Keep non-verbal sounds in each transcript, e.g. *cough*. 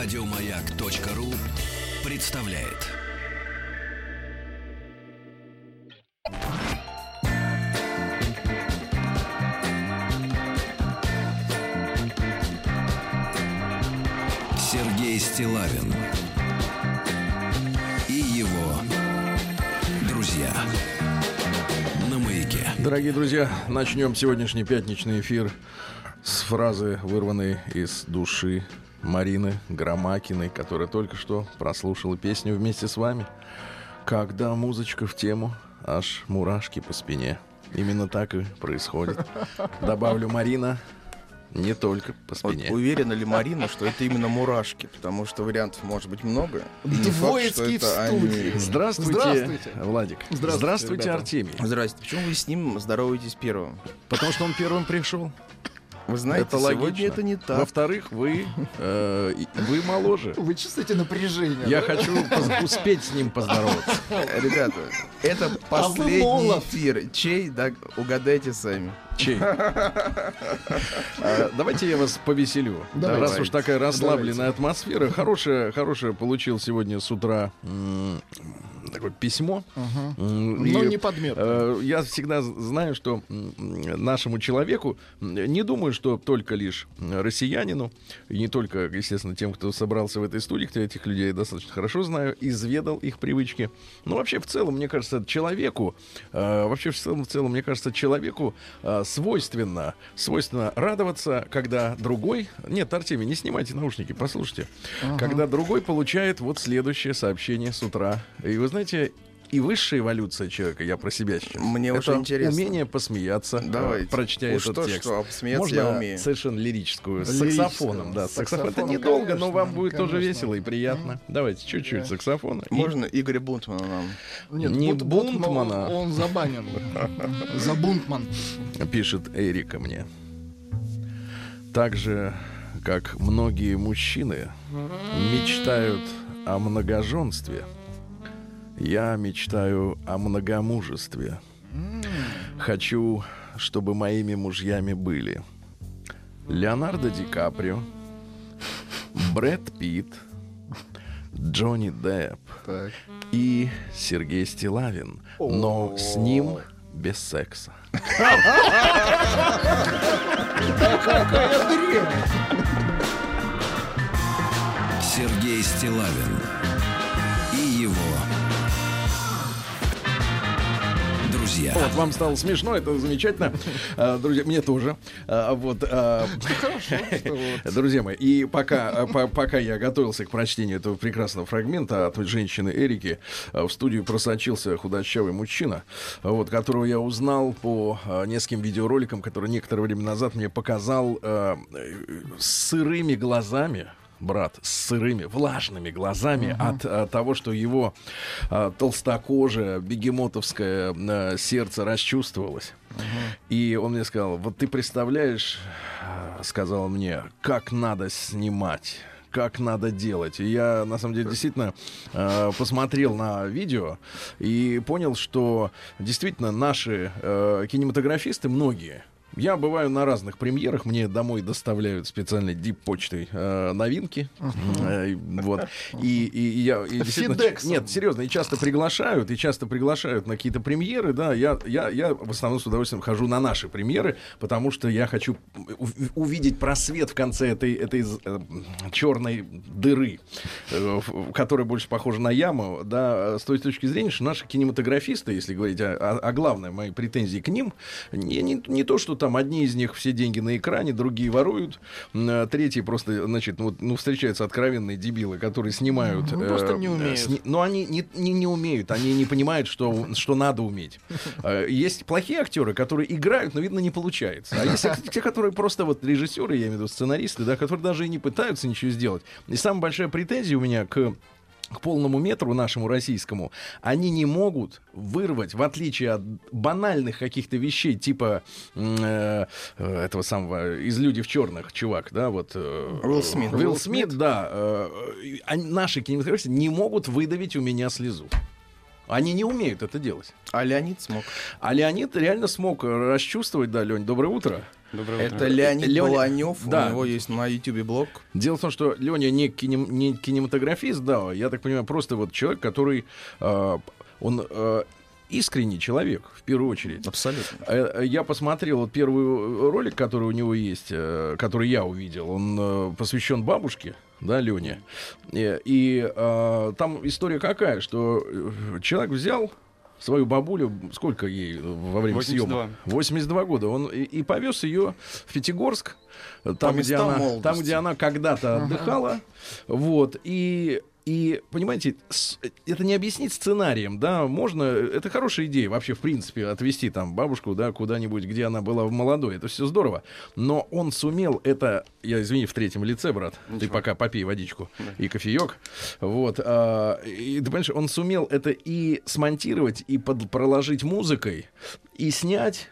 Радиомаяк.ру представляет. Сергей Стилавин и его друзья на маяке. Дорогие друзья, начнем сегодняшний пятничный эфир с фразы, вырванной из души Марины Громакиной, которая только что прослушала песню вместе с вами. Когда музычка в тему, аж мурашки по спине. Именно так и происходит. Добавлю Марина, не только по Вот спине. уверена ли Марина, что это именно мурашки? Потому что вариантов может быть много. Это в они. студии. Здравствуйте, Здравствуйте. Владик. Здравствуйте, ребята. Артемий. Здрасте, почему вы с ним здороваетесь первым? Потому что он первым пришел. Вы знаете, это сегодня логично. это не так. Во-вторых, вы, э, вы моложе. Вы чувствуете напряжение? Я да? хочу успеть с ним поздороваться. Ребята, это А последний молод. эфир. Чей, да, угадайте сами. Чей? *laughs* А, Давайте я вас повеселю. Давайте. Раз уж такая расслабленная Давайте. атмосфера, хорошая, хорошая получил сегодня с утра такое письмо. Ага. М, Но и, не подметно. э, Я всегда знаю, что нашему человеку, не думаю, что только лишь россиянину, и не только, естественно, тем, кто собрался в этой студии, кто этих людей достаточно хорошо знаю, изведал их привычки. Но вообще в целом, мне кажется, человеку, э, вообще в целом, в целом, мне кажется, человеку э, свойственно, свойственно радоваться, когда другой, нет, Артемий, не снимайте наушники, послушайте, когда другой получает вот следующее сообщение с утра. И вы знаете, и высшая эволюция человека, я про себя сейчас. Мне это очень интересно. умение посмеяться, э, Давайте. прочтя Уж этот то, текст. что, посмеяться Можно я умею. совершенно лирическую, с саксофоном, да. Саксофон это недолго, но вам конечно, будет тоже конечно. весело и приятно. Давайте чуть-чуть Да. саксофона. И- Можно Игоря Бунтмана нам? Нет, не Бутман, Бунтмана. Он забанен. *laughs* За Бунтман. пишет Эрика мне. Так же, как многие мужчины мечтают о многоженстве, я мечтаю о многомужестве. Хочу, чтобы моими мужьями были Леонардо Ди Каприо, Брэд Питт, Джонни Депп Так. и Сергей Стилавин, но с ним без секса. Сергей Стилавин друзья. Вот, вам стало смешно, это замечательно. А, Друзья, мне тоже. Вот, Хорошо, что вот. друзья мои, и пока, по- пока я готовился к прочтению этого прекрасного фрагмента от женщины Эрики, в студию просочился худощавый мужчина, вот, которого я узнал по нескольким видеороликам, которые некоторое время назад мне показал э, с сырыми глазами, брат, с сырыми, влажными глазами от, а, того, что его а, толстокожее, бегемотовское а, сердце расчувствовалось. И он мне сказал, вот ты представляешь, сказал мне, как надо снимать как надо делать. И я, на самом деле, действительно э, посмотрел на видео и понял, что действительно наши э, кинематографисты, многие, я бываю на разных премьерах, мне домой доставляют специальной дип-почтой э, новинки. Э, вот. И, и я и. Нет, серьезно, и часто приглашают, и часто приглашают на какие-то премьеры, да, я, я, я в основном с удовольствием хожу на наши премьеры, потому что я хочу увидеть просвет в конце этой, этой черной дыры, э, которая больше похожа на яму, да, с той точки зрения, что наши кинематографисты, если говорить о, о- о главной моей претензии к ним, не, не, не то, что там одни из них все деньги на экране, другие воруют, а третьи просто, значит, ну, вот, ну, встречаются откровенные дебилы, которые снимают... Ну, просто э, не умеют. сни- но они не, не, не умеют, они не понимают, что, что надо уметь. *laughs* Э, Есть плохие актеры, которые играют, но, видно, не получается. А есть *laughs* те, которые просто вот режиссеры, я имею в виду сценаристы, да, которые даже и не пытаются ничего сделать. И самая большая претензия у меня к к полному метру нашему российскому, они не могут вырвать, в отличие от банальных каких-то вещей, типа э, э, этого самого из «Люди в черных», чувак, да, вот... э, Уилл Смит. Уилл Смит, да. э, э, наши кинематографисты не могут выдавить у меня слезу. Они не умеют это делать. А Леонид смог. А Леонид реально смог расчувствовать, да, Лень, доброе утро. Доброе утро. Это Леонид Леонид- Баланев. Да. У него есть на Ютубе блог. Дело в том, что Леня не, кинем- не кинематографист, да, я так понимаю, просто вот человек, который, э, он э, искренний человек, в первую очередь. Абсолютно. Э, э, Я посмотрел вот первый э, ролик, который у него есть, э, который я увидел. Он э, посвящен бабушке, да, Лене. И, и, э, там история какая, что э, человек взял свою бабулю, сколько ей во время 82. съемок? 82 года. Он и, и повез ее в Пятигорск, э, там, где она, молодости. там, где она когда-то отдыхала. Вот. И и, понимаете, это не объяснить сценарием, да, можно, это хорошая идея вообще, в принципе, отвезти там бабушку, да, куда-нибудь, где она была в молодой, это все здорово, но он сумел это, я извини, в третьем лице, брат, ты Ничего. пока попей водичку и кофеек, вот, а, и ты понимаешь, он сумел это и смонтировать, и под- проложить музыкой, и снять,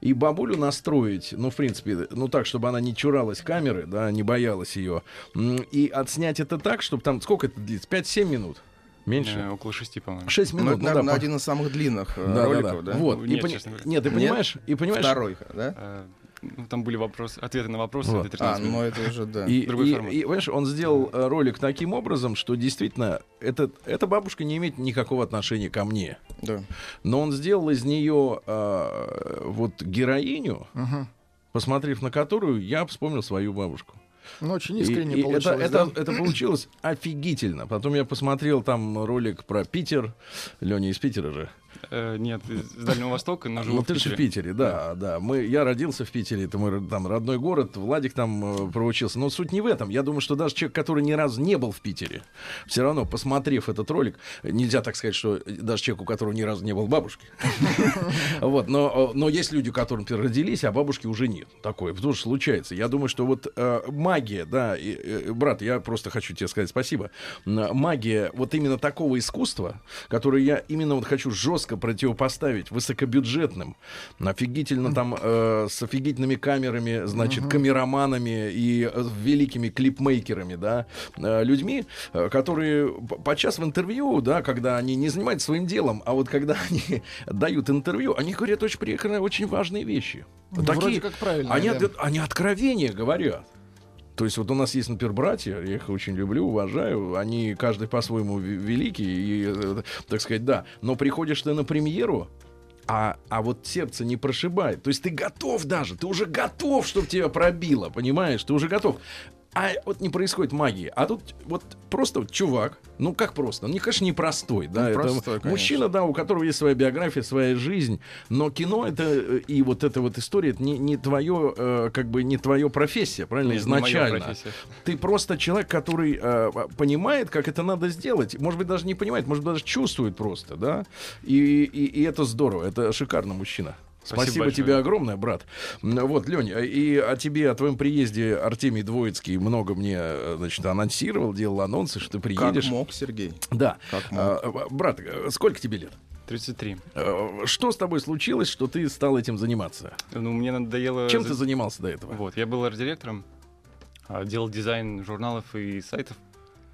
и бабулю настроить, ну, в принципе, ну, так, чтобы она не чуралась камеры, да, не боялась ее, и отснять это так, чтобы там, сколько это длится, 5-7 минут? Меньше? Э, около шести, по-моему. 6 Ну, минут, ну, да, наверное, по- один из самых длинных э, да, да, роликов, да? Вот. и Нет, пони- честно говоря. Нет, ты Нет? понимаешь, и понимаешь, Второй, да? Ну, там были вопросы, ответы на вопросы, Вот. это А, 13 минут. ну это уже, да. И, Другой и- формат. и, понимаешь, он сделал э, ролик таким образом, что действительно это, эта бабушка не имеет никакого отношения ко мне. да. Но он сделал из нее э, вот героиню, Мгм. посмотрев на которую я вспомнил свою бабушку. Ну, очень искренне и получилось, это, это, да? это получилось офигительно. Потом я посмотрел там ролик про Питер. Леня из Питера же. Э, нет, из Дальнего Востока, но живу Ну в ты же в Питере, да, да. Мы, я родился в Питере, это мой там родной город. Владик там э, проучился. Но суть не в этом. Я думаю, что даже человек, который ни разу не был в Питере, все равно, посмотрев этот ролик, нельзя так сказать, что даже человек, у которого ни разу не был бабушки. *laughs* Вот, но, э, но есть люди, которым родились, а бабушки уже нет. Такое тоже случается. Я думаю, что вот э, магия, да, и, э, брат, я просто хочу тебе сказать спасибо. Магия вот именно такого искусства, которое я именно вот хочу жестко противопоставить высокобюджетным, офигительно там э, с офигительными камерами, значит, камероманами и э, великими клипмейкерами, да, э, людьми, э, которые подчас в интервью, да, когда они не занимаются своим делом, а вот когда *laughs* они дают интервью, они говорят очень приятные, очень важные вещи. Ну, вроде как правильно, Они, да. от- они откровения говорят. То есть вот у нас есть, например, братья, я их очень люблю, уважаю, они каждый по-своему великий, и, э, так сказать, да. Но приходишь ты на премьеру, а, а вот сердце не прошибает. То есть ты готов даже, ты уже готов, чтобы тебя пробило, понимаешь? Ты уже готов. А вот не происходит магии. А тут вот просто вот чувак, ну как просто, он, конечно, непростой, да, Ну, это простой, конечно. мужчина, да, у которого есть своя биография, своя жизнь, но кино это э, и вот эта вот история, это не, не твое, э, как бы не твое профессия, правильно, Нет, не изначально. профессия. Ты просто человек, который э, понимает, как это надо сделать. Может быть, даже не понимает, может быть, даже чувствует просто, да. И, и, и это здорово, это шикарно, мужчина. Спасибо, Спасибо большое. тебе огромное, брат. Вот, Лень, и о тебе, о твоем приезде Артемий Двоицкий много мне, э, значит, анонсировал, делал анонсы, что ты Как приедешь. мог, Сергей? Да. Как мог. А, брат, э, сколько тебе лет? 33. Э, Что с тобой случилось, что ты стал этим заниматься? Ну, мне надоело... Чем ты занимался до этого? Вот, я был арт-директором, а, делал дизайн журналов и сайтов.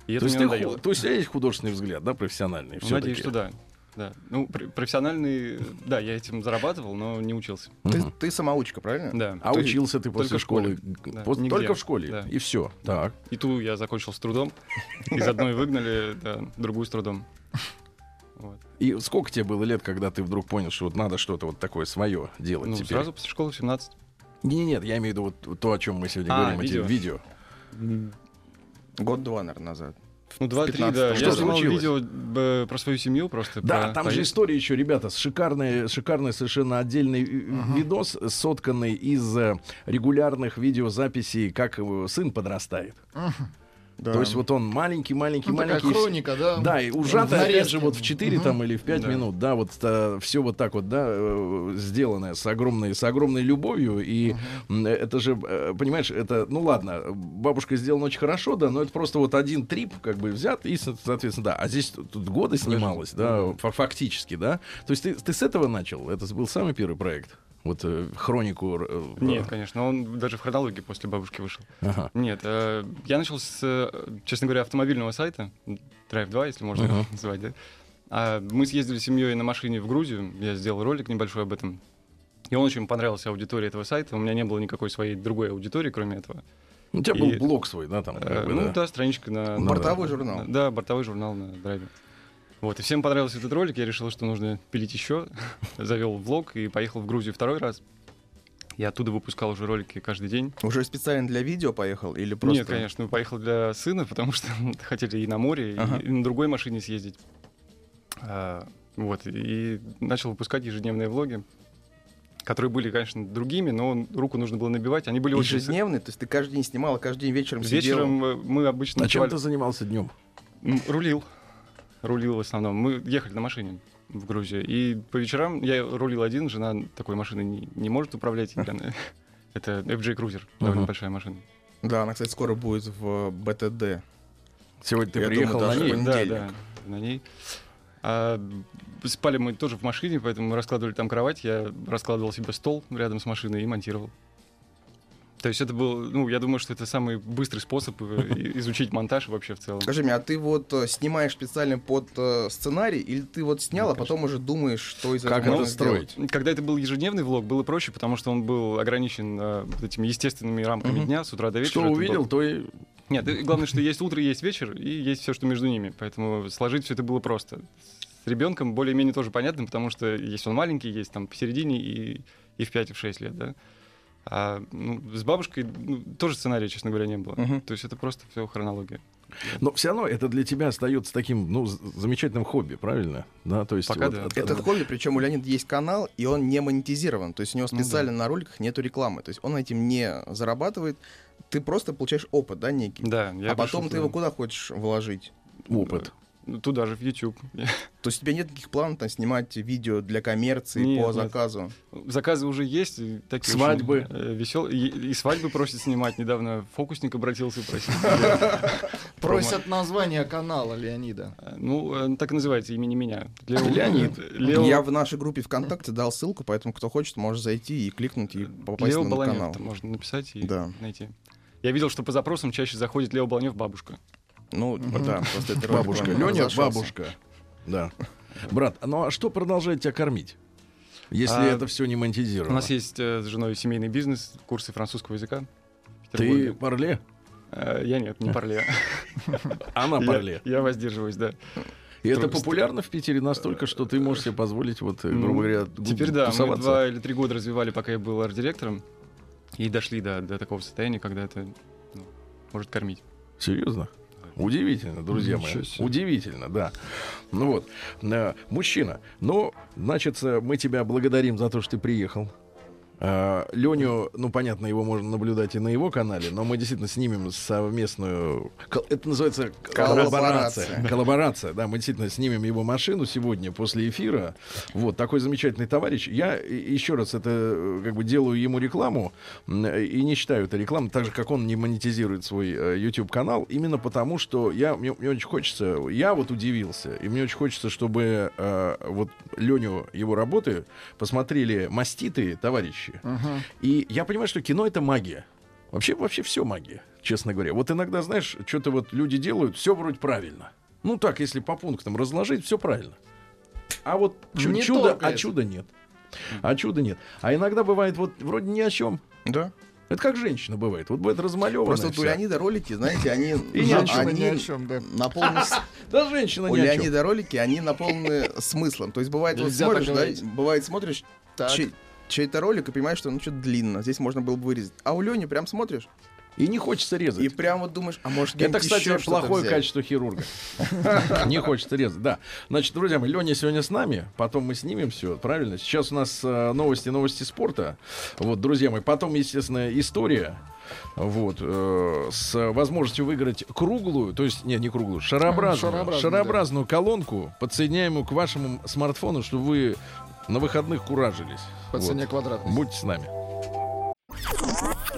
И это То есть, мне ты, надоело. то есть у тебя есть художественный взгляд, да, профессиональный? Ну? Надеюсь, что да. Да. Ну, пр- профессиональный, да, я этим зарабатывал, но не учился. Ты, Мгм. ты самоучка, правильно? Да. А Ты- учился ты после только в школы? школе. Да, Пос- нигде. Только в школе? Да. И все. Так. И ту я закончил с трудом. Из одной выгнали, да, другую с трудом. Вот. И сколько тебе было лет, когда ты вдруг понял, что вот надо что-то вот такое свое делать Ну, теперь? сразу после школы в 17. Не, нет, я имею в виду вот то, о чем мы сегодня А, говорим, эти видео. видео. Год-два, наверное, назад. Ну, два-три, 15 да. Что Я снимал случилось? видео б, про свою семью просто. Да, про там же история еще, ребята, шикарный, шикарный совершенно отдельный э, видос, сотканный из э, регулярных видеозаписей, как сын подрастает. Да. То есть вот он маленький, маленький, Ну, маленький. хроника, да? Да, и ужато, опять нарезке. же, вот в 4 Мгм. там или в 5 Да. минут, да, вот все вот так вот, да, э, сделанное с огромной, с огромной любовью, и м, это же, э, понимаешь, это, ну ладно, бабушка сделана очень хорошо, да, но это просто вот один трип, как бы взят, и, со- соответственно, да, а здесь тут годы снималось, да, фа- фактически, да, то есть ты, ты с этого начал, это был самый первый проект, вот э, хронику. э, Нет, конечно, он даже в хронологии после бабушки вышел. Ага. Нет, э, я начал с, честно говоря, автомобильного сайта, Drive 2, если можно его *laughs* называть, да? А мы съездили с семьей на машине в Грузию, я сделал ролик небольшой об этом. И он очень понравился аудитории этого сайта. У меня не было никакой своей другой аудитории, кроме этого. У тебя был И- блог свой, да, там? Э, бы, ну да? да, страничка на... на- Бортовой журнал. Да, бортовой журнал на драйве. Вот, и всем понравился этот ролик, я решил, что нужно пилить еще. *laughs* Завел влог и поехал в Грузию второй раз. Я оттуда выпускал уже ролики каждый день. Уже специально для видео поехал или просто... Нет, конечно, мы поехал для сына, потому что *laughs* хотели и на море, и- Ага. и, на другой машине съездить. А, вот, и начал выпускать ежедневные влоги, которые были, конечно, другими, но руку нужно было набивать. Они были очень... Ежедневный, то есть ты каждый день снимал, а каждый день вечером сидел. Вечером э, мы обычно... А чем ты занимался днем? Рулил. Рулил в основном. Мы ехали на машине в Грузию. И по вечерам я рулил один, жена такой машины не, не может управлять. *laughs* Это FJ Cruiser, довольно большая машина. Да, она, кстати, скоро будет в БТД. Сегодня ты приехал на ней. Да, да, на ней. А, спали мы тоже в машине, поэтому мы раскладывали там кровать. Я раскладывал себе стол рядом с машиной и монтировал. То есть это был, ну, я думаю, что это самый быстрый способ э, *laughs* изучить монтаж вообще в целом. Скажи мне, а ты вот э, снимаешь специально под э, сценарий, или ты вот снял, Ну, а потом уже думаешь, что из Как этого это можно строить? сделать? Когда это был ежедневный влог, было проще, потому что он был ограничен э, вот этими естественными рамками Мгм. дня с утра до вечера. Что Это был- увидел, то и... Нет, и главное, что есть утро, есть вечер, и есть все, что между ними. Поэтому сложить все это было просто. С ребенком более-менее тоже понятно, потому что есть он маленький, есть там посередине и, и в 5, и в 6 лет, да. А ну, с бабушкой ну, тоже сценария, честно говоря, не было. Мгм. То есть это просто все хронология. Но все равно это для тебя остается таким, ну, замечательным хобби, правильно? Да, то есть... Пока вот да. это- хобби, причем у Леонида есть канал, и он не монетизирован. То есть у него Ну да. специально на роликах нету рекламы. То есть он этим не зарабатывает. Ты просто получаешь опыт, да, некий. Да, я а потом ты его куда хочешь вложить? опыт. Ну, Туда же, в YouTube. *laughs* То есть у тебя нет никаких планов там, снимать видео для коммерции Нет, по нет. заказу? Заказы уже есть. и такие Свадьбы. веселые. И, и свадьбы просят снимать. Недавно фокусник обратился и просил. *laughs* Просят название канала Леонида. Ну, э, так и называется, имени меня. Лео- Леонид. Лео, Я в нашей группе ВКонтакте дал ссылку, поэтому кто хочет, может зайти и кликнуть и попасть на канал. можно написать и найти. Я видел, что по запросам чаще заходит Лео Баланев бабушка. Ну, да, просто это Бабушка. Леня, бабушка. Да. Брат, ну а что продолжает тебя кормить? Если А, это все не монетизировано. У нас есть э, с женой семейный бизнес, курсы французского языка. Ты парле? Э, Я нет, не парле. *laughs* Она парле. Я воздерживаюсь, да. И это популярно в Питере настолько, что ты можешь себе позволить, вот, э, Ну, грубо говоря, Теперь да, мы два или три года развивали, пока я был арт-директором, и дошли до, до такого состояния, когда это ну, может кормить. Серьезно? Удивительно, друзья мои. Удивительно, да. Ну вот, э, мужчина. Ну, значит, э, мы тебя благодарим за то, что ты приехал. А, Леню, ну, понятно, его можно наблюдать и на его канале, но мы действительно снимем совместную... Это называется коллаборация. Коллаборация. Да, мы действительно снимем его машину сегодня после эфира. Вот, такой замечательный товарищ. Я еще раз это э, как бы делаю ему рекламу и не считаю это рекламой, так же, как он не монетизирует свой э, YouTube-канал, именно потому, что я, мне, мне очень хочется, я вот удивился, и мне очень хочется, чтобы э, вот Леню, его работы посмотрели маститые товарищи. И я понимаю, что кино — это магия. Вообще, вообще все магия, честно говоря. Вот иногда, знаешь, что-то вот люди делают, все вроде правильно. Ну так, если по пунктам разложить, все правильно. А вот Не чудо, а это. чуда нет. А чуда нет. А иногда бывает вот вроде ни о чем. Да. Это как женщина бывает. Вот бывает размалеванная Просто вот у. Леонида ролики, знаете, они, И ни о чем, они ни о чем, да. наполнены *laughs* Да, женщина У ни о чем. Леонида ролики, они наполнены смыслом. То есть бывает, вот смотришь, да, бывает смотришь чей-то ролик и понимаешь, что ну что-то длинно. Здесь можно было бы вырезать. А у Лени прям смотришь И не хочется резать. и прям вот думаешь, а может Это, кстати, плохое взять? качество хирурга. *laughs* Не хочется резать, да. Значит, друзья мои, Леня сегодня с нами, потом мы снимем все, правильно? Сейчас у нас э, новости, новости спорта. Вот, друзья мои, потом, естественно, история. Вот, э, с возможностью выиграть круглую, то есть, нет, не круглую, шарообразную, Шарообразную, шарообразную колонку, подсоединяемую к вашему смартфону, чтобы вы на выходных куражились. По Вот. цене квадратной. Будьте с нами.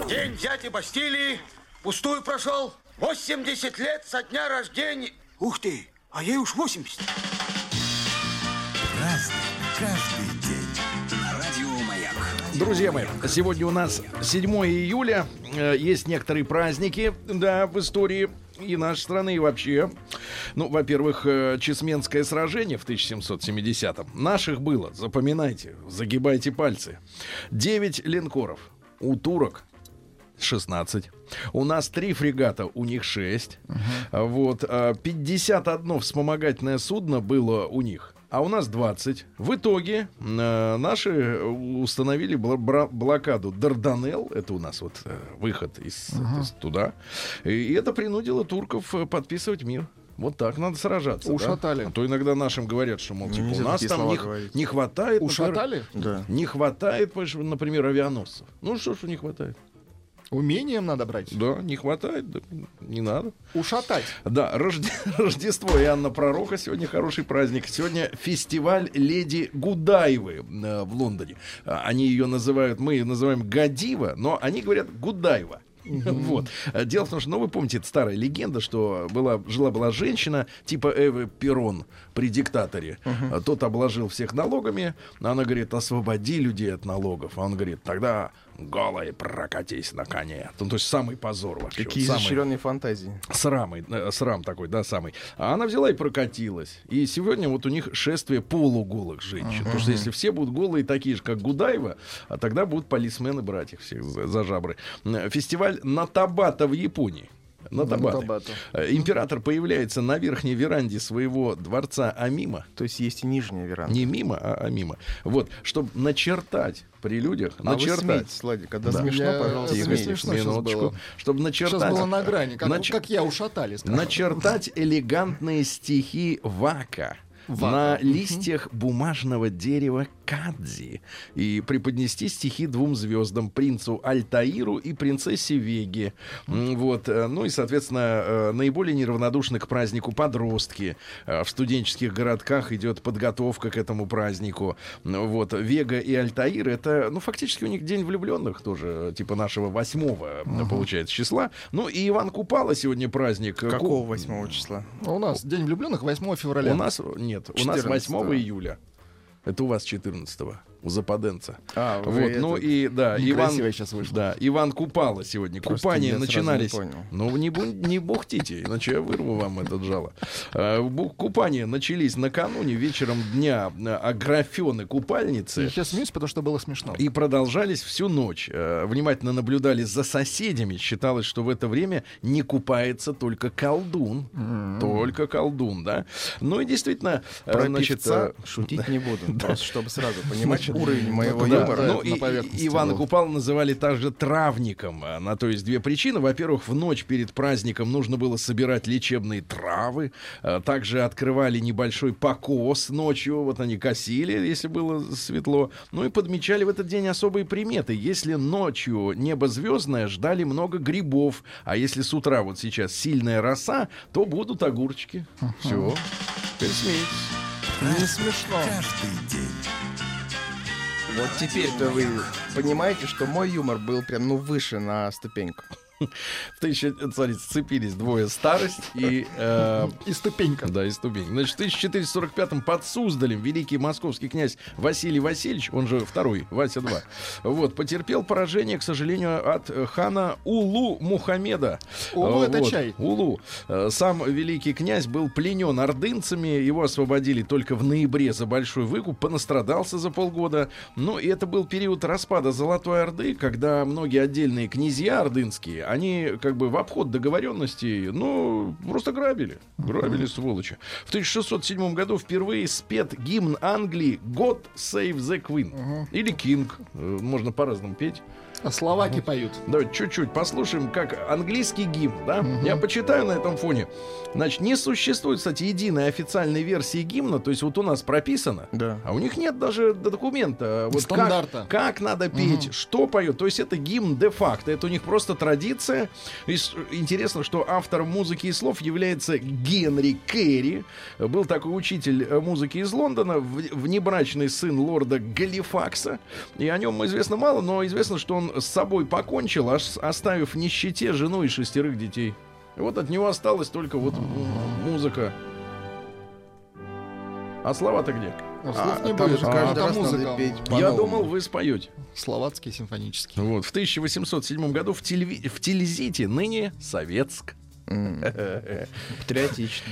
День дяди Бастилии пустую прошел. 80 лет со дня рождения. Ух ты, а ей уж 80. Каждый день. На радио Маяк. Друзья мои, сегодня у нас 7 июля. Э, Есть некоторые праздники, да, в истории и нашей страны, и вообще. Ну, во-первых, э, Чесменское сражение в 1770-м. Наших было, запоминайте, загибайте пальцы. 9 линкоров. У турок 16. У нас три фрегата, у них 6. Вот. а, 51 вспомогательное судно было у них. А у нас 20. В итоге э, наши установили блокаду Дарданелл. Это у нас вот э, выход из, из туда. И это принудило турков э, подписывать мир. Вот так надо сражаться. да. Ушатали. А то иногда нашим говорят, что, мол, типа, Нельзя у нас там не, не хватает, например, Ушатали? Да. не хватает, например, авианосцев. Ну что ж не хватает? Умением надо брать. Да, не хватает, да, не надо. Ушатать. Да, Рожде- *laughs* Рождество и Анна Пророка сегодня хороший праздник. Сегодня фестиваль Леди Гудаевы э, в Лондоне. А, Они ее называют, мы ее называем Гадива, но они говорят Гудаева. *laughs* Вот. А Дело в том, что, ну, вы помните, это старая легенда, что была, жила-была женщина типа Эвы Перрон при диктаторе. А Тот обложил всех налогами. Она говорит, освободи людей от налогов. А он говорит, тогда голой прокатись на коне. Ну, то есть самый позор вообще. Какие вот самый- изощренные фантазии. срамый, э, срам такой, да, самый. А она взяла и прокатилась. И сегодня вот у них шествие полуголых женщин. Потому что если все будут голые такие же, как Гудаева, а тогда будут полисмены брать их всех за, за жабры. Фестиваль Натабата в Японии. Натабаты. Натабата. Э, Император появляется на верхней веранде своего дворца Амима. То есть есть и нижняя веранда. Не мимо, а Амима. Вот, чтобы начертать при людях, А вы начертать. смейтесь, Владик, когда Да. смешно, Я- пожалуйста, смейтесь. смешно Минуточку. было. Чтобы начертать. Сейчас было на грани, как, Нач- как я ушатали. сразу. начертать элегантные стихи Вака. Вака. На листьях бумажного дерева Кадзи и преподнести стихи двум звездам принцу Альтаиру и принцессе Веге. Вот, э, ну и, соответственно, э, наиболее неравнодушны к празднику подростки. Э, В студенческих городках идет подготовка к этому празднику. Вот, Вега и Альтаир это, ну, фактически у них день влюбленных тоже, типа нашего восьмого, э, получается, числа. Ну и Иван Купала сегодня праздник. Какого 8 числа? У нас День влюбленных 8 февраля. у нас нет, у нас 14-го. 8 июля. Это у вас 14 у западенца. А, вот, ну и да, Иван, сейчас вышло. да, Иван Купала сегодня. Просто Купания я начинались. не понял. Ну не, не бухтите, иначе я вырву вам этот жало. А, Купания начались накануне вечером дня а, Аграфены Я купальницы. сейчас смеюсь, потому что было смешно. И продолжались всю ночь. Э, Внимательно наблюдали за соседями. Считалось, что в это время не купается только колдун. Только колдун, да. Ну и действительно, Про значит, певца э, шутить не буду. *laughs* Просто чтобы сразу понимать уровень моего да, юмора. ну это и, на поверхности и Ивана было. Купала называли также травником. А, На то есть две причины. Во-первых, в ночь перед праздником нужно было собирать лечебные травы. А, Также открывали небольшой покос ночью. Вот они косили, если было светло. Ну и подмечали в этот день особые приметы. Если ночью небо звездное, ждали много грибов. А если с утра вот сейчас сильная роса, то будут огурчики. Все. Теперь смейтесь. Не смешно. Каждый день. Вот теперь-то вы понимаете, что мой юмор был прям, ну, выше на ступеньку. *laughs* В тысяча, смотрите, сцепились двое старость и э, И ступенька. Да, и ступень. Значит, в 1445-м под Суздалем великий московский князь Василий Васильевич, он же второй, Вася-2, вот, потерпел поражение, к сожалению, от хана Улу Мухаммеда. Улу Э, это вот, чай. Улу. Э, Сам великий князь был пленен ордынцами, его освободили только в ноябре за большой выкуп, понастрадался за полгода. Ну, и это был период распада Золотой Орды, когда многие отдельные князья ордынские, они как бы в обход договоренностей, ну, просто грабили. Грабили, сволочи. В 1607 году впервые спет гимн Англии «God Save the Queen». Или «King». Э, Можно по-разному петь. А словаки поют. Давайте чуть-чуть послушаем, как английский гимн, да? Я почитаю на этом фоне. Значит, не существует, кстати, единой официальной версии гимна, то есть вот у нас прописано, Да. а у них нет даже документа. Вот Стандарта. Как, как надо петь, что поет. То есть это гимн де-факто, это у них просто традиция. И интересно, что автором музыки и слов является Генри Керри. Был такой учитель э, музыки из Лондона, внебрачный сын лорда Галифакса. И о нем известно мало, но известно, что он с собой покончил, аж оставив в нищете жену и шестерых детей. И вот от него осталась только вот музыка. А слова-то где? Ну, слов А, не там будет. же а каждый там раз надо музыка. петь Я по-новому. думал, вы споете. Словацкий симфонический. Вот, в 1807 году в, Тельви- в Тильзите, ныне Советск, Патриотично.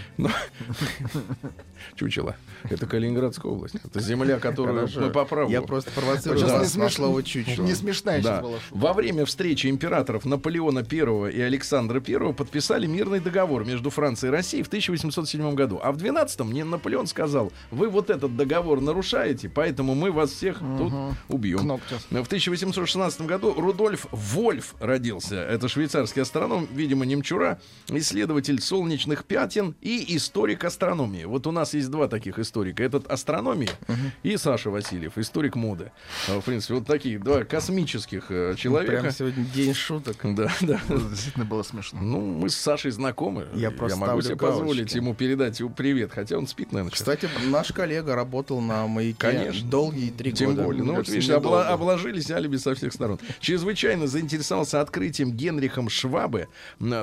Чучело. Это Калининградская область. Это земля, которую мы по праву. Я просто провоцирую Сейчас вас не на смешно. слово чучело. Не смешная сейчас была. Во время встречи императоров Наполеона I и Александра I подписали мирный договор между Францией и Россией в 1807 году. А в 12-м мне Наполеон сказал, вы вот этот договор нарушаете, поэтому мы вас всех тут убьем. В 1816 году Рудольф Вольф родился. Это швейцарский астроном, видимо, немчура, исследователь солнечных пятен и историк астрономии. Вот у нас есть два таких историка. Этот астрономии и Саша Васильев, историк моды. А, В принципе, вот такие два космических э, человека. Прям сегодня день шуток. Да, да. Действительно было смешно. Ну, мы с Сашей знакомы. Я просто могу себе галочки. позволить ему передать ему привет, хотя он спит, наверное, сейчас. Кстати, наш коллега работал на маяке Конечно. долгие три Тем года. более. Ну, вот видишь, обла- обложились алиби со всех сторон. Чрезвычайно заинтересовался открытием Генрихом Швабы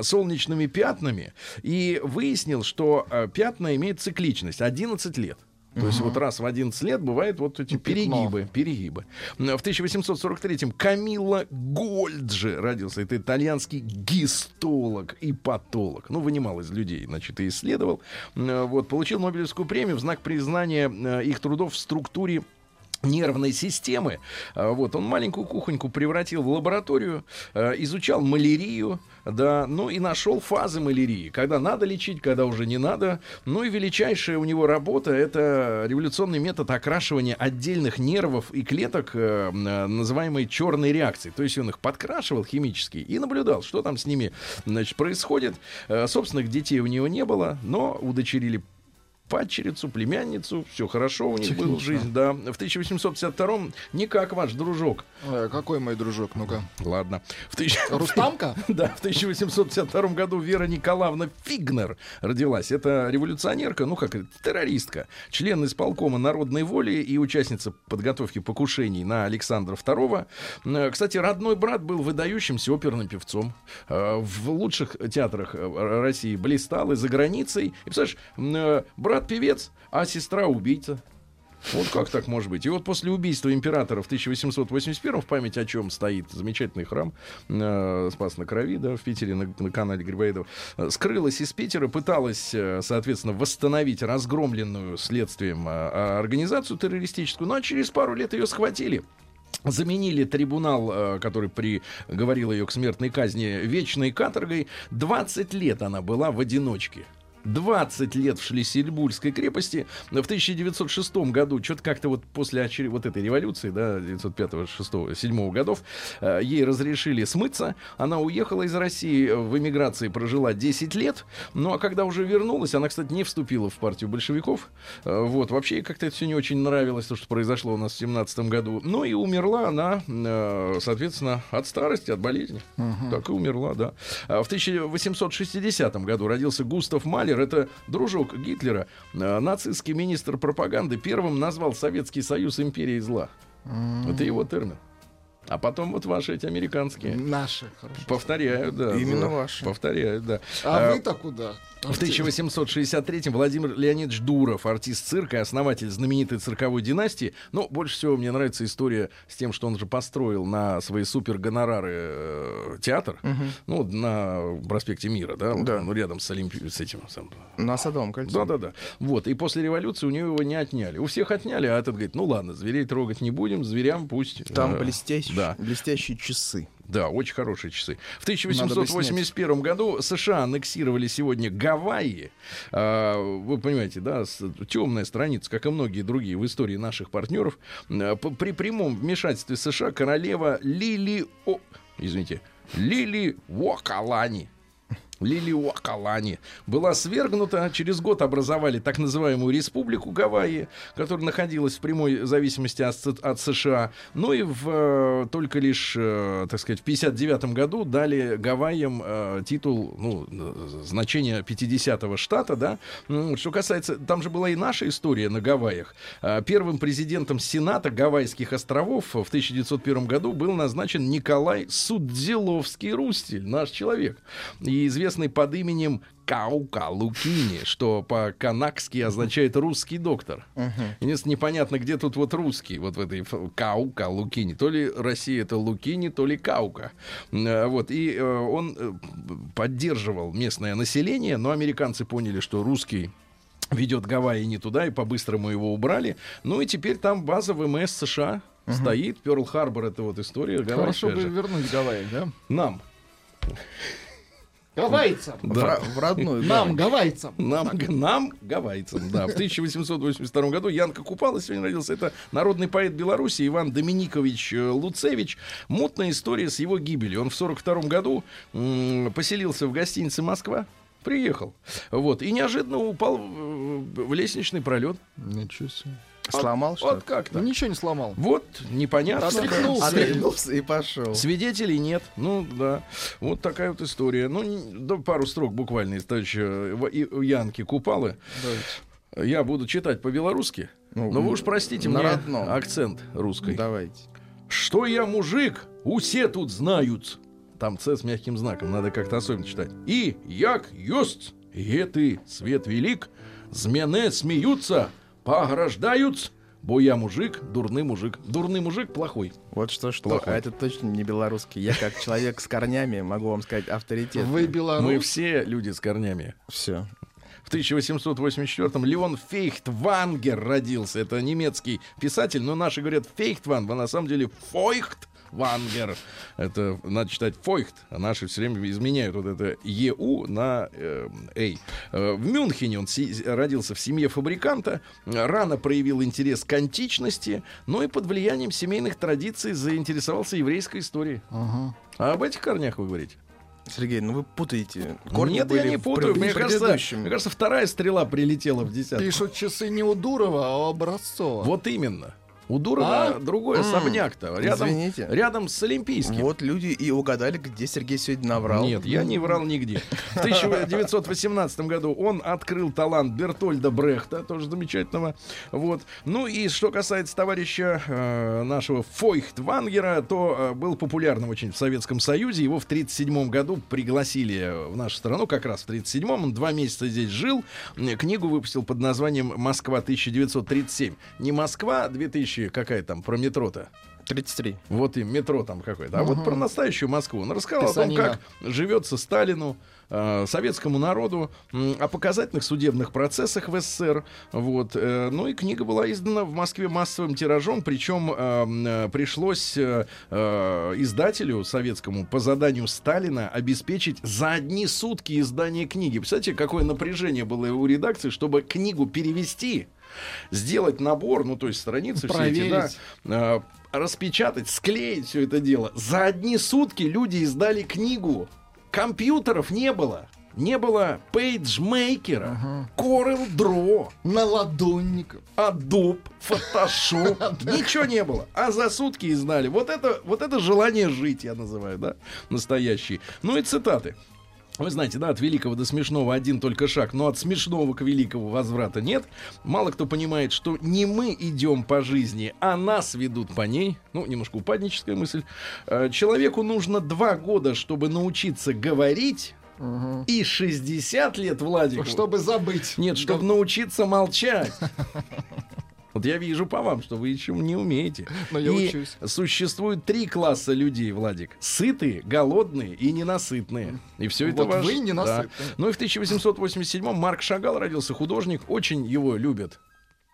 солнечными пятнами и выяснил, что э, пятна имеют цикличность 11 лет. То есть вот раз в 11 лет бывают вот эти Пятно. перегибы, перегибы. В 1843-м Камилла Гольджи родился. Это итальянский гистолог и патолог. Ну, вынимал из людей, значит, и исследовал. М, Вот, получил Нобелевскую премию в знак признания э, их трудов в структуре нервной системы. А, Вот, он маленькую кухоньку превратил в лабораторию, э, изучал малярию, да, ну и нашел фазы малярии, когда надо лечить, когда уже не надо. Ну и величайшая у него работа — это революционный метод окрашивания отдельных нервов и клеток, э, э, называемой черной реакцией. То есть он их подкрашивал химически и наблюдал, что там с ними значит, происходит. Э, Собственных детей у него не было, но удочерили падчерицу, племянницу, все хорошо у них была жизнь, да. В 1852-м не как ваш дружок. Э, Какой мой дружок, ну-ка. Ладно. В тысяч- Рустамка? *laughs* Да, в 1852 году Вера Николаевна Фигнер родилась. Это революционерка, ну как террористка, член исполкома народной воли и участница подготовки покушений на Александра II. Э, Кстати, родной брат был выдающимся оперным певцом. Э, В лучших театрах э, России блистал и за границей. И, представляешь, э, брат певец, а сестра убийца. Вот как так может быть? И вот после убийства императора в 1881 в память о чем стоит замечательный храм э, Спас на крови, да, в Питере на, на канале Грибоедова, э, скрылась из Питера, пыталась, э, соответственно, восстановить разгромленную следствием э, организацию террористическую, но через пару лет ее схватили. Заменили трибунал, э, который приговорил ее к смертной казни вечной каторгой. 20 лет она была в одиночке. 20 лет в Шлиссельбургской крепости. В 1906 году, что-то как-то вот после очер- вот этой революции, да, 905 6 7 годов, э, ей разрешили смыться. Она уехала из России, э, в эмиграции прожила 10 лет. Ну, а когда уже вернулась, она, кстати, не вступила в партию большевиков. Э, Вот, вообще как-то это все не очень нравилось, то, что произошло у нас в 17 году. Ну, и умерла она, э, соответственно, от старости, от болезни. Так и умерла, да. А В 1860 году родился Густав Малер. Это дружок Гитлера, э, нацистский министр пропаганды. Первым назвал Советский Союз империей зла. Это его термин. А потом вот ваши эти американские. Наши, хорошо. Повторяют, да. Именно да. ваши. Повторяют, да. А А, вы-то куда? в 1863-м Владимир Леонидович Дуров, артист цирка и основатель знаменитой цирковой династии. Но больше всего мне нравится история с тем, что он же построил на свои супер гонорары э, театр. Ну, вот на проспекте Мира, да, Да. ну, рядом с Олимпи... с этим сам, На Садовом кольце. да-да-да. Вот. И после революции у него его не отняли. У всех отняли, а этот говорит, ну ладно, зверей трогать не будем, зверям пусть... Там э, блестящие, Да. блестящие часы. Да, очень хорошие часы. В Надо бы 1881 году США аннексировали сегодня Гавайи. А, Вы понимаете, да, темная страница, как и многие другие в истории наших партнеров. При прямом вмешательстве США королева Лили... О, извините, Лили Уокалани. Лили Уокалани была свергнута. Через год образовали так называемую Республику Гавайи, которая находилась в прямой зависимости от, от США. Ну и в, э, только лишь, э, так сказать, в 59 году дали Гавайям э, титул, ну, значение 50-го штата, да. Что касается, там же была и наша история на Гавайях. Первым президентом Сената Гавайских островов в 1901 году был назначен Николай Судзиловский Рустель, наш человек. И известный известный под именем Каука Лукини, что по-канакски означает «русский доктор». Единственное, непонятно, где тут вот русский, вот в этой Каука Лукини. То ли Россия это Лукини, то ли Каука. Э, Вот, и э, он э, поддерживал местное население, но американцы поняли, что русский ведет Гавайи не туда, и по-быстрому его убрали. Ну и теперь там база ВМС США стоит. Перл-Харбор — это вот история Хорошо бы вернуть Гавайи, да? Нам. Гавайцам! В, Да. в родную. Нам, гавайцам! Нам, нам, гавайцам, да. В 1882 году Янка Купала сегодня родился. Это народный поэт Беларуси Иван Доминикович э, Луцевич. Мутная история с его гибелью. Он в 42 году поселился в гостинице «Москва». Приехал. Вот. И неожиданно упал в, в лестничный пролет. Ничего себе. Сломал Вот что-то? как-то. Ну, ничего не сломал. Вот, непонятно. Отряхнулся. Отряхнулся и пошел. Свидетелей нет. Ну, да. Вот такая вот история. Ну, не- да, пару строк буквально из товарища Ва- и- Янки Купалы. Я буду читать по-белорусски. Ну, Но вы уж простите мне родном. акцент русский. Давайте. Что я мужик, усе тут знают. Там С с мягким знаком, надо как-то особенно читать. И як ёст, еты свет велик, з мене смеются, пограждают, бо я мужик, дурный мужик. Дурный мужик плохой. Вот что-что, Плохой. а это точно не белорусский. Я как человек с корнями могу вам сказать авторитет. Вы Мы белорус? все люди с корнями. Все. В 1884-м Леон Фейхтвангер родился. Это немецкий писатель, но наши говорят Фейхтван, а на самом деле Фойхтвангер. Это надо читать Фойхт, а наши все время изменяют вот это ЕУ на э, Эй. Э, В Мюнхене он си- родился в семье фабриканта, рано проявил интерес к античности, но и под влиянием семейных традиций заинтересовался еврейской историей. Ага. А об этих корнях вы говорите? Сергей, ну вы путаете. Корни Нет, я были не в путаю. Мне кажется, мне кажется, вторая стрела прилетела в десятку. Пишут часы не у Дурова, а у Образцова. Вот именно. У Дурова А? другой особняк-то. Рядом, извините. рядом с Олимпийским. Вот люди и угадали, где Сергей сегодня наврал. Нет, я не врал нигде. В 1918 году он открыл талант Бертольда Брехта, тоже замечательного. Вот. Ну и что касается товарища э, нашего Фойхтвангера, то э, был популярным очень в Советском Союзе. Его в 1937 году пригласили в нашу страну, как раз в 1937. Он два месяца здесь жил. Книгу выпустил под названием «Москва 1937». Не Москва 2000, какая там, про метро-то. 33. Вот и метро там какое-то. А вот про настоящую Москву. Он рассказал о том, Писанина. как живется Сталину, э, советскому народу, м, о показательных судебных процессах в СССР. Вот. э, ну и книга была издана в Москве массовым тиражом, причем э, э, пришлось э, э, издателю советскому по заданию Сталина обеспечить за одни сутки издание книги. Представляете, какое напряжение было у редакции, чтобы книгу перевести, сделать набор, ну то есть страницы все эти, да, Проверить. э, распечатать, склеить все это дело. За одни сутки люди издали книгу. Компьютеров не было. Не было пейджмейкера, Corel Draw, На ладонников. Adobe, Photoshop. Ничего не было. А за сутки издали. Вот это, вот это желание жить, я называю, да, настоящий. Ну и цитаты. Вы знаете, да, от великого до смешного один только шаг, но от смешного к великому возврата нет. Мало кто понимает, что не мы идем по жизни, а нас ведут по ней. Ну, немножко упадническая мысль. Э, Человеку нужно два года, чтобы научиться говорить, и 60 лет, Владик, Чтобы забыть. нет, чтобы научиться молчать. *laughs* Вот я вижу по вам, что вы еще не умеете. Но я и учусь. существует три класса людей, Владик. Сытые, голодные и ненасытные. И все это Вот ваш... вы ненасытные. Да. Ну и в 1887-м Марк Шагал родился художник. Очень его любят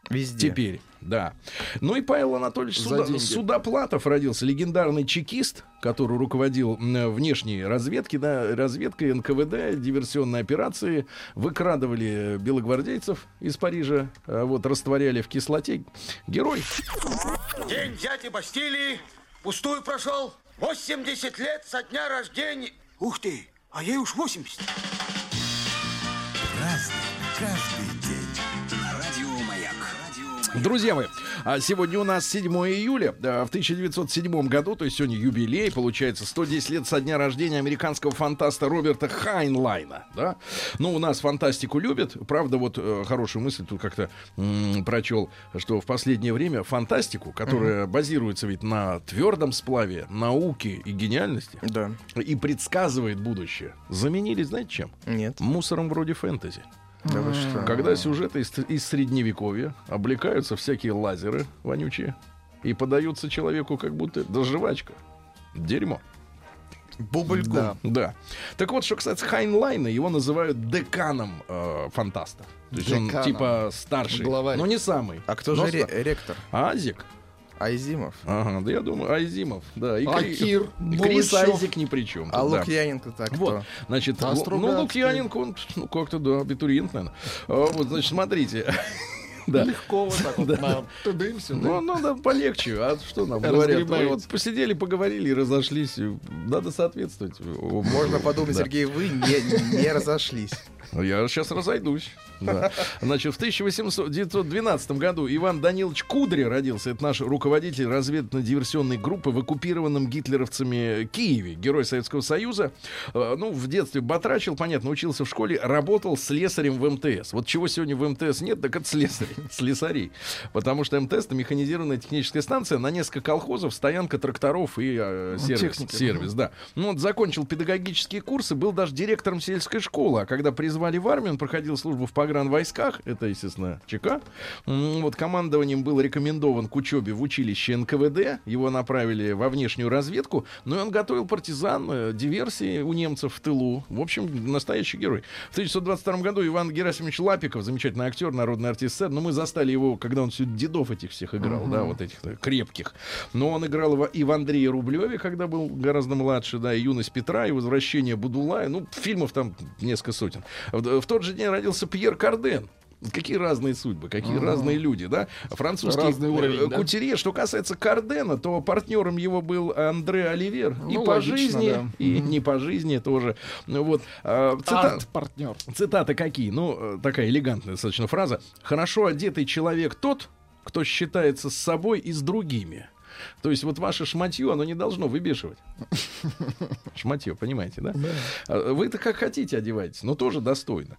Везде. теперь. Да. Ну и Павел Анатольевич Суда-. Судоплатов родился. Легендарный чекист, который руководил внешней разведки, да, разведкой НКВД, диверсионной операции. Выкрадывали белогвардейцев из Парижа, а вот растворяли в кислоте. Герой. День дяди Бастилии пустую прошел. 80 лет со дня рождения. Ух ты, а ей уж 80. Разный, каждый Друзья мои, а сегодня у нас 7 июля. А, В 1907 году, то есть сегодня юбилей, получается 110 лет со дня рождения американского фантаста Роберта Хайнлайна. Да? Ну, у нас фантастику любят. Правда, вот э, хорошую мысль тут как-то прочел, что в последнее время фантастику, которая базируется ведь на твердом сплаве науки и гениальности, Да. и предсказывает будущее, заменили, знаете чем? Нет. Мусором вроде фэнтези. Да вы что? Когда сюжеты из, из средневековья облекаются всякие лазеры вонючие и подаются человеку как будто да жвачка. Дерьмо. Бубльгум. Да. Да. Так вот, что касается Хайнлайна, его называют деканом э, фантаста. То есть он Деканом. типа старший. Главарь. Но не самый. А кто но же ре- ректор? Азик. Айзимов. Ага, да я думаю, Айзимов. Да. И А Кри- Кир Крис? Айзек ни при чем. А да. Лукьяненко так Вот, значит, А ну, Стругацкий? Лукьяненко, он, ну, как-то, да, абитуриент, наверное. А, Вот, значит, смотрите. *laughs* Да. Легко вот так вот. на тудым сюда. Ну, надо полегче. А что нам говорят? Мы вот посидели, поговорили и разошлись. Надо соответствовать. Можно подумать, Да. Сергей, вы не, не разошлись. Я сейчас разойдусь. Да. Значит, в 1812 году Иван Данилович Кудри родился. Это наш руководитель разведывательно-диверсионной группы в оккупированном гитлеровцами Киеве. Герой Советского Союза. Э, Ну, в детстве батрачил, понятно, учился в школе, работал слесарем в МТС. Вот чего сегодня в МТС нет, так это слесарей. *laughs* Слесарей. Потому что МТС это механизированная техническая станция на несколько колхозов, стоянка тракторов и э, сервис. техника. сервис, да. Ну, вот закончил педагогические курсы, был даже директором сельской школы. А когда призвали в армию, он проходил службу в погранвойсках, это, естественно, ЧК. Вот командованием был рекомендован к учебе в училище НКВД. Его направили во внешнюю разведку. Ну и он готовил партизан, э, диверсии у немцев в тылу. В общем, настоящий герой. В 1922 году Иван Герасимович Лапиков, замечательный актер, народный артист сцены. Но мы застали его, когда он все дедов этих всех играл, да, вот этих э, крепких. Но он играл его и в Андрее Рублеве, когда был гораздо младше, да, и юность Петра, и возвращение Будулая. Ну, фильмов там несколько сотен. В, в тот же день родился Пьер Карден. Какие разные судьбы, какие разные люди, да? Французский Разный уровень, э, да. кутюрье. Что касается Кардена, то партнером его был Андре Оливер. и Ну, по логично, жизни, да. и не по жизни тоже. Ну, вот. а, цита- Арт-партнер. Цитаты какие? Ну, э, такая элегантная достаточно фраза. «Хорошо одетый человек тот, кто считается с собой и с другими». То есть вот ваше шматье, оно не должно выбешивать. *laughs* Шматье, понимаете, да? А Вы-то как хотите одеваетесь, но тоже достойно,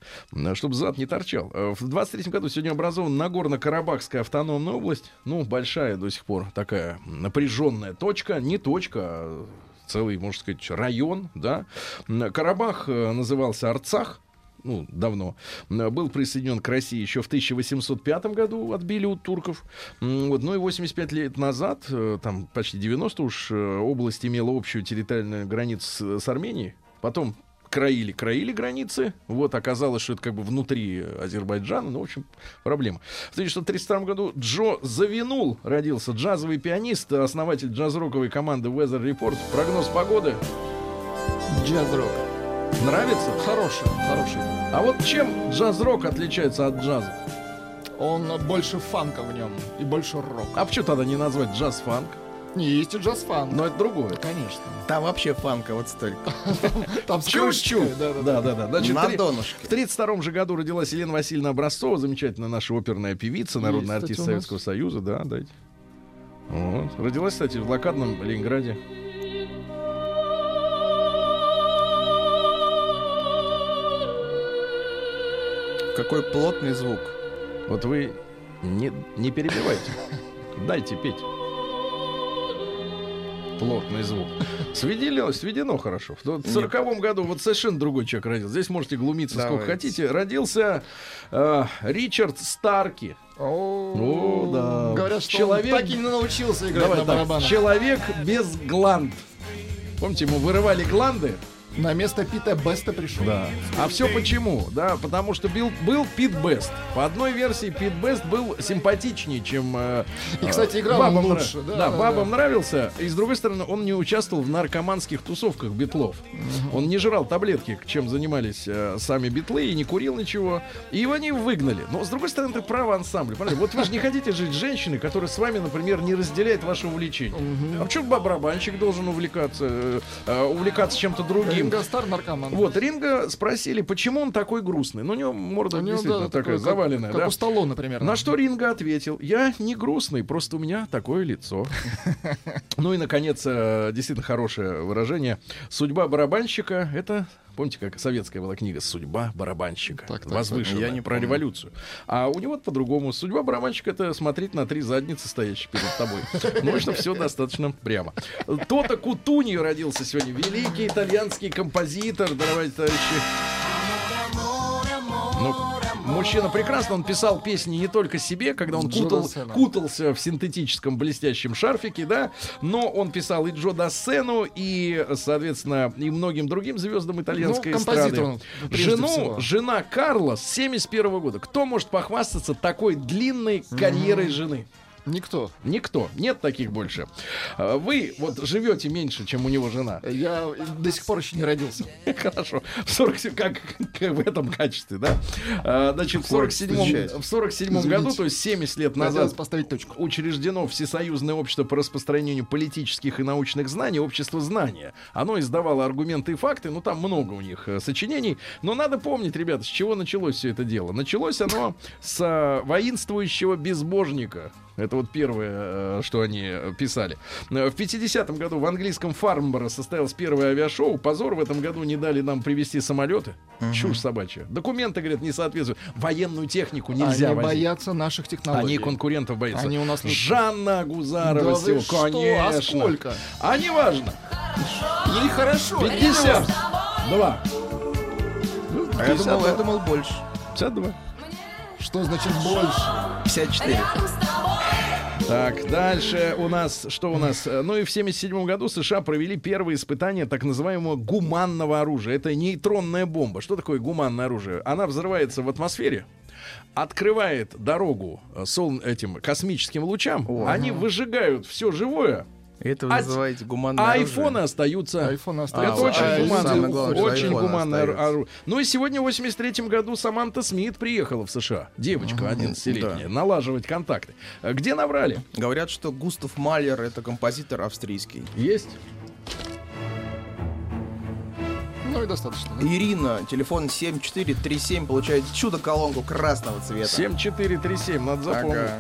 чтобы зад не торчал. Э, В 23 году сегодня образована Нагорно-Карабахская автономная область. Ну, большая до сих пор такая напряженная точка. Не точка, а целый, можно сказать, район, да. Карабах э, назывался Арцах ну, давно, был присоединен к России еще в 1805 году, отбили у турков. Вот, ну и 85 лет назад, э, там почти 90 уж, э, область имела общую территориальную границу с Арменией. Потом краили, краили границы. Вот, оказалось, что это как бы внутри Азербайджана. Ну, в общем, проблема. В 1932 году Джо Завинул родился. Джазовый пианист, основатель джаз-роковой команды Weather Report. Прогноз погоды. Джаз-рок. Нравится? Хороший, хороший. А вот чем джаз-рок отличается от джаза? Он больше фанка в нем и больше рока. А почему тогда не назвать джаз-фанк? Не, есть и джаз-фан. Но это другое. Конечно. Там вообще фанка вот столько. *laughs* Там с Чуть-чуть. крышечкой, Да, да, Да, да, да. Значит, На донышке. В 1932 же году родилась Елена Васильевна Образцова, замечательная наша оперная певица, народный артист. Советского Союза, да, дайте. Вот. Родилась, кстати, в блокадном Ленинграде. Какой плотный звук. Вот вы не, не перебивайте. Дайте петь. Плотный звук. Сведено, сведено хорошо. В сороковом году вот совершенно другой человек родился. Здесь можете глумиться сколько Давайте. хотите. Родился э, Ричард Старки. О, да. Говорят, что Человек- он так и не научился играть Давай на барабанах. человек без гланд. Помните, ему вырывали гланды? На место Пита Беста пришел. Да. А все почему? Да, потому что был, был Пит Бест. По одной версии Пит Бест был симпатичнее, чем... э, И, кстати, играл бабам лучше, да, Да, да, бабам да. нравился. И, с другой стороны, он не участвовал в наркоманских тусовках битлов. Он не жрал таблетки, чем занимались э, сами битлы, и не курил ничего. И его они выгнали. Но, с другой стороны, это право ансамбля. Понимаете? Вот вы же не хотите жить с женщиной, которая с вами, например, не разделяет ваше увлечение. А почему барабанщик должен увлекаться, э, увлекаться чем-то другим? Ринго стар наркоман. Вот, Ринга спросили, почему он такой грустный. Ну, у него морда У него, действительно да, такая как- заваленная, Как да. у Сталлоне, примерно. На что Ринга ответил, я не грустный, просто у меня такое лицо. *laughs* Ну и, наконец, э, действительно хорошее выражение. Судьба барабанщика — это, помните, как советская была книга «Судьба барабанщика». Так, так, Возвышенная, Я не про помню. революцию. А у него по-другому. Судьба барабанщика — это смотреть на три задницы, стоящие перед тобой. Что все достаточно прямо. Тота Кутуни родился сегодня. Великий итальянский композитор, дорогие товарищи. Мужчина прекрасно, он писал песни не только себе, когда он кутал- кутался в синтетическом блестящем шарфике, да, но он писал и Джо Дассену, и, соответственно, и многим другим звездам итальянской Ну, эстрады. он, Жену, всего. жена Карла с 71 года. Кто может похвастаться такой длинной карьерой жены? Никто. Никто. Нет таких больше. А Вы вот живете меньше, чем у него жена. Я до сих пор еще не родился. *laughs* Хорошо. В 47, как, как в этом качестве, да? А, Значит, в 47, в 47 году, то есть 70 лет назад, поставить точку. учреждено Всесоюзное общество по распространению политических и научных знаний, общество знания. Оно издавало аргументы и факты, ну там много у них э, сочинений. Но надо помнить, ребята, с чего началось все это дело. Началось оно с э, воинствующего безбожника. Это вот первое, э, что они э, писали. Э, В 50-м году в английском Фармборо состоялось первое авиашоу. Позор, в этом году не дали нам привезти самолеты. Чушь собачья. Документы, говорят, не соответствуют. Военную технику нельзя Они возить. боятся наших технологий. Они конкурентов боятся. Они у нас не- Жанна Гузарова Да всего, что? конечно. А сколько? А не важно. Ей хорошо. 50. Два. А я думал, я думал больше. 52. Что значит больше? 54. Так, дальше у нас, что у нас? Э, Ну и в 77 году США провели первые испытания так называемого гуманного оружия. Это нейтронная бомба. Что такое гуманное оружие? Она взрывается в атмосфере, открывает дорогу э, сол- этим космическим лучам, они выжигают все живое, Это вы А- называете гуманное а оружие? айфоны остаются. Айфоны Это остаются. очень а, гуманное, главное, очень гуманное оружие. Ну и сегодня, в 83 году, Саманта Смит приехала в США. Девочка 11-летняя. Налаживать контакты. А Где наврали? Говорят, что Густав Малер это композитор австрийский. Есть. Ну и достаточно. да? Ирина, телефон 7437, получает чудо-колонку красного цвета. 7437, надо запомнить. Ага.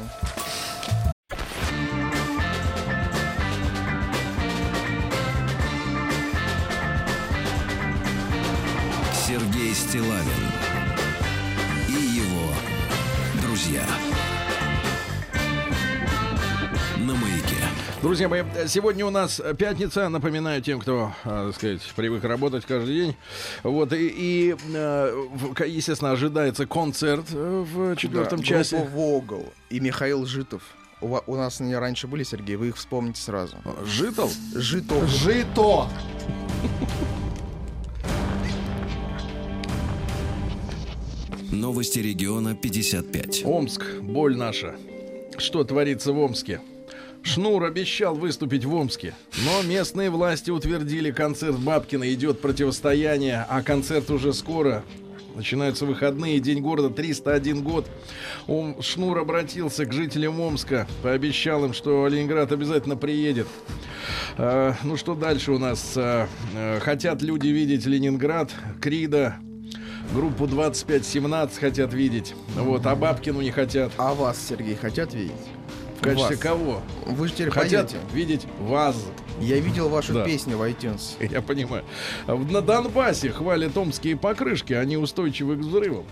Стилавин и его друзья. На маяке. Друзья мои, сегодня у нас пятница. Напоминаю тем, кто, а, так сказать, привык работать каждый день. Вот, и, и, э, естественно, ожидается концерт э, в четвертом Да, часе. Вогл и Михаил Житов. У, нас они раньше были, Сергей, вы их вспомните сразу. Житал? Житов. Жито. Новости региона 55. Омск, боль наша. Что творится в Омске? Шнур обещал выступить в Омске, но местные власти утвердили концерт Бабкина. Идет противостояние, а концерт уже скоро. Начинаются выходные, День города, 301 год. Ом, Шнур обратился к жителям Омска, пообещал им, что Ленинград обязательно приедет. А, ну что дальше у нас? А, а, хотят люди видеть Ленинград, Крида, группу 2517 хотят видеть. Вот, а Бабкину не хотят. А вас, Сергей, хотят видеть? В качестве Вас. кого? Вы же теперь Хотят поете. видеть вас. Я видел вашу Да. песню в iTunes. *laughs* Я понимаю. В- На Донбассе хвалят омские покрышки, они устойчивы к взрывам.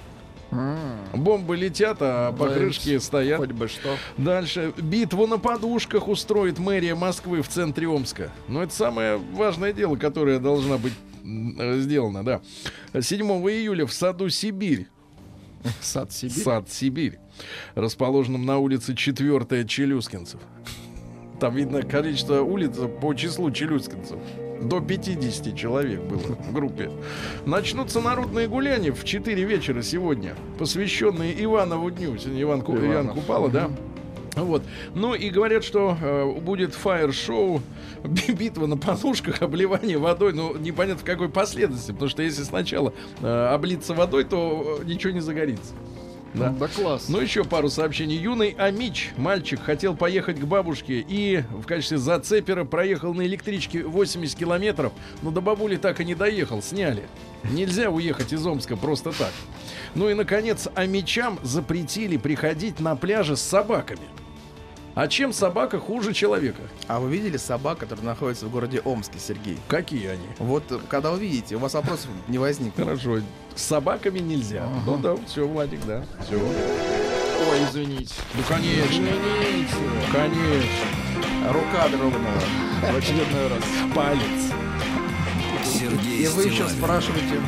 Бомбы летят, а покрышки стоят. Хоть бы что. Дальше. Битву на подушках устроит мэрия Москвы в центре Омска. Но это самое важное дело, которое должна быть сделано, да. 7 июля в саду Сибирь Сад Сибирь. Сад Сибирь, расположенном на улице 4 Челюскинцев. Там видно количество улиц по числу челюскинцев. До 50 человек было в группе. Начнутся народные гуляния в 4 вечера сегодня, посвященные Иванову дню. Сегодня Иван, Ку- Иван. Купала, да? Вот. Ну и говорят, что э, будет фаер-шоу, би- *laughs* битва на подушках, обливание водой. Ну, непонятно в какой последовательности, потому что если сначала э, облиться водой, то э, ничего не загорится. Да. Да класс. Ну, еще пару сообщений. Юный Амич, мальчик, хотел поехать к бабушке и в качестве зацепера проехал на электричке 80 километров, но до бабули так и не доехал, сняли. Нельзя уехать из Омска просто так. Ну и, наконец, Амичам запретили приходить на пляже с собаками. А чем собака хуже человека? А вы видели собак, которые находятся в городе Омске, Сергей? Какие они? Вот э, когда увидите, у вас вопросов не возникнет. Хорошо. С собаками нельзя. Ну да, все, Владик, да. Все. Ой, извините. Ну, конечно. Извините. Конечно. Рука дрогнула. В очередной раз. Палец. Сергей И вы еще спрашиваете,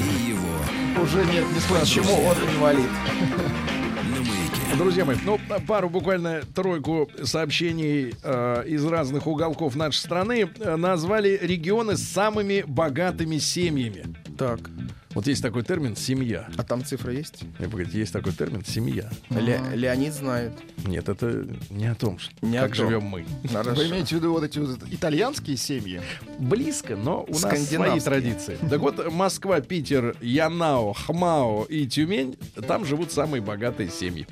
и его Уже нет, не почему он инвалид? Друзья мои, ну, пару буквально тройку сообщений э, из разных уголков нашей страны э, назвали регионы с самыми богатыми семьями. Так, Вот есть такой термин «семья». а там цифра есть? Я погодите, есть такой термин «семья». Ле- Леонид знает. Нет, это не о том, что, Не о как том. живем мы. Хорошо. Вы имеете в виду вот эти вот итальянские семьи? Близко, но у нас свои традиции. Так вот, Москва, Питер, Янао, Хмао и Тюмень, там живут самые богатые семьи.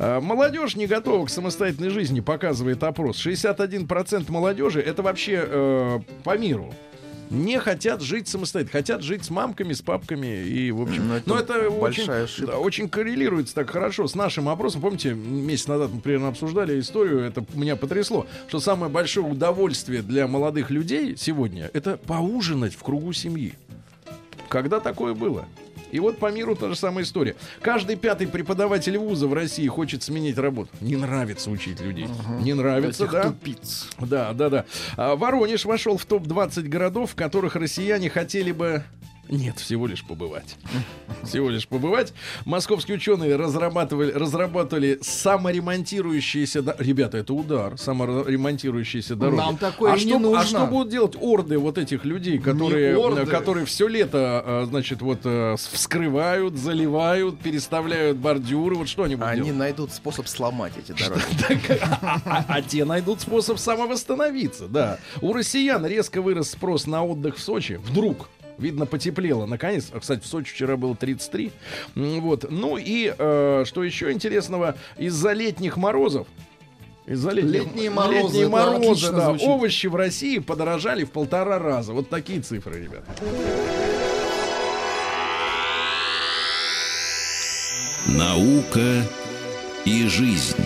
А, Молодежь не готова к самостоятельной жизни, показывает опрос. 61% молодежи, это вообще э, по миру, не хотят жить самостоятельно, хотят жить с мамками, с папками и в общем. Ну, это Но это очень, ошибка. да, очень коррелируется так хорошо с нашим опросом. Помните, месяц назад мы примерно обсуждали историю, это меня потрясло, что самое большое удовольствие для молодых людей сегодня это поужинать в кругу семьи. Когда такое было? И вот по миру та же самая история. Каждый пятый преподаватель вуза в России хочет сменить работу. Не нравится учить людей. Не нравится, Этих да? тупиц. Да, да, да. А Воронеж вошел в топ-20 городов, в которых россияне хотели бы нет, всего лишь побывать. Всего лишь побывать. Московские ученые разрабатывали, разработали саморемонтирующиеся... до- Ребята, это удар. Саморемонтирующиеся дороги. Нам такое а не что, нужно. А что будут делать орды вот этих людей, которые, которые все лето, э, значит, вот с- вскрывают, заливают, переставляют бордюры? Вот что они будут Они делать? найдут способ сломать эти дороги. *laughs* А, а- а те найдут способ самовосстановиться, да. У россиян резко вырос спрос на отдых в Сочи. Вдруг. Видно, потеплело. Наконец, А, кстати, в Сочи вчера было 33. М, Вот. Ну и э, что еще интересного, из-за летних морозов из-за летних, Летние морозы, летние морозы, да, звучит. овощи в России подорожали в полтора раза. Вот такие цифры, ребят. Наука и жизнь.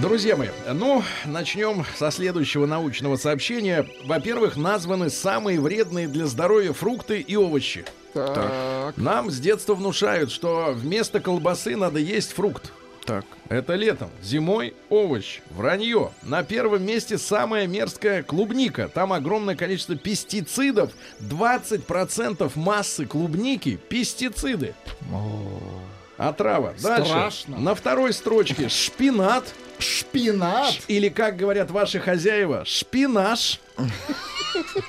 Друзья мои, ну, начнем со следующего научного сообщения. Во-первых, названы самые вредные для здоровья фрукты и овощи. Так. Нам с детства внушают, что вместо колбасы надо есть фрукт. Так. Это летом. Зимой овощ. Вранье. На первом месте самая мерзкая клубника. Там огромное количество пестицидов. 20% массы клубники – пестициды. Отрава. Дальше. Страшно. На второй строчке шпинат. Шпинат. Или, как говорят ваши хозяева, шпинаш.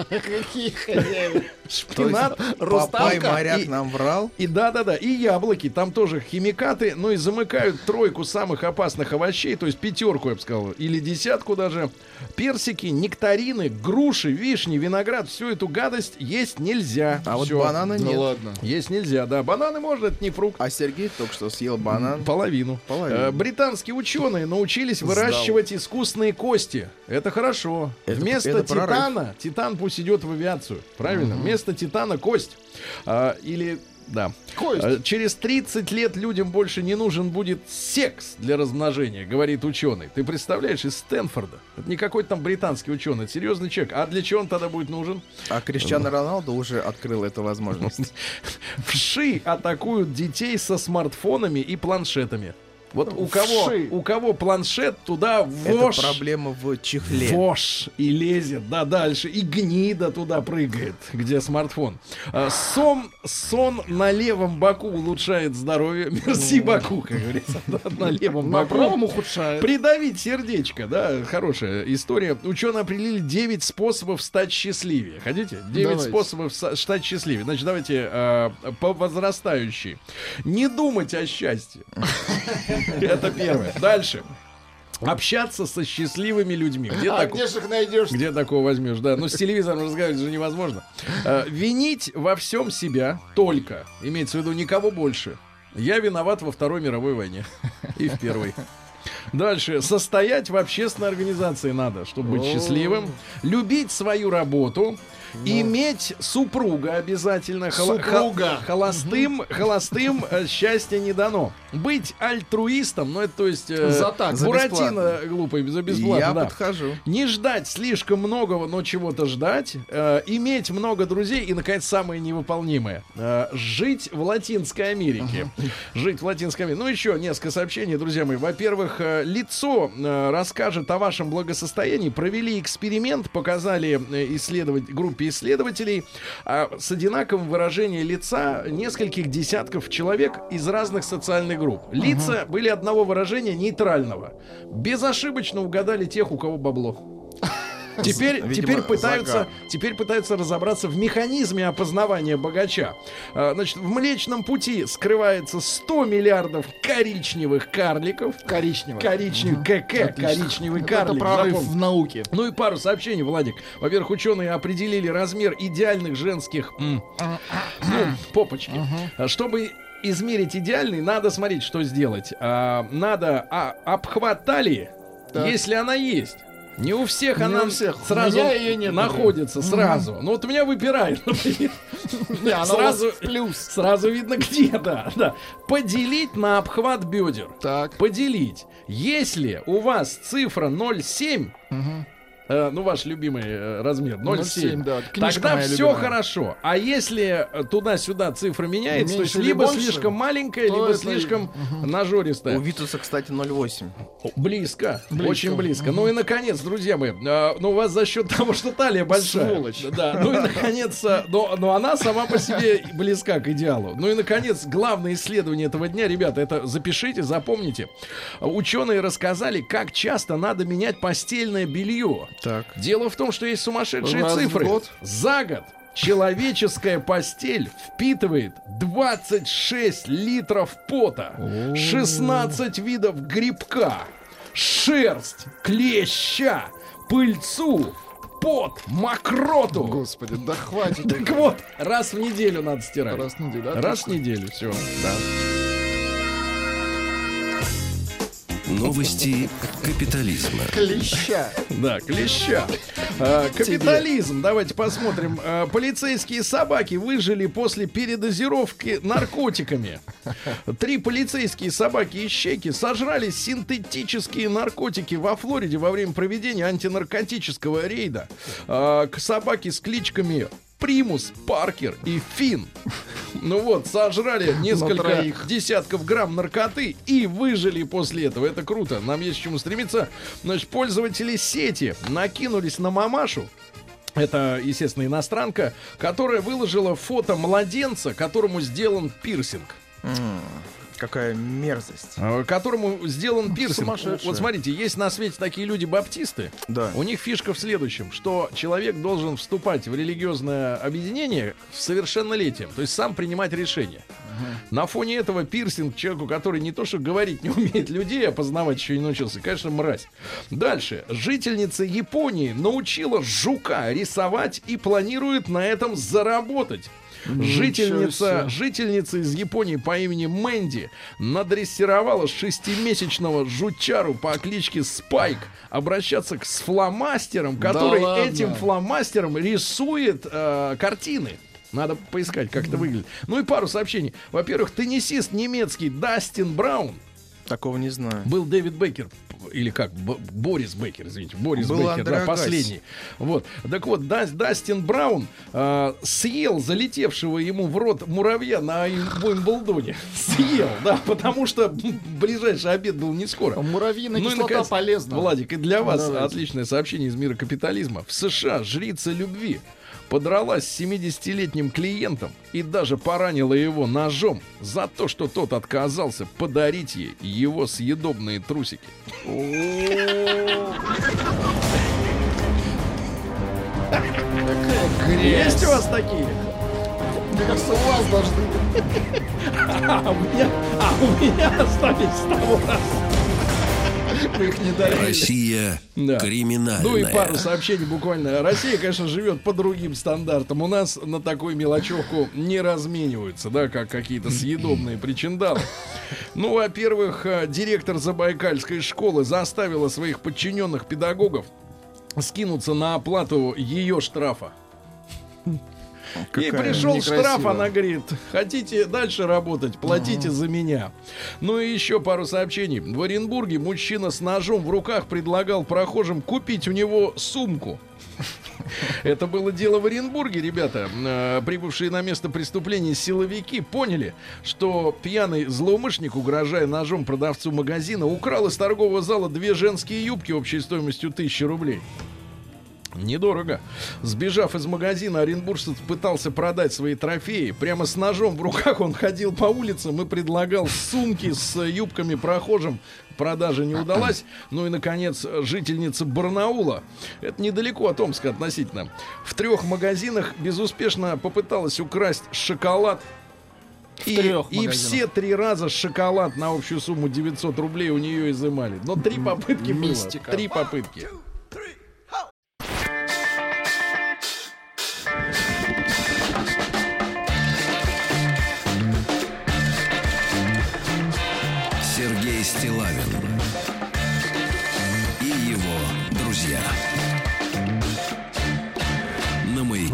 Какие хозяева. Шпинат. Папай Руставка? моряк И- нам врал. И да-да-да, и яблоки, там тоже химикаты, ну и замыкают тройку самых опасных овощей, то есть пятерку, я бы сказал, или десятку даже. Персики, нектарины, груши, вишни, виноград, всю эту гадость есть нельзя. А вот бананы нет. ладно. Есть нельзя, да. Бананы можно, это не фрукт. А Сергей только что съел банан. Половину. Половину. Э, британские ученые научились выращивать искусственные кости. Это хорошо. Это- Вместо это. Титана, титан пусть идет в авиацию. Правильно? Вместо титана кость. А, или да. Кость. А, Через 30 лет людям больше не нужен будет секс для размножения, говорит ученый. Ты представляешь, из Стэнфорда. Это не какой-то там британский ученый, это серьезный человек. А для чего он тогда будет нужен? А Криштиано Роналду уже открыл эту возможность. *laughs* Вши атакуют детей со смартфонами и планшетами. Вот у кого, Вши. у кого планшет, туда Это вошь, проблема в чехле. вошь и лезет, да, дальше. И гнида туда прыгает, где смартфон. А, сон, сон на левом боку улучшает здоровье. *laughs* Мерси боку, как говорится. да, на левом На боку. правом ухудшает. Придавить сердечко, да, хорошая история. Ученые определили 9 способов стать счастливее. Хотите? 9 Давайте. способов стать счастливее. Значит, давайте э, по возрастающей. Не думать о счастье. *laughs* Это первое. Дальше. Общаться со счастливыми людьми. Где, А тако- где же их найдешь? где такого возьмешь? Да, ну с телевизором разговаривать же невозможно. Э, Винить во всем себя только. Имеется в виду никого больше. Я виноват во Второй мировой войне. И в Первой. Дальше. Состоять в общественной организации надо, чтобы быть счастливым. Любить свою работу. Иметь супруга обязательно. Супруга. Холостым, холостым э, счастья не дано. Быть альтруистом, ну это то есть... э, За так, Буратино глупый, за бесплатно, Я да. подхожу. Не ждать слишком многого, но чего-то ждать. Э, иметь много друзей. И, наконец, самое невыполнимое. Э, жить в Латинской Америке. Жить в Латинской Америке. Ну, еще несколько сообщений, друзья мои. Во-первых, э, лицо э, расскажет о вашем благосостоянии. Провели эксперимент, показали э, исследовать, группе исследователей а, с одинаковым выражением лица нескольких десятков человек из разных социальных групп. Лица были одного выражения нейтрального. Безошибочно угадали тех, у кого бабло. Теперь, Видимо, теперь, пытаются, теперь пытаются разобраться в механизме опознавания богача. А, Значит, в Млечном пути скрывается 100 миллиардов коричневых карликов. Коричневый. Коричневый, КК, Отлично. коричневый карлик. Это прорыв в науке. Ну и пару сообщений, Владик. Во-первых, ученые определили размер идеальных женских м, ну, попочки. А Чтобы измерить идеальный, надо смотреть, что сделать. А, надо а, обхват талии, Так. если она есть. Не у всех Не она у всех. У сразу меня её нет, находится сразу. Ну вот у меня выпирает, например. У Сразу- плюс. Сразу видно где, да, да. Поделить на обхват бедер. Так. Поделить. Если у вас цифра 0,7, э, ну ваш любимый э, размер 0,7, 0,7, да, тогда все любимая. хорошо. А если э, туда-сюда цифра меняется, то есть Меньше либо больше, слишком маленькая, либо это- слишком нажористая. У Витуса, кстати, 0,8. Близко, Близко. очень близко. Ну и наконец, друзья мои, ну у вас за счет того, что талия большая. Сволочь. Да, ну и наконец, но, но она сама по себе близка к идеалу. Ну и наконец, главное исследование этого дня, ребята, это запишите, запомните. Ученые рассказали, как часто надо менять постельное белье. Так. Дело в том, что есть сумасшедшие Раз цифры. год? За год человеческая постель впитывает 26 литров пота, 16 видов грибка, шерсть, клеща, пыльцу, пот, мокроту. Господи, да хватит. Так вот, раз в неделю надо стирать. Раз в неделю, да? Раз в неделю, все. Новости капитализма. Клеща. Да, клеща. А, капитализм. Давайте посмотрим. А, полицейские собаки выжили после передозировки наркотиками. Три полицейские собаки ищейки сожрали синтетические наркотики во Флориде во время проведения антинаркотического рейда. А, к собаке с кличками Примус, Паркер и Фин. Ну вот, сожрали несколько десятков грамм наркоты и выжили после этого. Это круто. Нам есть к чему стремиться. Значит, пользователи сети накинулись на мамашу. Это, естественно, иностранка, которая выложила фото младенца, которому сделан пирсинг. Какая мерзость. э, Которому сделан пирсинг. Сумасшедшая. Вот смотрите, есть на свете такие люди-баптисты. Да. У них фишка в следующем, что человек должен вступать в религиозное объединение с совершеннолетием, то есть сам принимать решения. На фоне этого пирсинг человеку, который не то что говорить не умеет людей опознавать, еще не научился, конечно, мразь. Дальше. Жительница Японии научила жука рисовать и планирует на этом заработать. Жительница, жительница из Японии по имени Мэнди надрессировала шестимесячного жучару по кличке Спайк обращаться к с фломастером, который ладно. этим фломастером рисует э, картины. Надо поискать, как это выглядит. Ну и пару сообщений. Во-первых, теннисист немецкий Дастин Браун Такого не знаю. был Дэвид Беккер, или как, Б- Борис Беккер, извините, Борис Был Беккер, да, последний. Вот. Так вот, Дас- Дастин Браун э, съел залетевшего ему в рот муравья на Уимблдоне. *laughs* Съел, да, потому что ближайший обед был не скоро. Муравьиная Ну кислота наконец, полезна. Владик, и для вас Давайте. отличное сообщение из мира капитализма. В США жрица любви подралась с 70-летним клиентом и даже поранила его ножом за то, что тот отказался подарить ей его съедобные трусики. Есть у вас такие? Мне кажется, у вас должны быть. А у меня, а у меня остались с того раза. Мы их не дарили. Россия Да. криминальная. Ну и пару сообщений буквально. Россия, конечно, живет по другим стандартам. У нас на такую мелочевку не размениваются, да, как какие-то съедобные причиндалы. Ну, во-первых, э, директор Забайкальской школы заставила своих подчиненных педагогов скинуться на оплату ее штрафа. И Какая пришел штраф, некрасивая. она говорит, хотите дальше работать, платите за меня. Ну и еще пару сообщений. В Оренбурге мужчина с ножом в руках предлагал прохожим купить у него сумку. Это было дело в Оренбурге, ребята. Э, Прибывшие на место преступления силовики поняли, что пьяный злоумышленник, угрожая ножом продавцу магазина, украл из торгового зала две женские юбки общей стоимостью 1000 рублей. Недорого. Сбежав из магазина, оренбуржец пытался продать свои трофеи. Прямо с ножом в руках он ходил по улицам и предлагал сумки с юбками прохожим. Продажа не удалась. Ну и, наконец, жительница Барнаула, это недалеко от Омска относительно, в трех магазинах безуспешно попыталась украсть шоколад. И, и все три раза шоколад на общую сумму 900 рублей у нее изымали. Но три попытки Мистика. было. Три попытки. Стилавин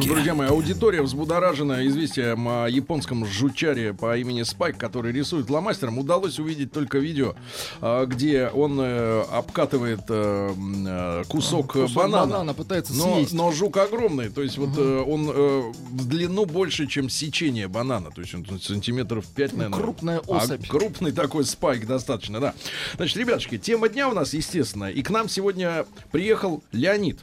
друзья мои, аудитория взбудоражена известием о японском жучаре по имени Спайк, который рисует фломастером. Удалось увидеть только видео, а, где он э, обкатывает э, э, кусок, Кусок банана. банана пытается но, съесть. но жук огромный, то есть вот э, он в длину больше, чем сечение банана, то есть он сантиметров 5, наверное. крупная А особь. крупный такой спайк достаточно, да. Значит, ребятушки, тема дня у нас, естественно, и к нам сегодня приехал Леонид.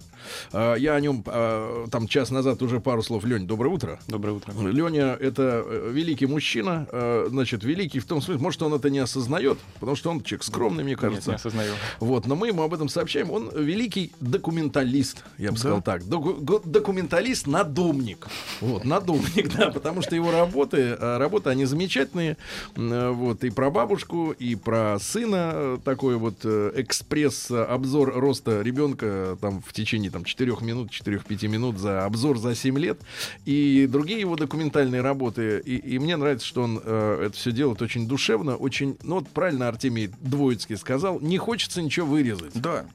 А, Я о нем а, там час назад уже пару слов. Лень, доброе утро. Доброе утро. Леня это э, великий мужчина, э, значит, великий в том смысле, может, он это не осознает, потому что он человек скромный, мне Нет, кажется. не осознаю. Вот, но мы ему об этом сообщаем. Он великий документалист, я бы сказал так. Доку- го- документалист, надомник. Вот, надомник, да, потому что его работы, работы, они замечательные. Э, Вот, и про бабушку, и про сына. э, Такой вот экспресс-обзор роста ребенка там в течение там 4 минут, 4-5 минут за обзор за 7 лет. И другие его документальные работы. И, и мне нравится, что он э, это все делает очень душевно, очень, ну вот правильно Артемий Двоицкий сказал, не хочется ничего вырезать. Да.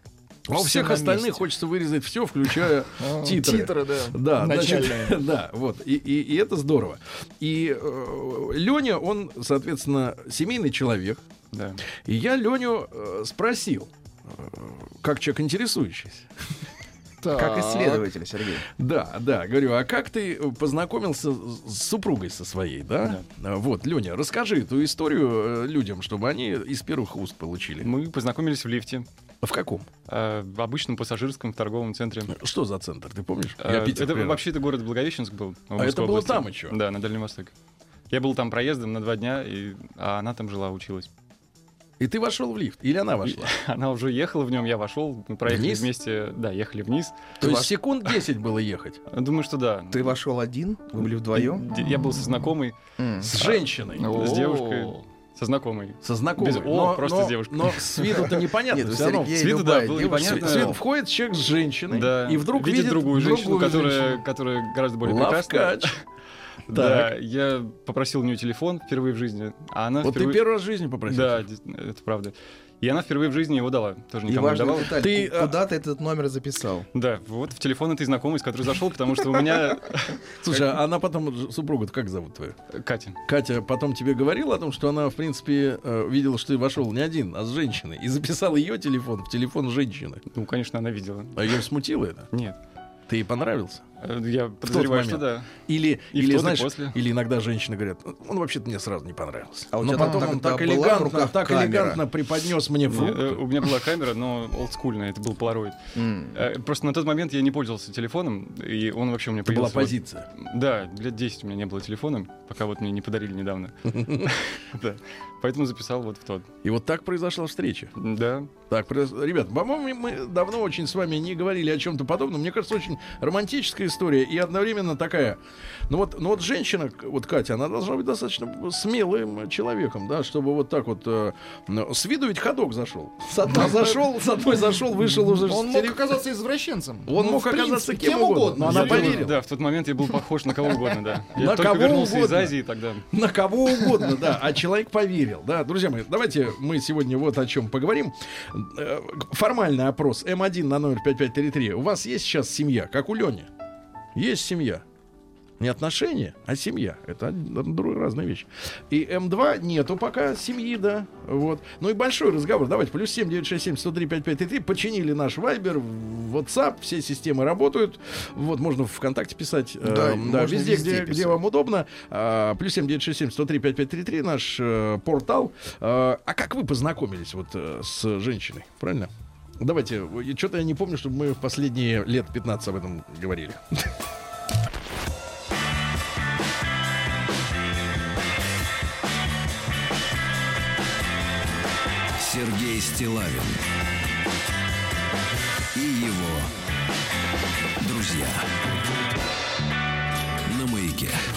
А у Все всех остальных месте. хочется вырезать все, включая *laughs* А, титры. Титры, да. Да, значит, *laughs* да, вот, и, и, и это здорово. И э, Леня, он, соответственно, семейный человек. Да. И я Леню э, спросил, э, как человек интересующийся. Как Так. исследователь, Сергей. Да, да, говорю, а как ты познакомился с супругой со своей, да? А, Вот, Леня, расскажи эту историю э, людям, чтобы они из первых уст получили. Мы познакомились в лифте, В каком? э, в обычном пассажирском в торговом центре. Что за центр, ты помнишь? Э, Питер это прервал. вообще-то город Благовещенск был. А это было области. там еще? Да, на Дальнем Востоке. Я был там проездом на два дня, и... а она там жила, училась. И ты вошел в лифт? Или она вошла? *laughs* Она уже ехала в нем, я вошел, мы проехали Вниз? вместе, да, ехали вниз. То есть секунд 10 было ехать. *laughs* Думаю, что да. Ты вошел один? Вы были вдвоем? Я был со знакомой. С женщиной. с девушкой, со знакомой. Со знакомой. Без «о», просто с девушкой. Но с виду-то *laughs* непонятно. Нет, у всё равно. С виду, да, было непонятно. С виду входит человек с женщиной, Да. и вдруг видит, видит другую женщину, которая, женщину. которая гораздо более прекрасная. Да, я попросил у нее телефон впервые в жизни, а она Вот ты впервые... первый раз в жизни попросил. Да, это правда. И она впервые в жизни его дала. Тоже И никому не важная давала. деталь, Ты, а- куда ты этот номер записал? Да, вот в телефон этой знакомой, с которой зашел, потому что у меня *laughs* Слушай, а она потом, супруга как зовут твою? Катя. Катя потом тебе говорила о том, что она, в принципе, э, видела, что ты вошел не один, а с женщиной, и записал ее телефон в телефон женщины. Ну, конечно, она видела. А ее смутило это? Нет. Ты ей понравился? Э, Я подозреваю, что да. Или, И или знаешь, после. или иногда женщины говорят, он вообще-то мне сразу не понравился. А у Но тебя потом там он так была элегантно, так камера? элегантно преподнес мне Не, э, фрукты. У меня была камера, но олдскульная, это был Polaroid. М. Э, Просто на тот момент я не пользовался телефоном, и он вообще у меня Это была появился. вот- позиция. Да, лет 10 у меня не было телефона, пока вот мне не подарили недавно. *laughs* Да. Поэтому записал вот в тот. И вот так произошла встреча. Да. Так, ребят, по-моему, мы давно очень с вами не говорили о чем-то подобном. Мне кажется, очень романтическая история и одновременно такая. Ну вот, ну вот женщина, вот Катя, она должна быть достаточно смелым человеком, да, чтобы вот так вот э, с виду ведь ходок зашел. С одной зашел, с одной зашел, вышел уже. Он мог оказаться извращенцем. Он Ну, мог оказаться кем угодно, но она поверила. Да, в тот момент я был похож на кого угодно, да. На Я только кого вернулся из угодно. Азии тогда. На кого угодно, да. А человек поверил. Да, друзья мои, давайте мы сегодня вот о чем поговорим. Э, Формальный опрос М1 на номер 5533. У вас есть сейчас семья, как у Лени? Есть семья. Не отношения, а семья. Это од- друг- разные вещи. И М2 нету пока семьи, да. Вот. Ну и большой разговор. Давайте, плюс 7 967 103 5533. Починили наш Вайбер, WhatsApp, все системы работают. Вот, можно в ВКонтакте писать. Да, э, можно везде, везде где, писать. где вам удобно. А, плюс 7 967 103 5533 наш э, портал. А, а как вы познакомились вот э, с женщиной? Правильно? Давайте, что-то я не помню, чтобы мы в последние лет 15 об этом говорили. Сергей Стилавин и его друзья.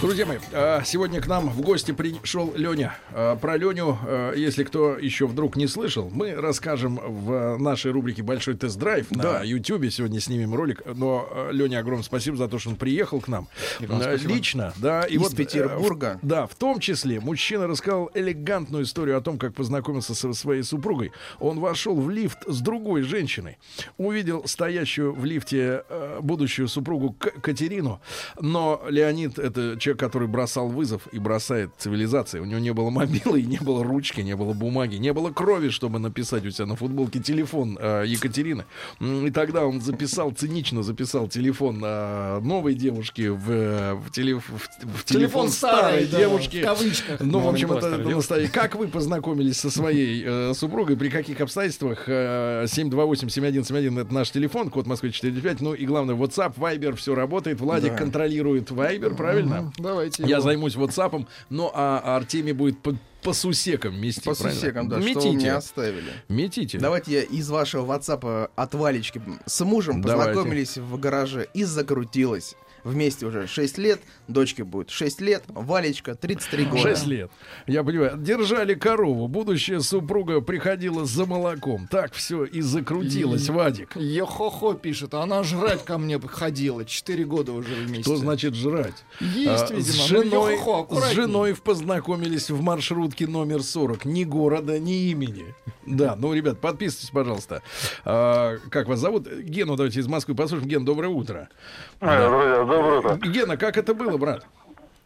Друзья мои, э, сегодня к нам в гости пришел Леня. Э, Про Леню, э, если кто еще вдруг не слышал, мы расскажем в нашей рубрике «Большой тест-драйв» на Ютьюбе. Сегодня снимем ролик. Но Лене огромное спасибо за то, что он приехал к нам. Лично, да. И Из вот, э, Петербурга. да, в том числе мужчина рассказал элегантную историю о том, как познакомился со своей супругой. Он вошел в лифт с другой женщиной, увидел стоящую в лифте будущую супругу Катерину, но Леонид это человек, который бросал вызов и бросает цивилизации. У него не было мобилы, и не было ручки, не было бумаги, не было крови, чтобы написать у себя на футболке телефон э, Екатерины. И тогда он записал, цинично записал телефон э, новой девушки в, э, в, телеф- в- в телефон, старой да, девушки. В кавычках. Ну, в общем, это настоящий. Как вы познакомились со своей э, супругой, при каких обстоятельствах? Э, 728-7171 это наш телефон, код Москвы 495. Ну и главное, WhatsApp, Viber, все работает. Владик Да. контролирует Viber, правильно? Давайте. Я его. займусь WhatsApp, ну а Артемий будет по, по сусекам мести. По правильно? сусекам, да, что вы Метите. мне оставили. Метите. Давайте я из вашего WhatsApp от Валечки с мужем Давайте. познакомились в гараже и закрутилось. Вместе уже 6 лет, дочке будет 6 лет, Валечка 33 года. Шесть лет. Я понимаю. Держали корову. Будущая супруга приходила за молоком. Так все и закрутилось, Вадик. Ехо-хо пишет, она жрать ко мне ходила. Четыре года уже вместе. Что значит жрать? Есть, А, видимо. С Ну, женой, ехо-хо, с женой познакомились в маршрутке номер 40. Ни города, ни имени. Да, ну, ребят, подписывайтесь, пожалуйста. А, как вас зовут? Гену давайте из Москвы послушаем. Ген, доброе утро. Э, Друзья, доброе утро. Гена, как это было, брат?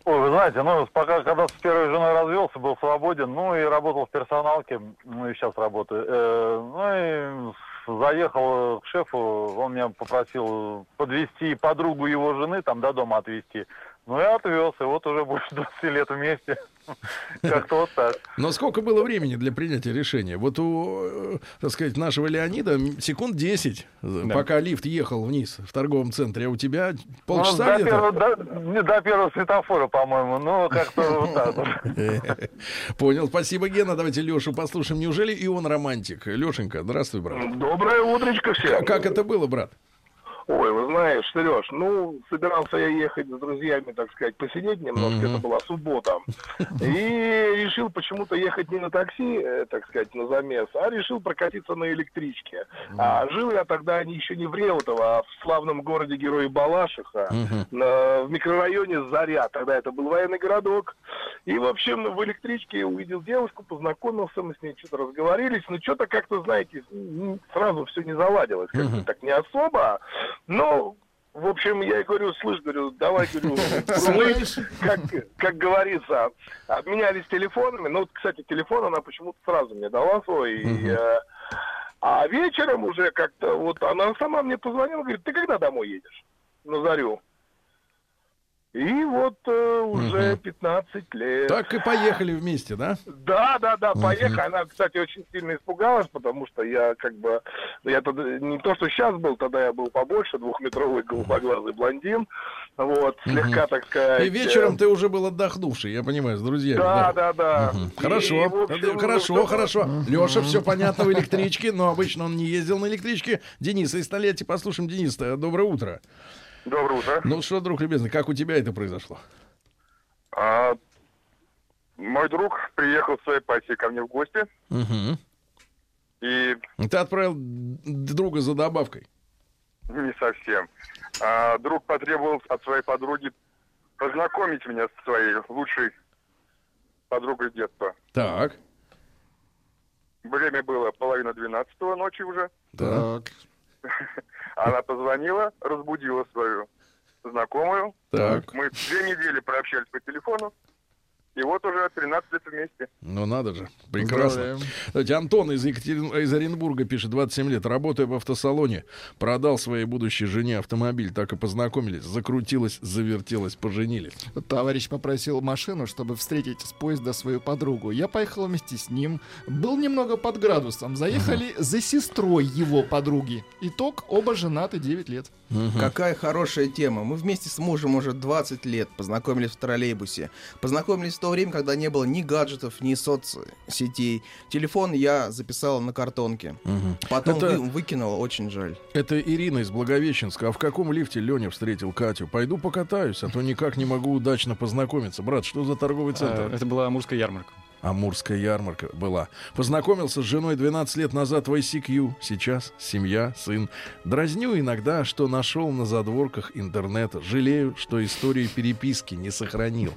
Ой, вы знаете, ну, пока, когда с первой женой развелся, был свободен, ну, и работал в персоналке, ну, и сейчас работаю. Э, ну, и заехал к шефу, он меня попросил подвести подругу его жены, там, до дома отвезти. Ну, я отвез, и вот уже больше 20 лет вместе. *laughs* Как-то вот так. Но сколько было времени для принятия решения? Вот у, э, так сказать, нашего Леонида секунд 10, э, пока лифт ехал вниз в торговом центре, а у тебя Ну, полчаса до, где-то? первого, до, до первого светофора, по-моему, ну, как-то вот так. *laughs* Понял, спасибо, Гена. Давайте Лешу послушаем. Неужели и он романтик? Лешенька, здравствуй, брат. Доброе утречко всем. Как это было, брат? Ой, вы знаешь, Сереж, ну, собирался я ехать с друзьями, так сказать, посидеть немножко, это была суббота. И решил почему-то ехать не на такси, э, так сказать, на замес, а решил прокатиться на электричке. А жил я тогда не, еще не в Реутово, а в славном городе Герой Балашиха, на- в микрорайоне Заря. Тогда это был военный городок. И, в общем, в электричке увидел девушку, познакомился, мы с ней что-то разговорились, но что-то как-то, знаете, сразу все не заладилось, как-то так не особо. Но, в общем, я ей говорю, слышь, говорю, давай, говорю, *laughs* Слышь? как, как говорится, обменялись телефонами. Ну, вот, кстати, телефон она почему-то сразу мне дала свой. и, э, а вечером уже как-то, вот она сама мне позвонила, говорит, ты когда домой едешь? На зарю. И вот э, уже 15 лет. Так и поехали вместе, да? Да, да, да, поехали. Она, кстати, очень сильно испугалась, потому что я как бы... Я тогда не то, что сейчас был, тогда я был побольше, двухметровый голубоглазый блондин. Вот, слегка, так сказать... И вечером э, ты уже был отдохнувший, я понимаю, с друзьями. Да, да, да. Мгм. И, Хорошо, в общем, хорошо, ну, хорошо. Леша, все понятно в электричке, но *laughs* обычно он не ездил на электричке. Денис из столетия, послушаем Денис, доброе утро. Доброе утро. Ну что, друг любезный, как у тебя это произошло? А, мой друг приехал с своей пассией ко мне в гости, Угу. и Ты отправил друга за добавкой. не совсем. А, друг потребовал от своей подруги познакомить меня со своей лучшей подругой детства. Так. Время было половина двенадцатого ночи уже. Да. *laughs* Она позвонила, разбудила свою знакомую. Так. Мы две недели прообщались по телефону. И вот уже 13 лет вместе. Ну надо же, прекрасно. Кстати, Антон из, Екатерин... из Оренбурга пишет, 27 лет, работая в автосалоне, продал своей будущей жене автомобиль, так и познакомились, закрутилась, завертелась, поженились. Товарищ попросил машину, чтобы встретить с поезда свою подругу. Я поехал вместе с ним. Был немного под градусом. Заехали за сестрой его подруги. Итог, оба женаты 9 лет. Какая хорошая тема. Мы вместе с мужем уже 20 лет познакомились в троллейбусе. Познакомились в то время, когда не было ни гаджетов, ни соцсетей. Телефон я записал на картонке. Потом Это- вы- выкинул, очень жаль. Это Ирина из Благовещенска. А в каком лифте Леня встретил Катю? Пойду покатаюсь, а то никак не могу удачно познакомиться. Брат, что за торговый А, центр? Это была Амурская ярмарка. Амурская ярмарка была. Познакомился с женой 12 лет назад в ICQ. Сейчас семья, сын. Дразню иногда, что нашел на задворках интернета. Жалею, что историю переписки не сохранил.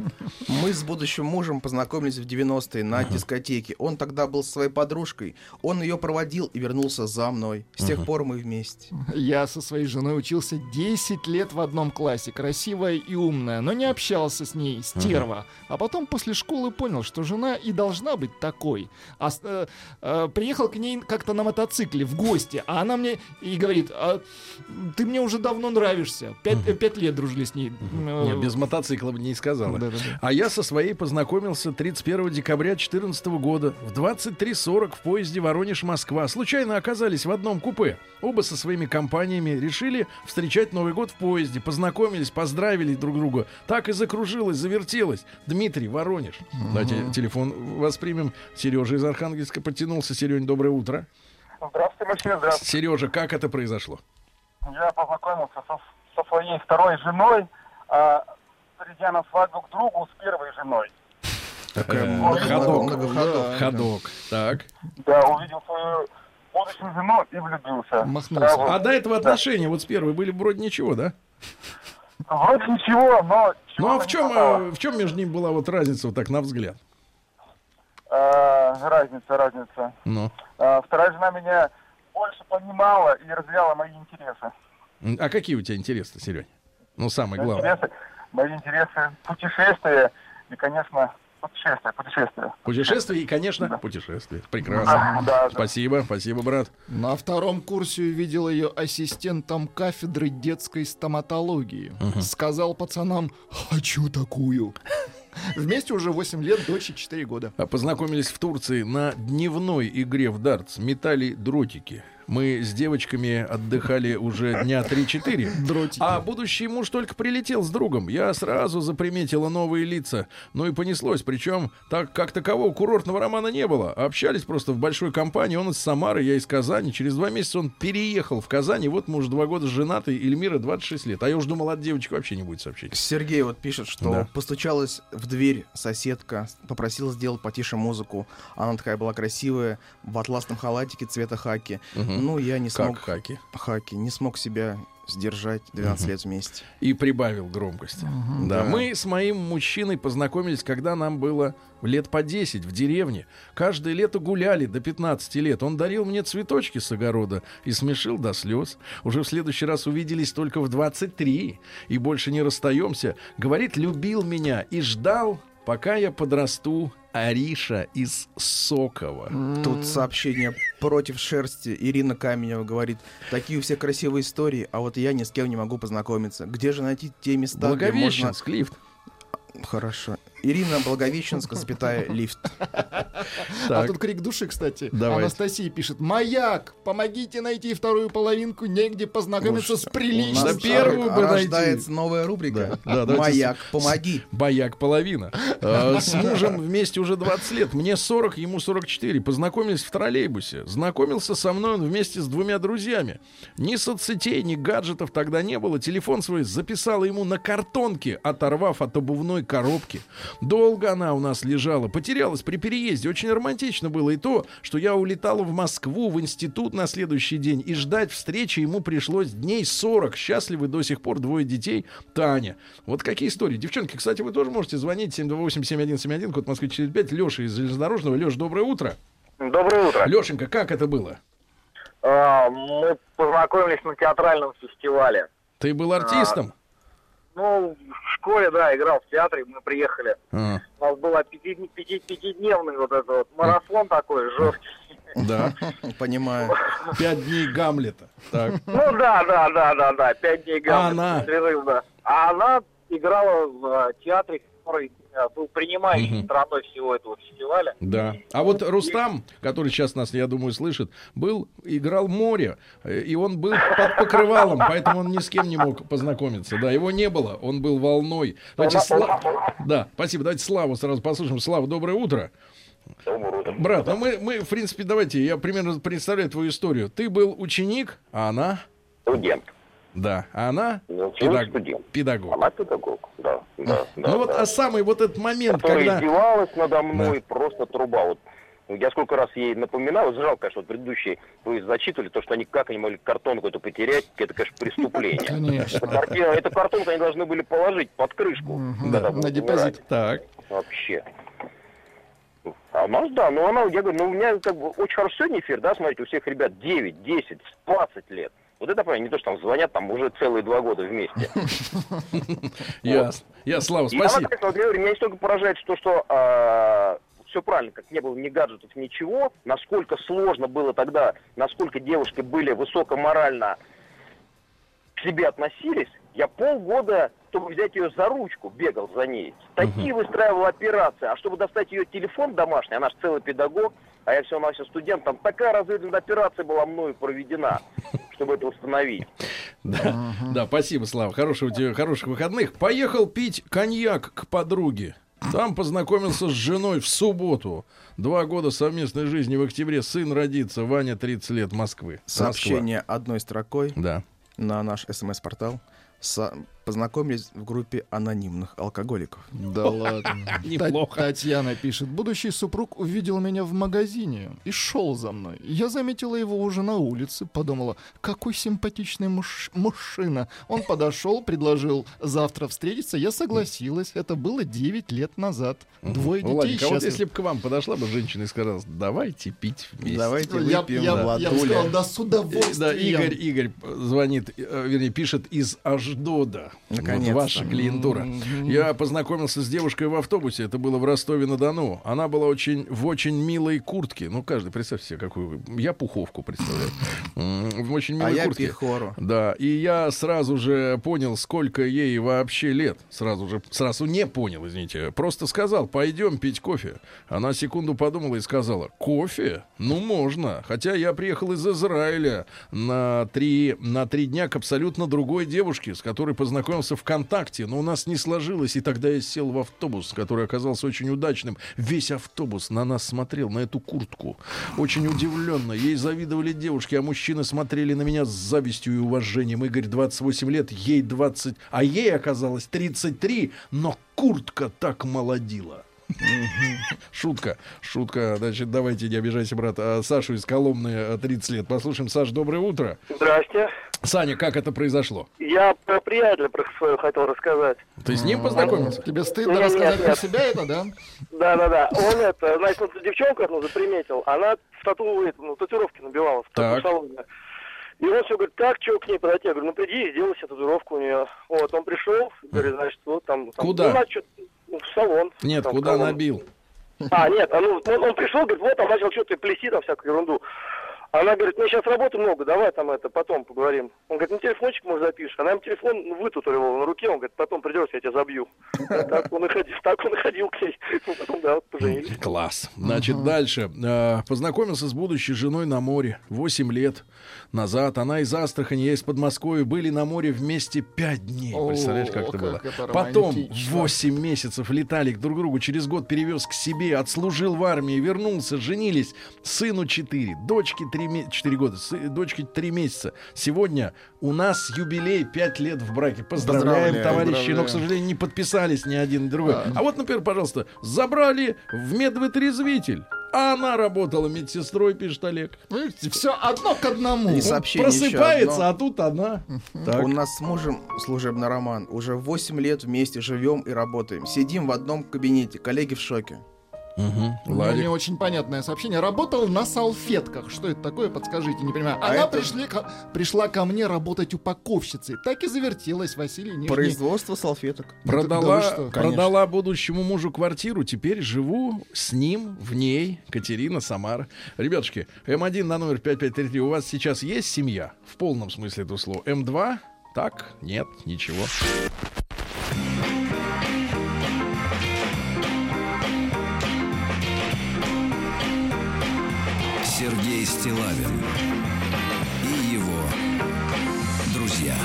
Мы с будущим мужем познакомились в 90-е на дискотеке. Он тогда был со своей подружкой. Он ее проводил и вернулся за мной. С тех пор мы вместе. Я со своей женой учился 10 лет в одном классе, красивая и умная, но не общался с ней, стерва. А потом после школы понял, что жена и должна быть такой. А э, э, приехал к ней как-то на мотоцикле в гости, а она мне и говорит, «А, ты мне уже давно нравишься. Пять, э, пять лет дружили с ней. Э, Нет, без мотоцикла бы не сказала. Да-да-да. А я со своей познакомился 31 декабря 2014 года в 23.40 в поезде Воронеж-Москва. Случайно оказались в одном купе. Оба со своими компаниями решили встречать Новый год в поезде. Познакомились, поздравили друг друга. Так и закружилось, завертелось. Дмитрий, Воронеж. Давайте телефон воспримем. Сережа из Архангельска подтянулся. Серень, доброе утро. Здравствуйте, Максим, здравствуйте. Сережа, как это произошло? Я познакомился со, со своей второй женой, а, придя на свадьбу к другу с первой женой. Э, ходок. Ходок. Так. Да, увидел свою будущую жену и влюбился. Махнулся. Сразу. А до этого отношения вот с первой были вроде ничего, да? Вроде ничего, но... Ну а в чем, э, в чем между ними была вот разница, вот так на взгляд? А, разница, разница. Ну. А, вторая жена меня больше понимала и разделяла мои интересы. А какие у тебя интересы, Серень? Ну, самое главное. Интересы, мои интересы путешествия и, конечно, путешествия, путешествия. Путешествие и, конечно, путешествие. Прекрасно. Да, да. Спасибо, спасибо, брат. На втором курсе увидел ее ассистентом кафедры детской стоматологии. Сказал пацанам «Хочу такую». Вместе уже 8 лет, дочь и 4 года. А Познакомились в Турции на дневной игре в дартс. Метали дротики. Мы с девочками отдыхали уже дня 3-4. Дротики. А будущий муж только прилетел с другом. Я сразу заприметила новые лица. Ну и понеслось. Причем, так как такового курортного романа не было. Общались просто в большой компании. Он из Самары, я из Казани. Через два месяца он переехал в Казань. И вот мы уже два года женаты. Эльмира 26 лет. А я уже думал, от девочек вообще не будет сообщений. Сергей вот пишет, что Да. постучалась в дверь соседка, попросила сделать потише музыку. Она такая была красивая, в атласном халатике цвета хаки. Ну, я не Как смог... хаки. Хаки. Не смог себя сдержать 12 лет вместе. и прибавил громкости. да. Да. Мы с моим мужчиной познакомились, когда нам было лет по 10 в деревне. Каждое лето гуляли до 15 лет. Он дарил мне цветочки с огорода и смешил до слез. Уже в следующий раз увиделись только в 23 и больше не расстаемся. Говорит, любил меня и ждал, пока я подрасту. Ариша из Сокова. Тут сообщение против шерсти. Ирина Каменева говорит, такие у всех красивые истории, а вот я ни с кем не могу познакомиться. Где же найти те места, где можно... Лифт. Хорошо. Ирина Благовещенска, запятая, лифт. *laughs* А тут крик души, кстати. Анастасия пишет. Маяк! Помогите найти вторую половинку, негде познакомиться с приличным. Первую бы найти. рождается новая рубрика. Маяк, помоги. Бояк половина. Э, *laughs* С мужем вместе уже 20 лет. Мне 40, ему 44. Познакомились в троллейбусе. Знакомился со мной он вместе с двумя друзьями. Ни соцсетей, ни гаджетов тогда не было. Телефон свой записала ему на картонке, оторвав от обувной коробки. Долго она у нас лежала. Потерялась при переезде. Очень романтично было и то, что я улетала в Москву, в институт на следующий день. И ждать встречи ему пришлось дней 40. Счастливы до сих пор двое детей. Таня. Вот какие истории. Девчонки, кстати, вы тоже можете звонить 728-7171, код Москвы 45. Леша из Железнодорожного. Леш, доброе утро. Доброе утро. Лешенька, как это было? А, Мы познакомились на театральном фестивале. Ты был артистом? Ну, в школе, да, играл в театре, мы приехали. А, У нас был пяти- пяти- пятидневный вот этот вот марафон такой жесткий. да. *laughs* Понимаю. Пять дней Гамлета. Так. Ну да, да, да, да, да, пять дней А гамма. она? Непрерывно. А она играла в э, театре, который был принимающей Мгм. стороной всего этого фестиваля. Да. А вот Рустам, который сейчас нас, я думаю, слышит, был, играл море, э, и он был под покрывалом, поэтому он ни с кем не мог познакомиться. Да, его не было, он был волной. Давайте Сла- Да, спасибо. Давайте Славу сразу послушаем. Слава, доброе утро. Брат, ну мы, мы, в принципе, давайте, я примерно представляю твою историю. Ты был ученик, а она? Студент. Да, а она? Ну, Педаг- студент. Педагог. Она педагог, да. да, да Ну вот, да. а самый вот этот момент, Которая когда... издевалась надо мной, просто труба. Вот я сколько раз ей напоминал, жалко, конечно, вот предыдущие вы зачитывали, то, что они как они могли картонку эту потерять, это, конечно, преступление. Конечно. Эту картонку они должны были положить под крышку. Да, на депозит. Так. Вообще. А у нас, да, ну она, я говорю, ну у меня как бы очень хорошо сегодня эфир, да, смотрите, у всех ребят 9, 10, 20 лет. Вот это, понятно, не то, что там звонят, там уже целые два года вместе. *laughs* Ясно. Я, Слава, спасибо. меня не столько поражает, что, что все правильно, как не было ни гаджетов, ничего, насколько сложно было тогда, насколько девушки были высокоморально к себе относились, я полгода, чтобы взять ее за ручку, бегал за ней. Такие выстраивал операции. А чтобы достать ее телефон домашний, она же целый педагог, а я все на все студент, там такая разведывательная операция была мною проведена, *laughs* чтобы это установить. Да, да, спасибо, Слава. Хорошего тебе, хороших выходных. Поехал пить коньяк к подруге. Там познакомился с женой в субботу. Два года совместной жизни в октябре. Сын родится. Ваня, 30 лет, Москвы. Сообщение одной строкой Москва. Да. на наш смс-портал. Со- Познакомились в группе анонимных алкоголиков. Да ладно. *laughs* Неплохо. Та- Татьяна пишет. Будущий супруг увидел меня в магазине и шел за мной. Я заметила его уже на улице, подумала, какой симпатичный муж- мужчина. Он подошел, предложил завтра встретиться. Я согласилась. Это было 9 лет назад. Двое детей Владик, а вот счастливы. если бы к вам подошла бы женщина и сказала, давайте пить вместе. Давайте Я, выпьем я- в я бы сказал, да с удовольствием. Да, Игорь, Игорь звонит, э, вернее, пишет из Аждода. Наконец-то. Вот ваша клиентура. Я познакомился с девушкой в автобусе. Это было в Ростове-на-Дону. Она была очень в очень милой куртке. Ну, каждый, представьте себе, какую. Я пуховку представляю. В очень А милой я куртке. пихору. Да, и я сразу же понял, сколько ей вообще лет. Сразу же, сразу не понял, извините. Просто сказал, пойдем пить кофе. Она секунду подумала и сказала, кофе? Ну, можно. Хотя я приехал из Израиля на три, на три дня к абсолютно другой девушке, с которой познакомился ВКонтакте. Но у нас не сложилось, и тогда я сел в автобус, который оказался очень удачным. Весь автобус на нас смотрел, на эту куртку. Очень удивленно. Ей завидовали девушки, а мужчины смотрели на меня с завистью и уважением. Игорь 28 лет, ей 20, а ей оказалось 33, но куртка так молодила. Шутка, шутка. Значит, давайте не обижайся, брат. А Сашу из Коломны э, 30 лет. Послушаем. Саш, доброе утро. Здрасте. Саня, как это произошло? Я про приятеля про своего хотел рассказать. Ты с ним познакомился? Тебе стыдно Нет, рассказать нет, про нет. себя это, да? Да-да-да. Он это, значит, вот девчонка одну заприметил, она в тату, это, ну, татуировки набивала в тату-салоне. И он все говорит, так, что к ней подойти? Я говорю, ну приди и сделай себе татуировку у нее. Вот, он пришел, говорит, значит, вот там... там, Куда? Ну, в салон. Нет, Там, куда салон. набил? А, нет, а ну, он, он пришел, говорит, вот, там начал что-то плести, там всякую ерунду. Она говорит, мне сейчас работы много, давай там это, потом поговорим. Он говорит, ну телефончик может запишешь. Она ему телефон вытутуривала на руке, он говорит, потом придешь, я тебя забью. *laughs* Так он и ходил, так он и ходил к ней. *laughs* Ну, Потом, да, поженились. Класс. Значит, дальше. Э, Познакомился с будущей женой на море. Восемь лет назад. Она из Астрахани, я из Подмосковья. Были на море вместе пять дней. О, Представляешь, как это как было? это Потом романтично. восемь месяцев летали друг к другу. Через год перевез к себе. Отслужил в армии. Вернулся. Женились. Сыну четыре. Дочке три ме- четыре года. сы- Дочке три месяца. Сегодня у нас юбилей пять лет в браке. Поздравляем, Поздравляем, товарищи. Но, к поздравляем. сожалению, не подписались ни один ни другой. А вот, например, пожалуйста, забрали в медвытрезвитель. А она работала медсестрой, пишет Олег. Видите, все одно к одному. И сообщение Просыпается, одно. а тут она. Так. У нас с мужем служебный роман. Уже 8 лет вместе живем и работаем. Сидим в одном кабинете. Коллеги в шоке. Мгм. У меня Владик. не очень понятное сообщение. Работал на салфетках. Что это такое, подскажите, не понимаю. А Она это- пришли ко- пришла ко мне работать упаковщицей. Так и завертелась Василий Нижний. Производство салфеток. Продала, Да что? продала будущему мужу квартиру, теперь живу с ним, в ней, Катерина Самара. Ребятушки, М1 на номер 5533, у вас сейчас есть семья? В полном смысле этого слова. М2? Так? Нет? Ничего. Стилавин и его друзья.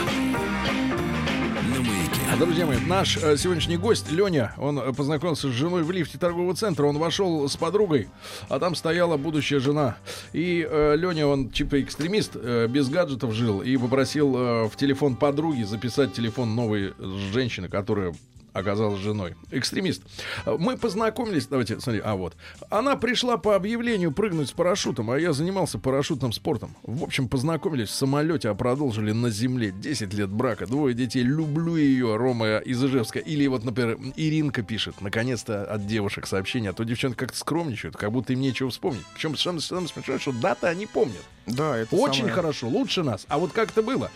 А, Друзья мои, наш э, сегодняшний гость Леня, он э, познакомился с женой в лифте торгового центра. Он вошел с подругой, а там стояла будущая жена. И э, Леня, он типа экстремист, э, без гаджетов жил и попросил э, в телефон подруги записать телефон новой женщины, которая оказалась женой. Экстремист. Мы познакомились, давайте, смотри, а вот. Она пришла по объявлению прыгнуть с парашютом, а я занимался парашютным спортом. В общем, познакомились в самолете, а продолжили на земле. 10 лет брака, двое детей. Люблю ее, Рома из Ижевска. Или вот, например, Иринка пишет, наконец-то от девушек сообщение. А то девчонки как-то скромничают, как будто им нечего вспомнить. Причем самое самое смешное, что даты они помнят. Да, это Очень самое- хорошо, лучше нас. А вот как это было?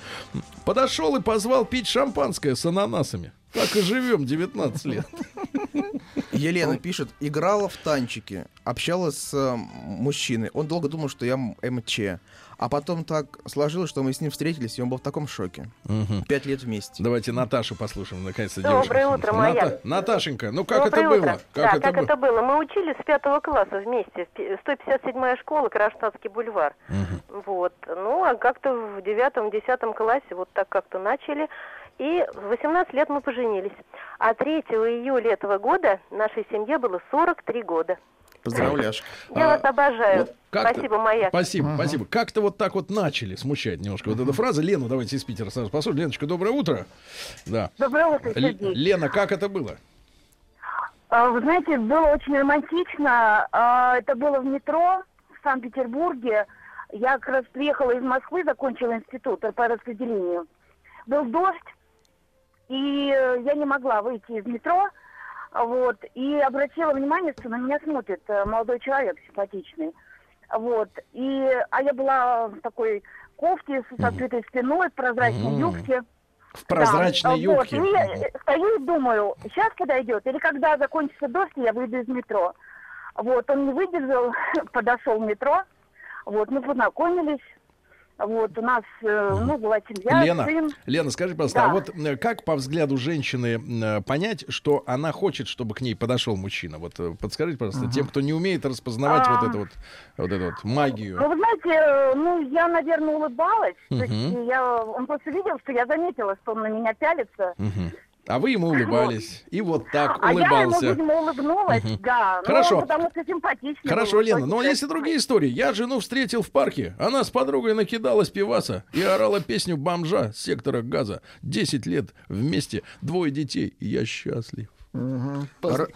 Подошел и позвал пить шампанское с ананасами. Так и живем 19 лет. Елена пишет, играла в танчики, общалась с э, мужчиной. Он долго думал, что я МЧ. А потом так сложилось, что мы с ним встретились, и он был в таком шоке. Мгм. Пять лет вместе. Давайте Наташу послушаем, наконец-то Доброе девушка. утро, моя. Наташенька, ну как Доброе это было? утро. Как да, это как было? это было? Мы учились с пятого класса вместе. Пи- 157-я школа, Кронштадтский бульвар. Вот. Ну, а как-то в девятом-десятом классе вот так как-то начали. И в 18 лет мы поженились. А 3 июля этого года нашей семье было 43 года. Поздравляшки. Я А, вас обожаю. вот Спасибо, моя. Спасибо, спасибо. Как-то вот так вот начали смущать немножко вот эта фраза. Лену давайте из Питера сразу послушаем. Леночка, доброе утро. Да. Доброе утро, Л- Сергей. Лена, как это было? А, Вы знаете, было очень романтично. А, Это было в метро в Санкт-Петербурге. Я как раз приехала из Москвы, закончила институт по распределению. Был дождь, и э, я не могла выйти из метро. Вот, и обратила внимание, что на меня смотрит э, молодой человек симпатичный. Вот, и, а я была в такой кофте с открытой спиной, в прозрачной Мгм. юбке. В прозрачной Да, юбке. Вот, и э, стою и думаю, сейчас подойдет, или когда закончится дождь, я выйду из метро. Вот, он не выдержал, *laughs* подошел в метро, вот, мы познакомились, вот, у нас, э, ну, была семья, Лена, сын. Лена, скажи, пожалуйста, Да. а вот как по взгляду женщины э, понять, что она хочет, чтобы к ней подошел мужчина? Вот э, подскажите, пожалуйста, тем, кто не умеет распознавать А. вот эту вот, вот эту вот магию. Ну, вы знаете, ну, я, наверное, улыбалась, то есть я, он просто видел, что я заметила, что он на меня пялится, Мгм. А вы ему улыбались. И вот так а я ему, улыбался. видимо, улыбнулась, да, Хорошо. ну, потому что симпатичный Хорошо, был, Лена, но есть и другие истории. Я жену встретил в парке. Она с подругой накидалась пиваса и орала песню бомжа с сектора газа. Десять лет вместе, двое детей, и я счастлив. Поз-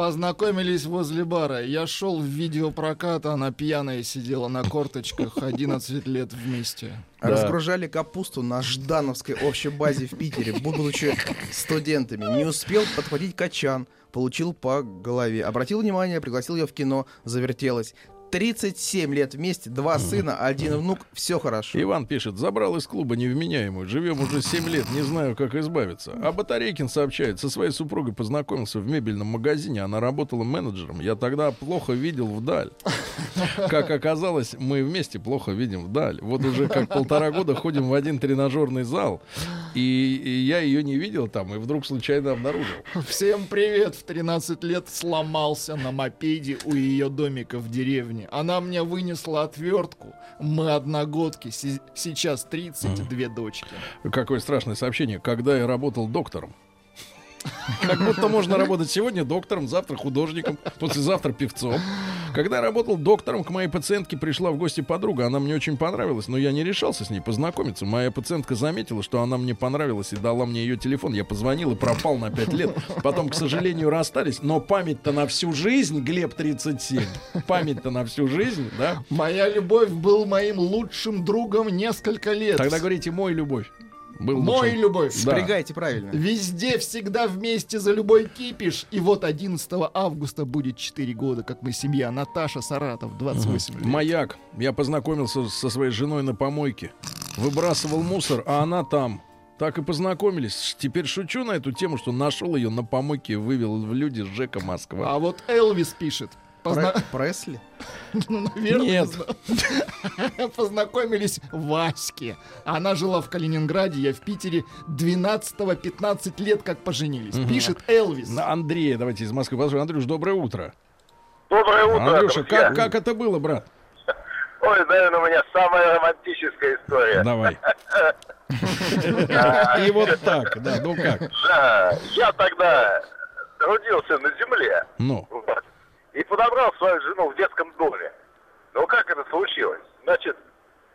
Познакомились возле бара. Я шел в видеопрокат, а она пьяная сидела на корточках 11 лет вместе. Разгружали капусту на Ждановской общей базе в Питере, будучи студентами. Не успел подхватить качан, получил по голове. Обратил внимание, пригласил ее в кино, завертелась. 37 лет вместе, два сына, один внук, все хорошо. Иван пишет, забрал из клуба невменяемую. Живем уже 7 лет, не знаю, как избавиться. А Батарейкин сообщает, со своей супругой познакомился в мебельном магазине. Она работала менеджером. Я тогда плохо видел вдаль. Как оказалось, мы вместе плохо видим вдаль. Вот уже как полтора года ходим в один тренажерный зал, и, и я ее не видел там, и вдруг случайно обнаружил. Всем привет! В 13 лет сломался на мопеде у ее домика в деревне. Она мне вынесла отвертку. Мы одногодки. Сейчас 32 дочки. Какое страшное сообщение. Когда я работал доктором. Как будто можно работать сегодня доктором, завтра художником, послезавтра певцом. Когда я работал доктором, к моей пациентке пришла в гости подруга. Она мне очень понравилась, но я не решался с ней познакомиться. Моя пациентка заметила, что она мне понравилась и дала мне ее телефон. Я позвонил и пропал на 5 лет. Потом, к сожалению, расстались. Но память-то на всю жизнь, Глеб 37. Память-то на всю жизнь, да? Моя любовь был моим лучшим другом несколько лет. Тогда говорите, мой любовь. Был Мой лучшим. любовь. Да. Спрягайте правильно. Везде, всегда вместе за любой кипиш. И вот 11 августа будет 4 года, как мы семья. Наташа Саратов, 28 лет. Маяк. Я познакомился со своей женой на помойке. Выбрасывал мусор, а она там. Так и познакомились. Теперь шучу на эту тему, что нашел ее на помойке и вывел в люди Жека Москва. А вот Элвис пишет. Позна- Пре- Пресли? *laughs* Ну, наверное, Нет. позна- *laughs* Познакомились в Ваське. Она жила в Калининграде, я в Питере. 12-15 лет как поженились. Пишет Элвис. На Андрея, давайте из Москвы. Послушай, Андрюш, доброе утро. Доброе утро, Андрюша, друзья. как, как это было, брат? *laughs* Ой, наверное, у меня самая романтическая история. Давай. И вот так, да, ну как? Да, я тогда трудился на земле. Ну. Вот. И подобрал свою жену в детском доме. Ну как это случилось? Значит,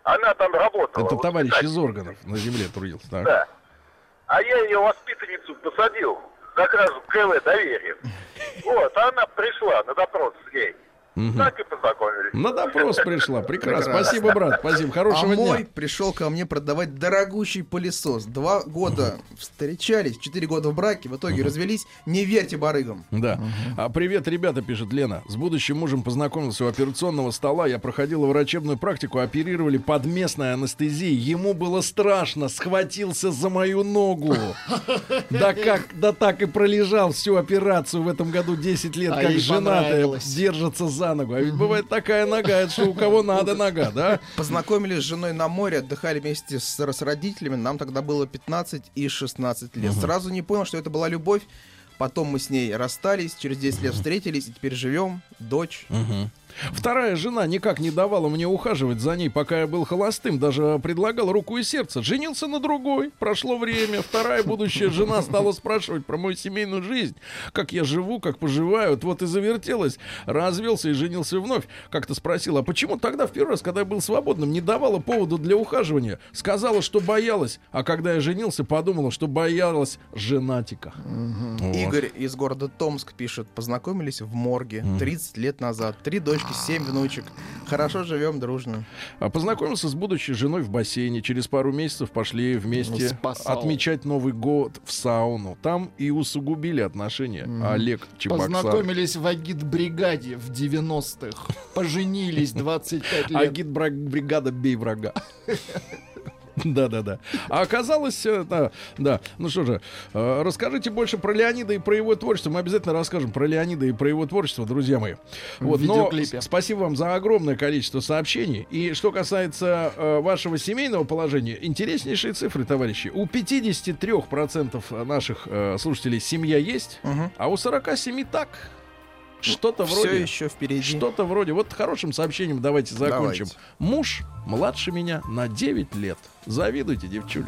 она там работала. Это товарищ из органов на земле трудился. Так. Да. А я ее воспитанницу посадил как раз в КВ доверие. *laughs* Вот, а она пришла на допрос с ней. Мгм. Так и познакомились. На допрос пришла. Прекрасно. Прекрасно. Спасибо, брат. Спасибо. Хорошего а дня. мой пришел ко мне продавать дорогущий пылесос. Два года встречались, четыре года в браке, в итоге развелись. Не верьте барыгам. Да. А, привет, ребята, пишет Лена. С будущим мужем познакомился у операционного стола. Я проходила врачебную практику, оперировали под местной анестезией. Ему было страшно, схватился за мою ногу. *laughs* Да как, да так и пролежал всю операцию в этом году 10 лет, А как женатая держится за ногу. А ведь бывает такая нога, это что у кого надо нога, да? Познакомились с женой на море, отдыхали вместе с, с родителями. Нам тогда было 15 и 16 лет. Сразу не понял, что это была любовь. Потом мы с ней расстались, через 10 лет встретились, и теперь живем. Дочь. Вторая жена никак не давала мне ухаживать за ней, пока я был холостым. Даже предлагал руку и сердце. Женился на другой. Прошло время. Вторая будущая жена стала спрашивать про мою семейную жизнь. Как я живу, как поживаю. Вот, и завертелась. Развелся и женился вновь. Как-то спросила, а почему тогда в первый раз, когда я был свободным, не давала поводу для ухаживания? Сказала, что боялась. А когда я женился, подумала, что боялась женатика. Вот. Игорь из города Томск пишет. Познакомились в морге 30 лет назад. Три дочки, семь внучек. Хорошо живем дружно. А Познакомился с будущей женой в бассейне. Через пару месяцев пошли вместе Спасал. отмечать Новый год в сауну. Там и усугубили отношения. Олег Чебоксар. Познакомились в агитбригаде в 90-х. Поженились 25 лет. Агитбригада «Бей врага». *laughs* Да-да-да. А оказалось, э, да, да. Ну что же, э, расскажите больше про Леонида и про его творчество. Мы обязательно расскажем про Леонида и про его творчество, друзья мои. Вот, но спасибо вам за огромное количество сообщений. И что касается э, вашего семейного положения, интереснейшие цифры, товарищи. У 53% наших слушателей семья есть, а у 47 так. Что-то Всё вроде. еще впереди. Что-то вроде. Вот хорошим сообщением давайте закончим. Давайте. Муж младше меня на 9 лет. Завидуйте, девчули.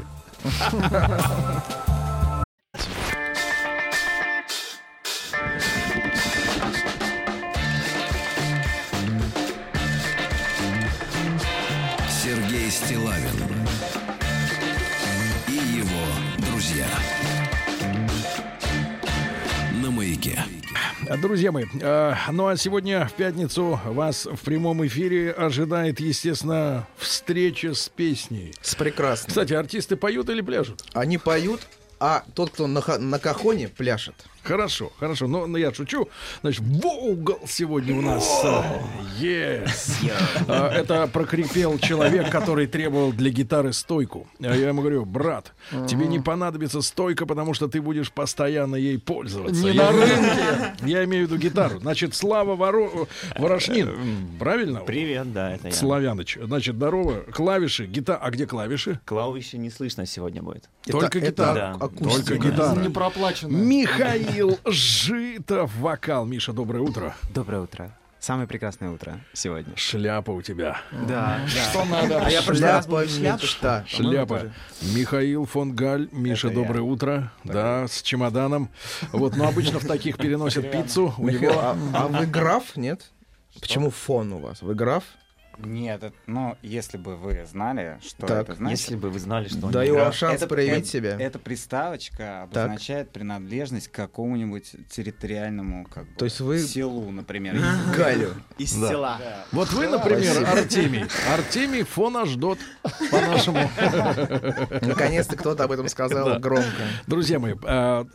Сергей Стилавин Друзья мои, э, ну а сегодня в пятницу вас в прямом эфире ожидает, естественно, встреча с песней. С прекрасным. Кстати, артисты поют или пляжут? Они поют, а тот, кто на, на кахоне, пляшет. Хорошо, хорошо. Но, но я шучу. Значит, Воугл сегодня у нас. э, Yes. А, Это прокрепел человек, который требовал для гитары стойку. А Я ему говорю, брат, тебе не понадобится стойка, потому что ты будешь постоянно ей пользоваться. Не Я- на рынке. Я имею в виду гитару. Значит, Слава Воро- Ворошнин. Правильно? Привет, да, это я. Славяныч. Значит, здорово. Клавиши, гитара. А где клавиши? Клавиши не слышно сегодня будет. Только гитара. Да. Только гитара. Не проплачено. Михаил Житов, вокал. Миша, доброе утро. Доброе утро. Самое прекрасное утро сегодня. Шляпа у тебя. Да, да. Что надо? А я Шляпа, мечта. Шляпа. Михаил фон Галь. Миша, Это я. доброе утро. Да, с чемоданом. Вот, но обычно в таких переносят пиццу. У Михаил, него... а, а вы граф, нет? Почему фон у вас? Вы граф? Нет, это- ну, если бы вы знали, что Так. это значит. Если бы вы знали, что Даю вам шанс это, проявить это- себя. Эта приставочка обозначает принадлежность к какому-нибудь территориальному как бы, То есть вы- селу, например. Галю. Из Да. села. Вот вы, например, Спасибо. Артемий. Артемий фон Аждот, по-нашему. Наконец-то кто-то об этом сказал громко. Друзья мои, в-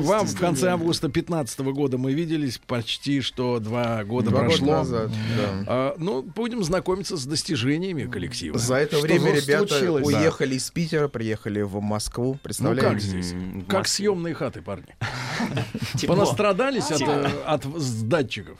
вам в конце августа 2015 года мы виделись, почти что два года Два года прошло. назад, да. А, ну, будем знакомиться с достижениями коллектива. За это Что время ребята случилось? уехали из Питера, приехали в Москву. Ну Представляете? как здесь? М, в Как Москве. съемные хаты, парни. *laughs* Понастрадались от, датчиков.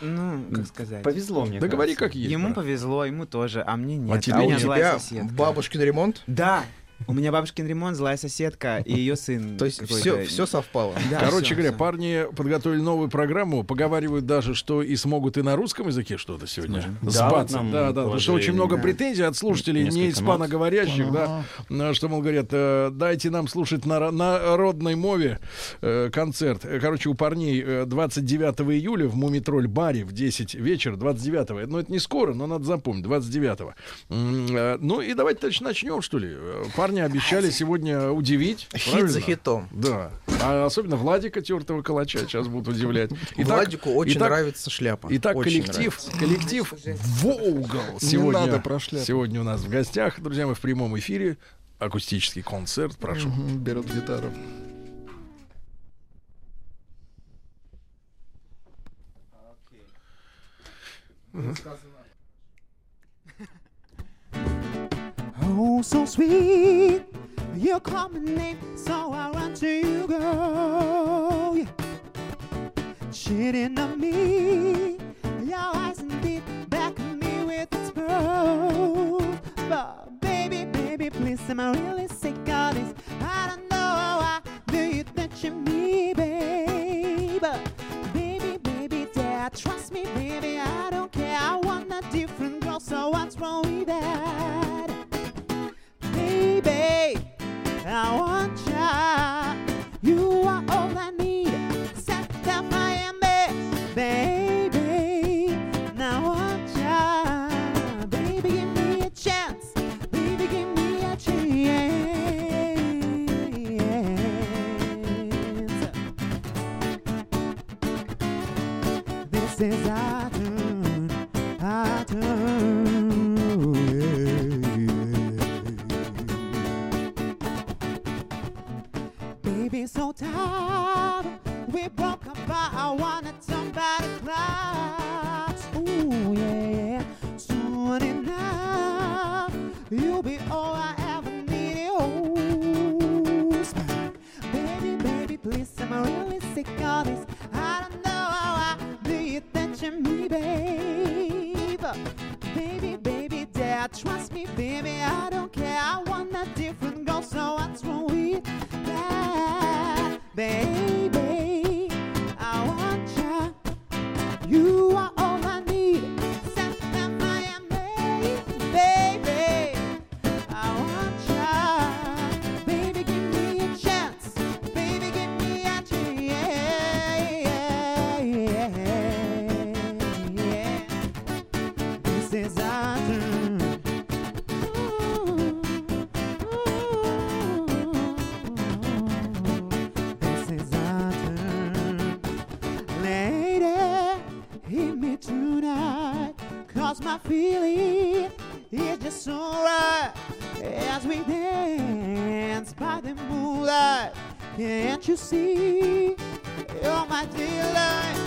Ну, как сказать. Повезло мне. Да говори как есть. Ему повезло, ему тоже, а мне нет. а у А у нет. тебя бабушкин ремонт? Да, у меня бабушкин ремонт, злая соседка и ее сын. То есть все, все совпало. Да, Короче всё, говоря, всё. парни подготовили новую программу, поговаривают даже, что и смогут и на русском языке что-то сегодня Да, сбаться. вот нам Да, да, потому что очень много да. претензий от слушателей не Несколько испаноговорящих, да, э, что, мол, говорят, э, дайте нам слушать на ро- народной мове э, концерт. Э, Короче, у парней э, 29 июля в Мумитроль баре в 10 вечера, 29 ну это не скоро, но надо запомнить, 29 М, э, Ну и давайте, товарищ, начнем, что ли. Э, Парни обещали сегодня удивить. Хит правильно? за хитом. Да. А особенно Владика Тертого Калача сейчас будут удивлять. *laughs* Владику очень итак- нравится шляпа. Итак, Очень коллектив, нравится. коллектив Воугл сегодня, надо про шляпу. сегодня у нас в гостях. Друзья, мы в прямом эфире. Акустический концерт, прошу. Берут гитару. Oh, so sweet. You call my name, so I run to you, girl. Yeah. Cheating on me. Your eyes indeed back at me with its pearl. But baby, baby, please, am I really sick of this? I don't know why do you touch me, babe? Baby, baby, dad, trust me, baby, I don't care. I want a different girl, so what's wrong with that? Baby, I want ya. You We broke up, but I wanted somebody close. Ooh, yeah. Soon enough, you'll be all I ever needed. Oh. Baby, baby, please, I'm really sick of this. I don't know how I do you touch me, babe. Baby, baby, dare trust me, baby. I don't care. I want a different girl, so what's wrong with Cause my feeling is just so right. As we dance by the moonlight. Can't you see? You're my delight.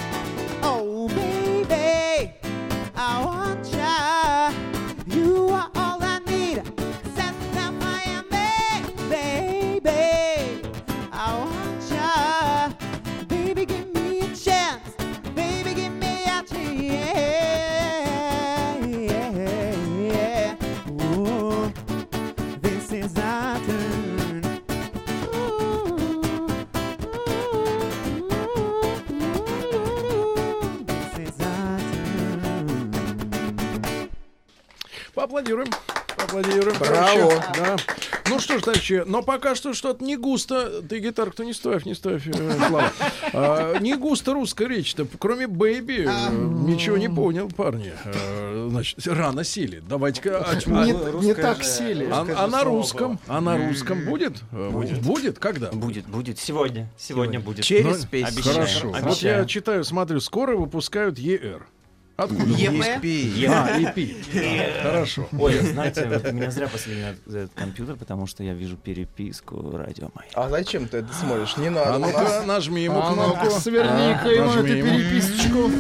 Товарищи, но пока что что-то не густо. Ты гитарку не ставь, не ставь, э, Слава. А, не густо русская речь-то. Кроме «Бэйби» э, ничего не понял, парни. Э, Значит, рано сели. Давайте-ка... а, Не- а- не так сели. А, а на русском? А на русском будет? Будет. Будет? Когда? Будет, будет. Сегодня. Сегодня будет. Ну, Обещаю. Хорошо. Вот Обещаю. я читаю, смотрю, скоро выпускают ЕР. Откуда? ЕП? А, EP. Хорошо. Ой, знаете, вот меня зря посадили на этот компьютер, потому что я вижу переписку радио Маяк. А зачем ты это смотришь? Не надо. А ну-ка, нажми ему А кнопку. сверни-ка ему эту переписочку.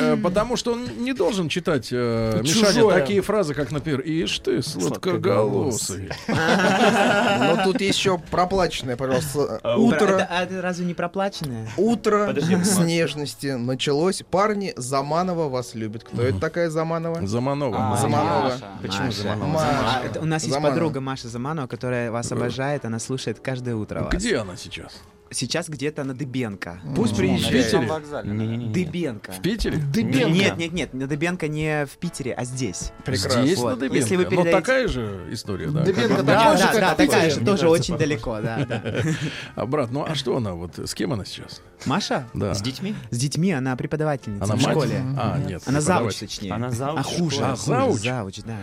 Э, Потому что он не должен читать, э, Мишаня, такие фразы, как, например, «Ишь ты, сладкоголосый». *laughs* Но тут еще проплаченное, пожалуйста. Утро. Утро. Это, а это разве не проплаченное? Утро с нежности началось. Парни, Заманова вас любит. Кто это такая Заманова? Заманова. А, Заманова. Маша. Почему Маша. Заманова? Маша. А, это у нас есть Заманова. подруга Маша Заманова, которая вас обожает, она слушает каждое утро вас. Где она сейчас? Сейчас где-то на Дыбенко. Пусть В приезжает. Питере? Не-не-не. Дыбенко. В Питере? Дыбенко. Нет, нет, нет, на Дыбенко не в Питере, а здесь. Прекрасно. Здесь Вот. на Дыбенко. Если вы Ну, передаете- такая же история, да? Дыбенко Да, же, да, как да, в такая же, тоже кажется, очень далеко, да, да. *laughs* А, брат, ну а что она вот, с кем она сейчас? Маша? Да. С детьми? С детьми, она преподавательница Она в мать? школе. А, нет. Она завуч, точнее. Она завуч А хуже. А, хуже, завуч? завуч, да.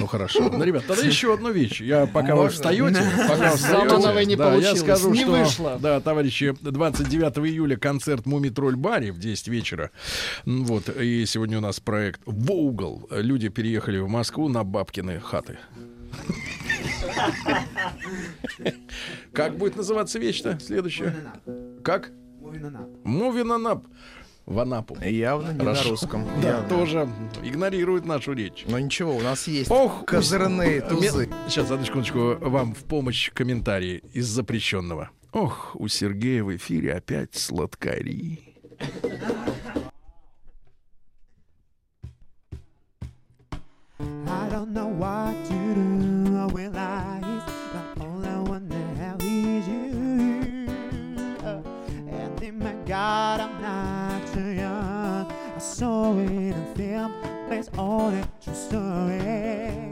Ну хорошо. Ну, ребят, тогда еще одну вещь. Я пока вы Можно? встаете, пока Замановой не встаете, да, я скажу, не что, вышло. да, товарищи, 29 июля концерт Муми Тролль Баре в 10 вечера. Вот, и сегодня у нас проект Воугл. Люди переехали в Москву на бабкины хаты. Как будет называться вещь-то следующая? Как? Мувинанап. В Анапу. Явно не Хорошо. на русском. Да, Явно. тоже игнорирует нашу речь. Но ничего, у нас есть Ох, козырные тузы. Сейчас, одну секундочку, вам в помощь комментарии из запрещенного. Ох, у Сергея в эфире опять сладкари. I don't know what to do when I the only one that have is you. And then my God, I'm not sorry, en enferme, mais on est tous heureux.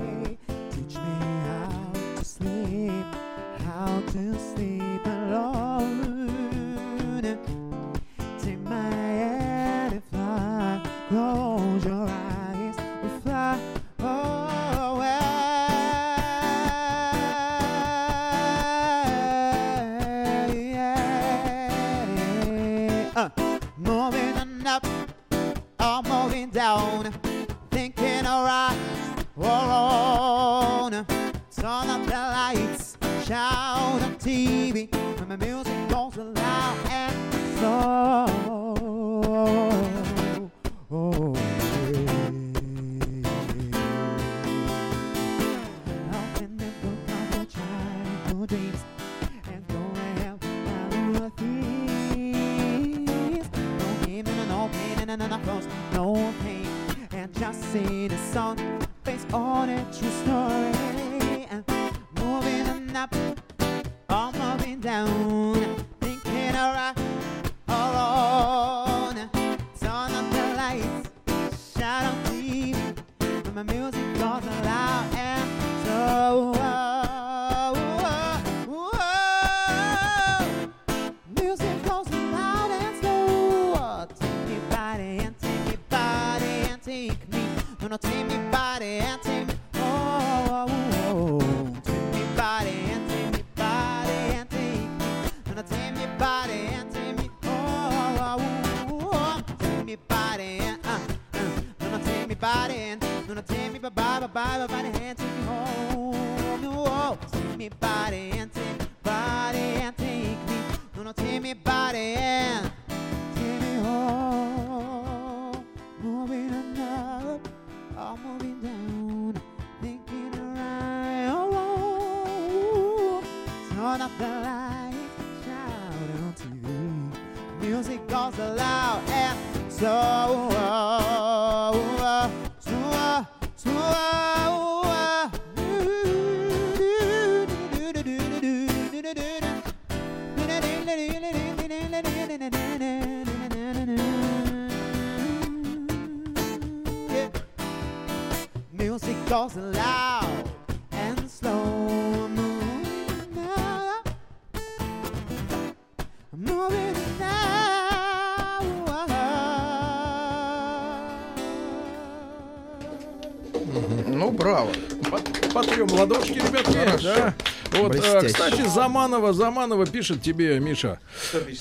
Ладошки, ребятки. Хорошо. Да. Вот, э, кстати, Заманова, Заманова пишет тебе, Миша.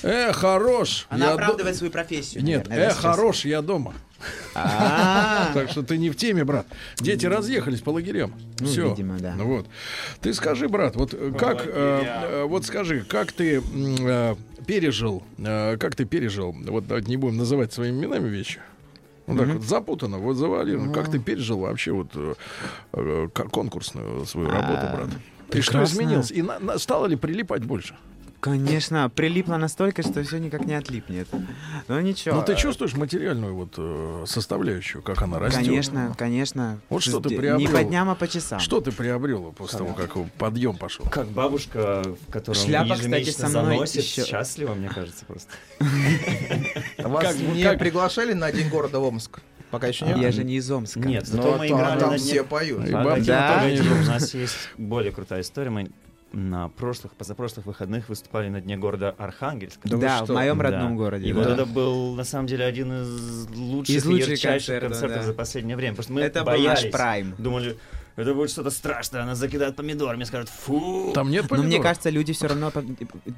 Э, хорош. Она оправдывает до- свою профессию. Нет, наверное, э, сейчас? хорош, я дома. А. *laughs* Так что ты не в теме, брат. Дети разъехались по лагерям. Ну, Все. видимо, да. Вот. Ты скажи, брат, вот э, как, э, вот скажи, как ты пережил, как ты пережил, вот давайте не будем называть своими именами вещи. Ну так Мгм. вот запутано, вот завалено. Как ты пережил вообще вот э, э, ко- конкурсную свою работу, А, брат? И что изменилось? И на- на- стало ли прилипать больше? Конечно, прилипло настолько, что все никак не отлипнет. Но ничего. Ну ты чувствуешь материальную вот э, составляющую, как она растет? Конечно, конечно. Вот что ты Не приобрел? по дням, а по часам. Что ты приобрел после того, как подъем пошел? Как бабушка, которую Шляпа, кстати, со мной заносит, еще- счастлива, мне кажется, просто. *laughs* Вас Как- не как- приглашали на День города в Омск? Пока еще нет? Я же не из Омска. Нет, Ну, зато мы а там- играли там на все поют. И Да, не У нас есть более крутая история. Мы на прошлых, позапрошлых выходных выступали на дне города Архангельск. Да, Да, в моем родном городе, И да. вот это был, на самом деле, один из лучших Из и лучших ярчайших концертов, концертов да. за последнее время. Потому что мы Это был боялись, наш прайм. думали, это будет что-то страшное, нас закидают помидорами, скажут, фу. Там нет Но мне помидоров? кажется, люди все равно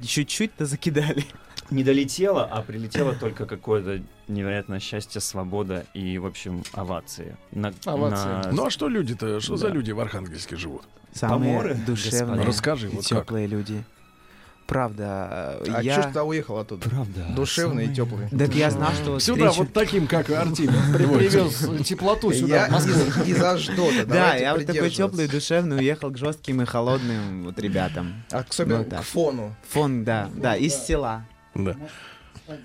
чуть-чуть-то закидали. Не долетело, а прилетело только какое-то невероятное счастье, свобода и, в общем, овации. На- Овации. на- Ну а что люди-то, что за Да. люди в Архангельске живут? Самые Поморы, душевные господа. Расскажи, и вот как. теплые люди. Правда, А я... чё ж ты уехал оттуда? Правда. Душевный и теплый. Так я знал, что Сюда, встречу- вот таким, как *laughs* Вот. Привез теплоту сюда, Я в Москву. из, Аждота. Да, я вот такой теплый, душевный, уехал к жестким и холодным вот ребятам. Особенно так. к фону. Фон, да, да, из села. Да. Э,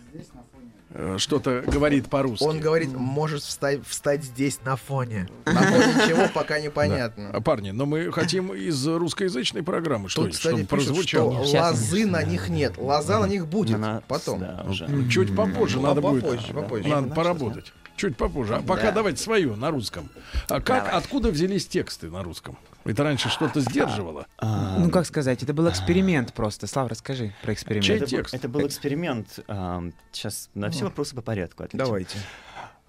Что-то говорит по-русски. Он говорит, можешь встать, встать здесь на фоне. *laughs* На фоне чего пока непонятно. А, Парни, но мы хотим из русскоязычной программы, что Тут, кстати, чтобы пишут, прозвучало. что лозы на них нет. Лоза на них будет Она- потом. да, уже. Чуть попозже А надо будет. попозже, попозже. Надо поработать. Чуть попозже. А пока Да. давайте свою на русском. А как, Давай. откуда взялись тексты на русском? Это раньше что-то сдерживало? А, Ну, как сказать, это был эксперимент просто. Слав, расскажи про эксперимент. Чей это, был- текст? это был эксперимент. ам, Сейчас на все вопросы по порядку ответим. Давайте.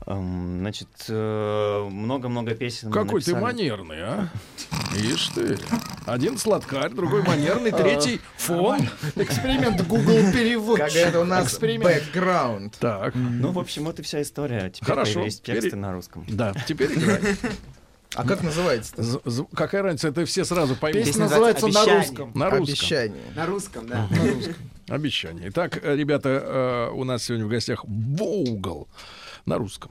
Значит, э, много-много песен. Какой ты манерный, а? Ишь ты. Один сладкарь, другой манерный, третий фон. Эксперимент Google перевод. Как это у нас Эксперимент. бэкграунд. Так, Ну, в общем, вот и вся история. Теперь Хорошо, появились тексты на русском. да, теперь играй. А как з- Какая разница, это все сразу поймут. Песня Песня называется на русском. На русском. Обещание. На русском, да. На русском. Обещание. Итак, э, ребята, э, у нас сегодня в гостях Воугл на русском.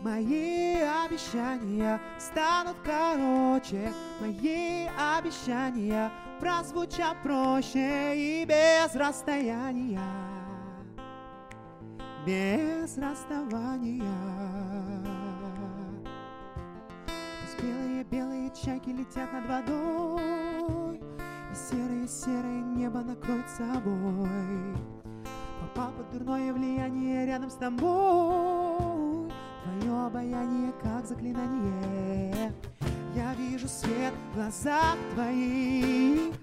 Мои обещания станут короче, мои обещания прозвучат проще и без расстояния, без расставания. Белые-белые чайки летят над водой, и серое-серое небо накроет собой. Под дурное влияние рядом с тобой Твое обаяние как заклинание. Я вижу свет в глазах твоих.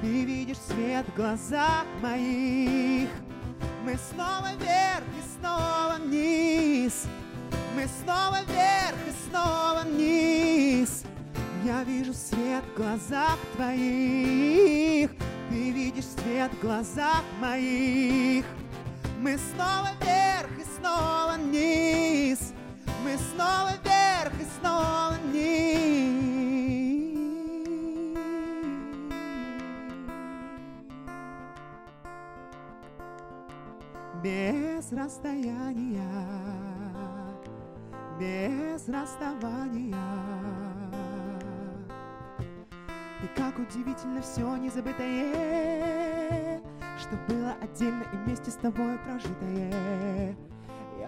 Ты видишь свет в глазах моих. Мы снова вверх и снова вниз. Мы снова вверх и снова вниз. Я вижу свет в глазах твоих. Ты видишь свет в глазах моих. Мы снова вверх и снова вниз. Мы снова вверх и снова вниз. Без расстояния, без расставания. И как удивительно все незабытое, что было отдельно и вместе с тобой прожитое.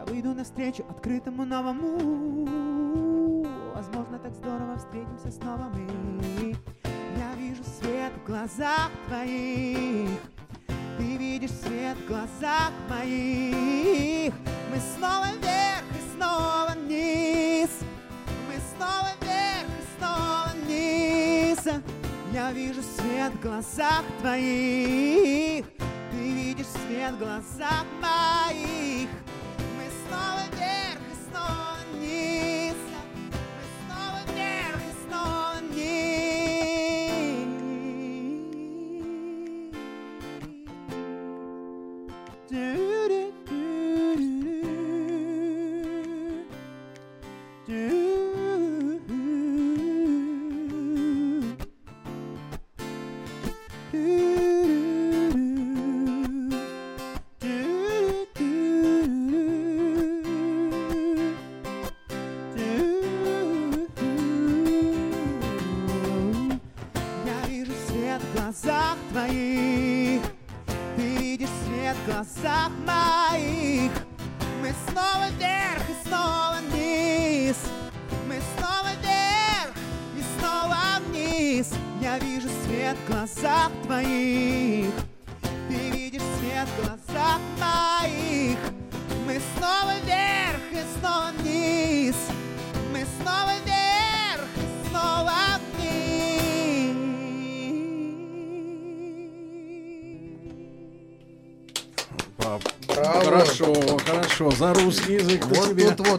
Я выйду навстречу открытому новому. Возможно, так здорово встретимся снова мы. Я вижу свет в глазах твоих. Ты видишь свет в глазах моих. Мы снова вверх и снова вниз. Мы снова вверх и снова вниз. Я вижу свет в глазах твоих. Ты видишь свет в глазах моих.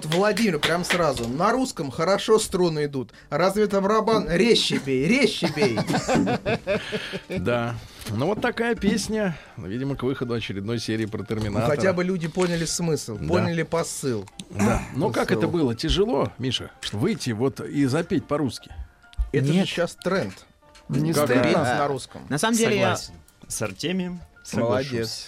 Вот, Владимир, прям сразу. На русском хорошо струны идут. Разве это барабан? Резче бей, резче бей. Да. Ну вот такая песня, видимо, к выходу очередной серии про Ну, Терминатора. хотя бы люди поняли смысл, Да. поняли посыл. Да. Но как Посыл. это было? Тяжело, Миша, выйти вот и запеть по-русски? Это Нет. же сейчас тренд. Не Как стыдно. Петь это? на русском. На самом деле я... Согласен. С Артемием Молодец.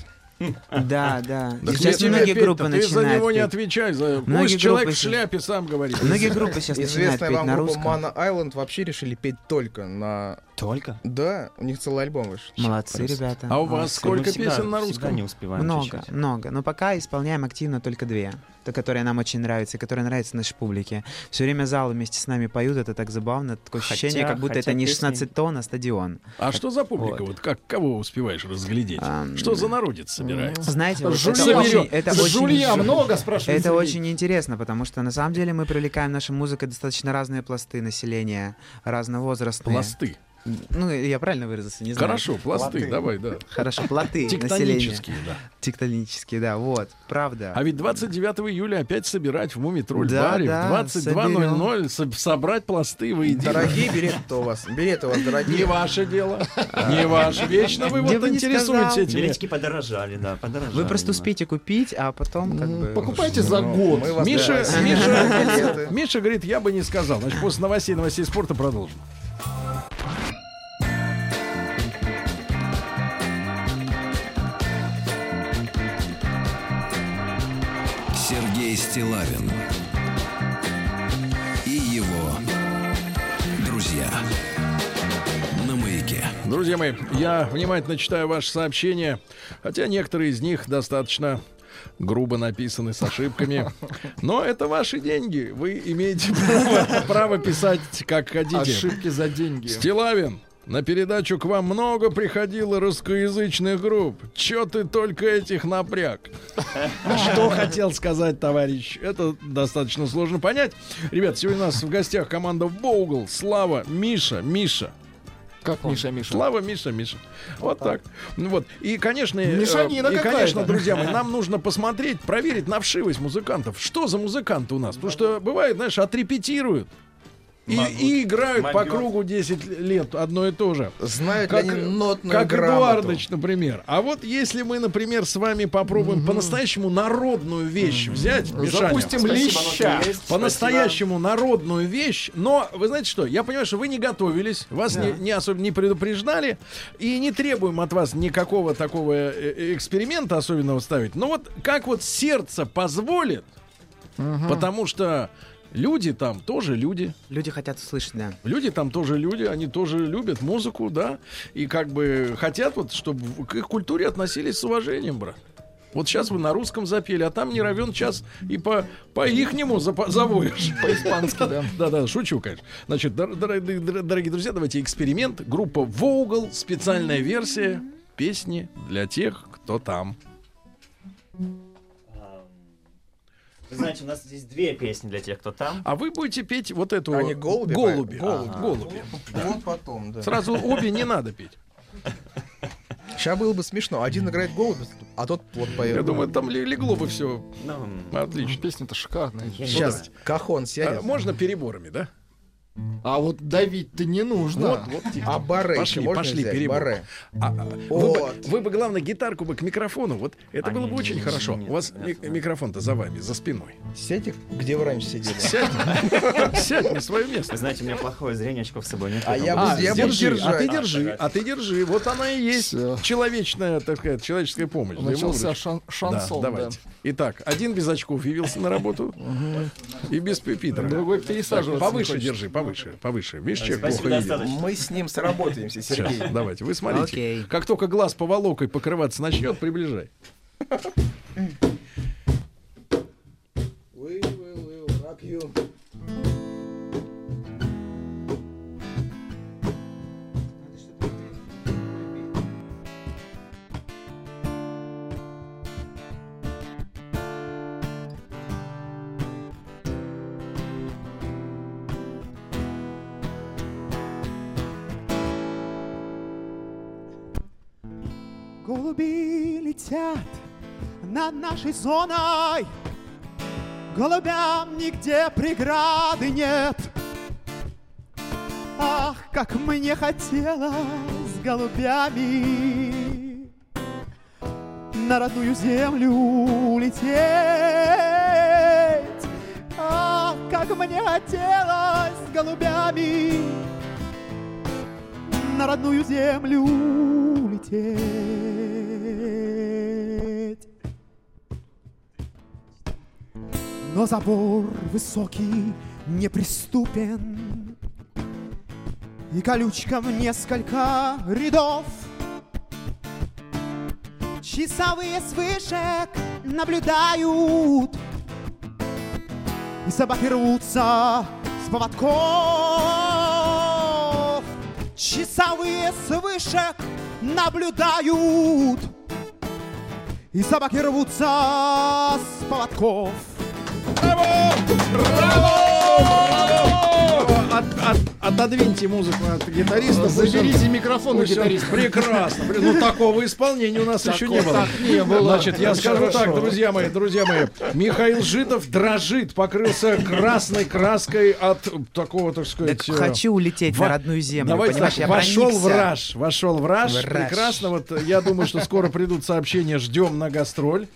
*laughs* Да, да. Да Сейчас многие группы Ты за начинают него не отвечай. За... Многие Пусть человек в шляпе сам говорит. Многие группы сейчас начинают Известная петь вам на группа русском. Mana Island вообще решили петь только на... Только? Да, у них целый альбом вышел. Молодцы, Просто. ребята. А у вас сколько Мы всегда- песен на Всегда русском? не успеваем Много, чуть-чуть. много. Но пока исполняем активно только две. То, которые нам очень нравятся, и которые нравятся нашей публике. Все время зал вместе с нами поют, это так забавно. Такое Хотя- ощущение, как будто хотя это не песни- 16 тонн, а стадион. А что за публика? Вот. Вот как кого успеваешь разглядеть? Ам, Что за народец собирается? Знаете, вот это Жулья, очень, это очень, жулья много, спрашивает это очень интересно, потому что на самом деле мы привлекаем нашей музыкой достаточно разные пласты населения, разновозрастные. Пласты. Ну, я правильно выразился, не знаю. Хорошо, пласты, давай, да. Хорошо, плоты населения. Тектонические, да. Тектонические, да, вот, правда. А ведь 29 июля опять собирать в Мумитроль Да, баре да, в 22.00 со- собрать пласты воедино. Дорогие билеты у вас. Билеты у вас дорогие. Не ваше дело. Не ваше. Вечно вы вот интересуетесь этими. Билетики подорожали, да, подорожали. Вы просто да. успейте купить, а потом как бы... Покупайте за год. Миша, билеты. *laughs* Миша говорит, я бы не сказал. Значит, после новостей, новостей спорта продолжим. Стилавин и его друзья на маяке. Друзья мои, я внимательно читаю ваши сообщения, хотя некоторые из них достаточно грубо написаны с ошибками. Но это ваши деньги. Вы имеете *laughs* право, право писать как хотите. Ошибки за деньги. Стилавин, на передачу к вам много приходило русскоязычных групп. Чё ты только этих напряг? Что хотел сказать товарищ? Это достаточно сложно понять. Ребят, сегодня у нас в гостях команда Боугл, Слава, Миша, Миша. Как Миша, Миша? Слава, Миша, Миша. Вот так. Ну вот. И, конечно, э, Мишанина и, конечно, друзья мои, нам нужно посмотреть, проверить на вшивость музыкантов. Что за музыканты у нас? Потому что бывает, знаешь, отрепетируют. И, Могут. и играют по Могет. кругу 10 лет одно и то же. Знают ли как, они нотную как грамоту? Эдуардович, например. А вот если мы, например, с вами попробуем по-настоящему народную вещь взять, Мишаня, Запустим леща. по-настоящему народную вещь, но вы знаете что? Я понимаю, что вы не готовились, вас Да. не, не особо не предупреждали, и не требуем от вас никакого такого э, э, эксперимента особенного ставить. Но вот как вот сердце позволит, потому что люди там тоже люди. Люди хотят услышать, да. Люди там тоже люди, они тоже любят музыку, да, и как бы хотят вот, чтобы к их культуре относились с уважением, брат. Вот сейчас вы на русском запели, а там не равен час и по, по ихнему запо- завоешь. По-испански, да. *laughs* Да-да, шучу, конечно. Значит, дор- дор- дор- дорогие друзья, давайте эксперимент. Группа Vogel, специальная версия песни для тех, кто там. Вы знаете, у нас здесь две песни для тех, кто там. А вы будете петь вот эту... Они голуби? Голуби. Голуби. Ага. голуби. Вот потом, да. Сразу обе не надо петь. Сейчас было бы смешно. Один играет голубя, а тот плод поет. Я думаю, там легло бы все Ну, отлично. Песня-то шикарная. Сейчас кахон сядет. А, можно переборами, да? А вот давить-то не нужно. Вот, вот, тихо. А баре пошли, еще можно пошли взять? перебор. Баре. А, а, вы, Вот. бы, вы бы, главное, гитарку бы к микрофону. Вот это А, было не, бы не, очень не, хорошо. нет, У вас нет, ми- микрофон-то за вами, за спиной. Сядьте, где вы раньше сидели. Сядь, *laughs* сядь на свое место. Вы знаете, у меня плохое зрение, очков с собой нет. А я буду- я держи, держать. а ты А, держи, а ты держи. Вот она и есть Всё. человечная, так сказать, человеческая помощь. Начался шан- шансон, Да, да. давайте. Итак, один без очков явился на работу и без пюпитра. Другой пересаживаться Повыше держи, повыше, повыше. Видишь, человек плохо видит. Мы с ним сработаемся, Сергей. Сейчас, давайте, вы смотрите. Окей. Как только глаз поволокой покрываться начнет, приближай. We will, will rock you. Голуби летят над нашей зоной, Голубям нигде преграды нет. Ах, как мне хотелось с голубями на родную землю лететь. Ах, как мне хотелось с голубями на родную землю лететь. Но забор высокий неприступен, И колючкам несколько рядов. Часовые с вышек наблюдают, И собаки рвутся с поводков. Часовые с вышек наблюдают, И собаки рвутся с поводков. От- от- отодвиньте музыку от гитариста. Заберите микрофон у гитариста. Прекрасно. Ну, такого исполнения у нас еще не было. так не было. Значит, я скажу так, друзья мои, друзья мои. Михаил Житов дрожит, покрылся красной краской от такого, так сказать... Так э, хочу улететь во- на родную землю, Давайте понимаешь, так, я вошел в раж, вошел в раж, прекрасно. Вот я думаю, что скоро придут сообщения, ждем на гастроль.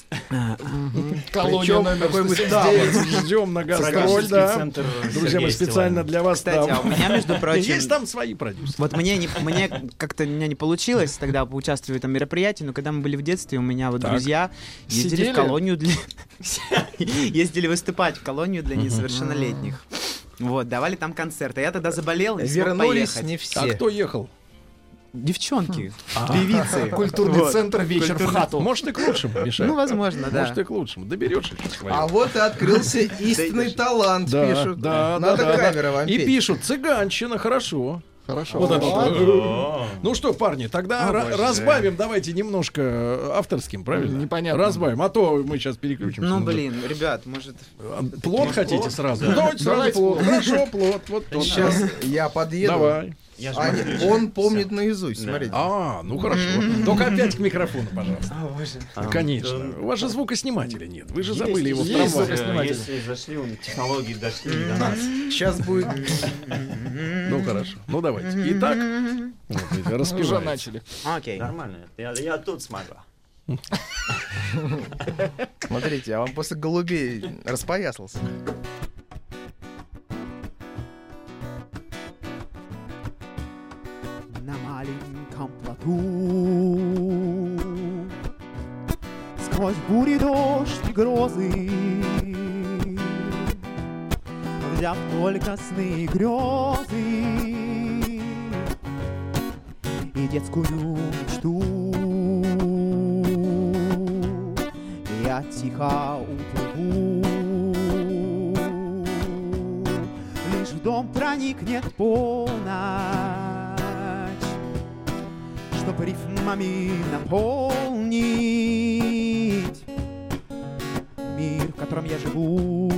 Колония Причем номер какой-нибудь, да, 179. вот ждем на гастроль, да. Друзья мои, специально для вас Кстати, а у меня, между *laughs* прочим, Есть там свои продюсеры. Вот мне, не, мне как-то у меня не получилось тогда поучаствовать в этом мероприятии, но когда мы были в детстве, у меня вот Так. друзья ездили Сидели? в колонию для... *laughs* ездили выступать в колонию для несовершеннолетних. Вот, давали там концерты. Я тогда заболел, не смог Вернулись не А все. кто ехал? Девчонки, певицы. *laughs* Культурный центр «Вечер в хату». Может, и к лучшему, Миша. Ну, возможно, да. Может, и к лучшему. Доберешься. А вот и открылся *laughs* истинный талант, Да, пишут. да, Надо да, да, И пишут, цыганщина, хорошо. Хорошо. Вот вот. *laughs* Ну что, парни, тогда боже. разбавим, давайте немножко э, авторским, правильно? Непонятно. Разбавим, а то мы сейчас переключимся. Ну, на- блин, ребят, может... А, Плод хотите сразу? Давайте сразу Давайте плод. плод. Хорошо, плод. Вот тот. Сейчас я подъеду. Давай. Я же А, нет, он помнит Всё. наизусть, Да. смотрите. А, ну хорошо. Только опять к микрофону, пожалуйста. О, боже. А, Конечно. да. У вас же звукоснимателя нет. Вы же Есть, забыли его в есть, трамвае. э, Если зашли, он- технологии дошли до нас. Сейчас будет... Ну хорошо. Ну давайте. Итак, вот, видите, Уже начали. Окей. Нормально. Я, я тут смогу. Смотрите, а он после голубей распоясался. Плоту. Сквозь бури, дождь и грозы, взяв только сны и грезы и детскую мечту, я тихо уплыву. Лишь в дом проникнет полночь, Чтоб рифмами наполнить Мир, в котором я живу.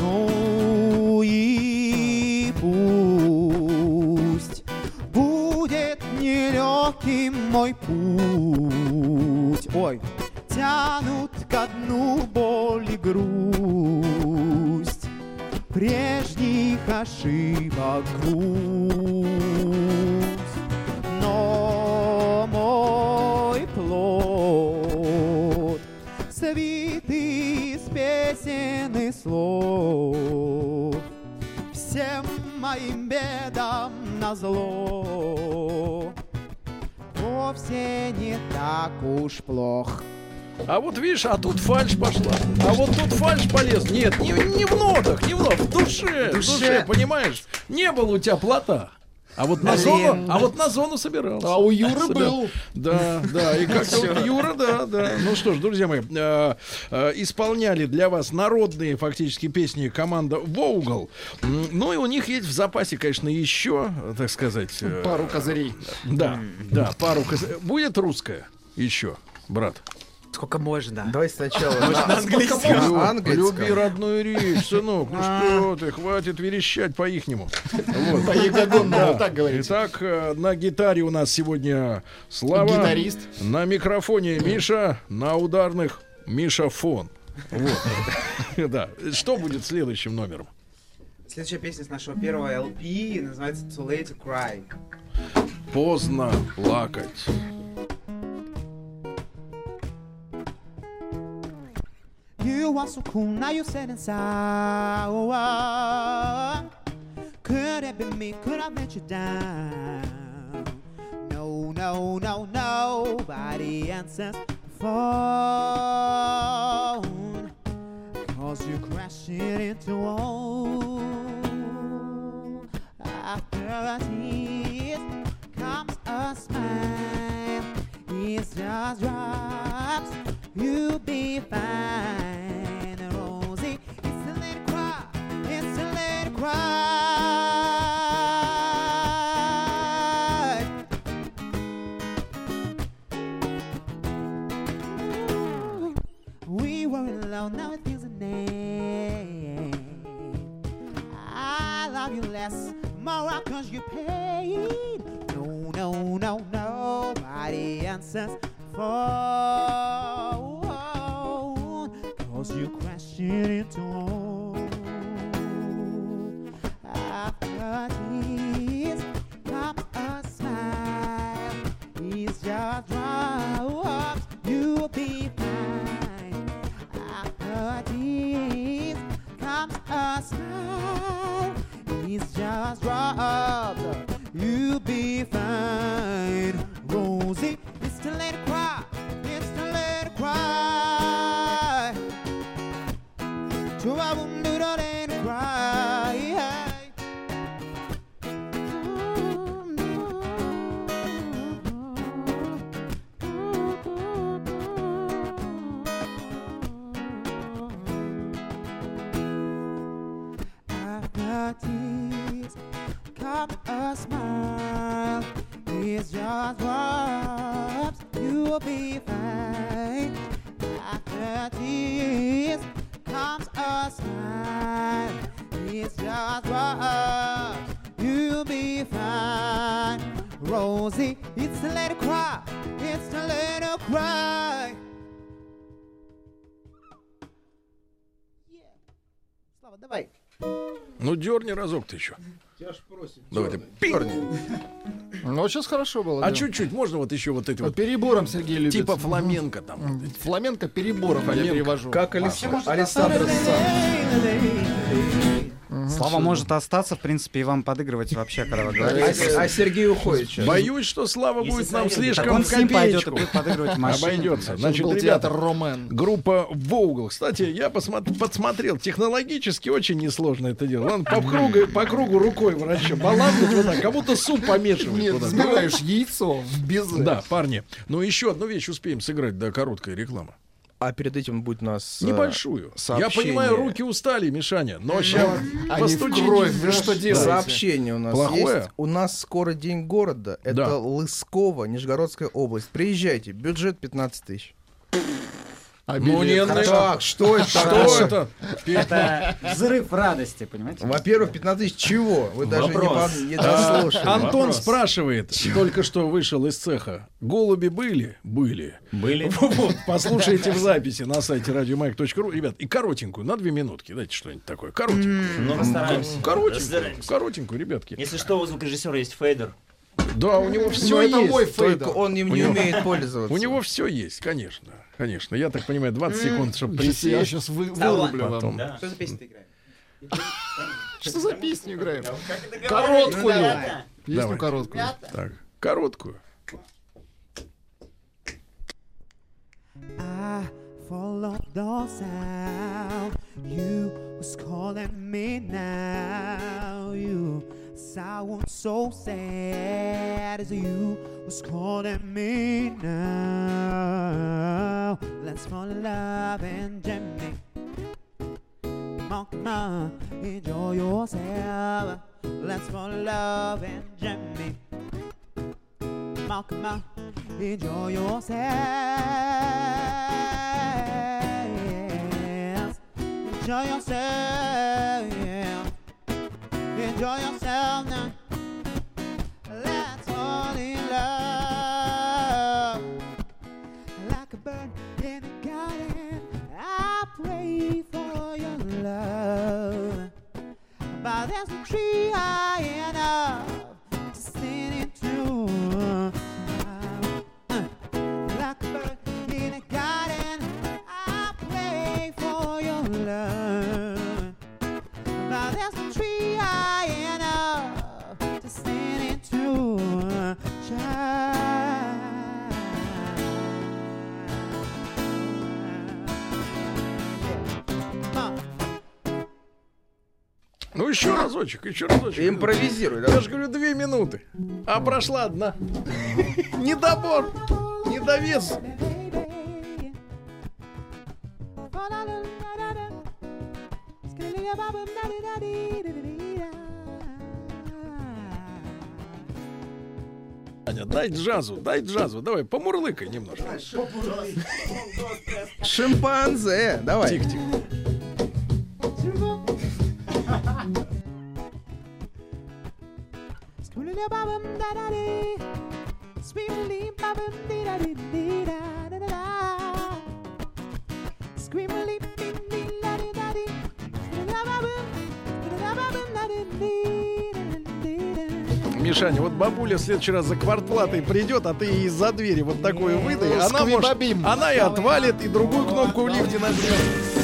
Ну и пусть Будет нелегким мой путь. Ой, тянут ко дну боль и грусть Прежних ошибок. груз Мой плод Свит из песен и слов Всем моим бедам назло Вовсе не так уж плох А вот видишь, а тут фальш пошла. А вот тут фальш полез. Нет, не, не в нотах, не в нотах, в душе, в Душе. душе, понимаешь? Не было у тебя плота. А вот на зону, а вот на зону собирался. А у Юры был. Да, да, и как Всё. Юра, да, да. Ну что ж, друзья мои, э, э, исполняли для вас народные фактически песни команда Воугл. Ну и у них есть в запасе, конечно, еще, так сказать, э, Пару козырей. Да, да, пару коз- Будет русская еще, брат. Сколько можно? Давай сначала Может, на английском? Люби родную речь, сынок. Ну А. что ты, хватит верещать по-ихнему. Вот. *laughs* По-ягодонному, Да. так говорите. Итак, э, на гитаре у нас сегодня Слава. Гитарист. На микрофоне Миша, на ударных Миша Фон. Вот. *laughs* Да. Что будет следующим номером? Следующая песня с нашего первого LP называется Too Late to Cry. Поздно плакать. You are so cool, now you said inside. Could it be me? Could I let you down? No, no, no, nobody answers the phone. Cause you crashing into wall. After a tears comes a smile. It's just drops. You'll be fine, cry. We were in love, now it feels a name. I love you less, more cause you paid. No, no, no, nobody answers phone. Cause you crashing into one. He's It's just robbed. You'll be fine. a tears come a smile. It's just words, you'll be fine. After tears comes a smile. It's just words, you'll be fine. Rosie, it's a little cry, it's a little cry. Yeah. Slava, Давай. Ну, дерни разок ты еще. Я ж просим. Давай ты. Ну, вот сейчас хорошо было. А да. чуть-чуть можно вот еще вот эти Вот перебором Сергей любит. типа фламенко там. Фламенко перебором я перевожу. Как Алис- Александр Слава может остаться, в принципе, и вам подыгрывать вообще, когда вы говорите. А, а Сергей уходит сейчас. Боюсь, что Слава будет нам слишком в копеечку. будет подыгрывать. Обойдется. Значит, ребята, Ромен. группа Воугл. Кстати, я подсмотрел. Технологически очень несложно это дело. Ладно, по кругу, по кругу рукой врача. Баланс вот так, как будто суп помешивать. Нет, туда. взбиваешь яйцо в безе. Да, парни. Ну, еще одну вещь успеем сыграть, да, короткая реклама. А перед этим будет у нас... э, Небольшую. Я сообщение. понимаю, руки устали, Мишаня, но сейчас в кровь, вы что делаете? Сообщение у нас Плохое? есть. У нас скоро день города. Это Да. Лысково, Нижегородская область. Приезжайте. Бюджет 15 тысяч. А Ну, не Так, что это? Что это? Это взрыв радости, понимаете? Во-первых, 15 тысяч чего? Вы даже не, Вопрос. не А, дослушали. Антон Вопрос. спрашивает, только что вышел из цеха. Голуби были? Были. Были. *laughs* Вот, послушайте в записи на сайте радиомайк.ру. Ребят, и коротенькую, на две минутки. Дайте что-нибудь такое. Коротенькую. Ну, постараемся. Коротенькую, Постараемся. коротенькую, ребятки. Если что, у звукорежиссера есть фейдер. Да, у него все Ну, это есть. мой Только он им У не него- умеет *laughs* пользоваться. У него все есть, конечно. Конечно. Я так понимаю, 20 секунд, чтобы Я присесть. сейчас вы, вырублю вам. Потом. Да. Что за песню ты играешь? Что за песню играем? Ну, Короткую. Песню Давай. короткую. Так, короткую. I followed the sound. You was calling me now. You sound so sad as you was calling me now. Let's fall in love and Jimmy. Come on, enjoy yourself. Let's fall in love and Jimmy. Come on, enjoy yourself. Enjoy yourself. Enjoy yourself now. Let's fall in love. Like a bird in a garden, I pray for your love. But there's a tree high enough to stand into. Uh, еще разочек, еще разочек. Импровизируй, Я да? же говорю, две минуты. А прошла одна. Недобор. Недовес. Аня, дай джазу, дай джазу. Давай, помурлыкай немножко. Шимпанзе. Давай. Тихо-тихо. Мишаня, вот бабуля в следующий раз за квартплатой придет, а ты ей из-за двери вот такое выдай, она может, она и отвалит, и другую кнопку в лифте нажмет.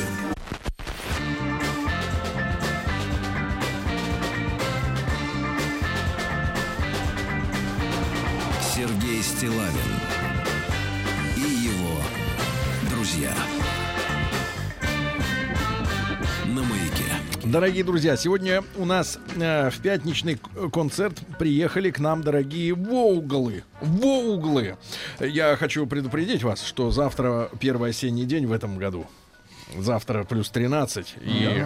Дорогие друзья, сегодня у нас э, в пятничный концерт приехали к нам дорогие Воуглы. Воуглы. Я хочу предупредить вас, что завтра первый осенний день в этом году. Завтра плюс 13. И,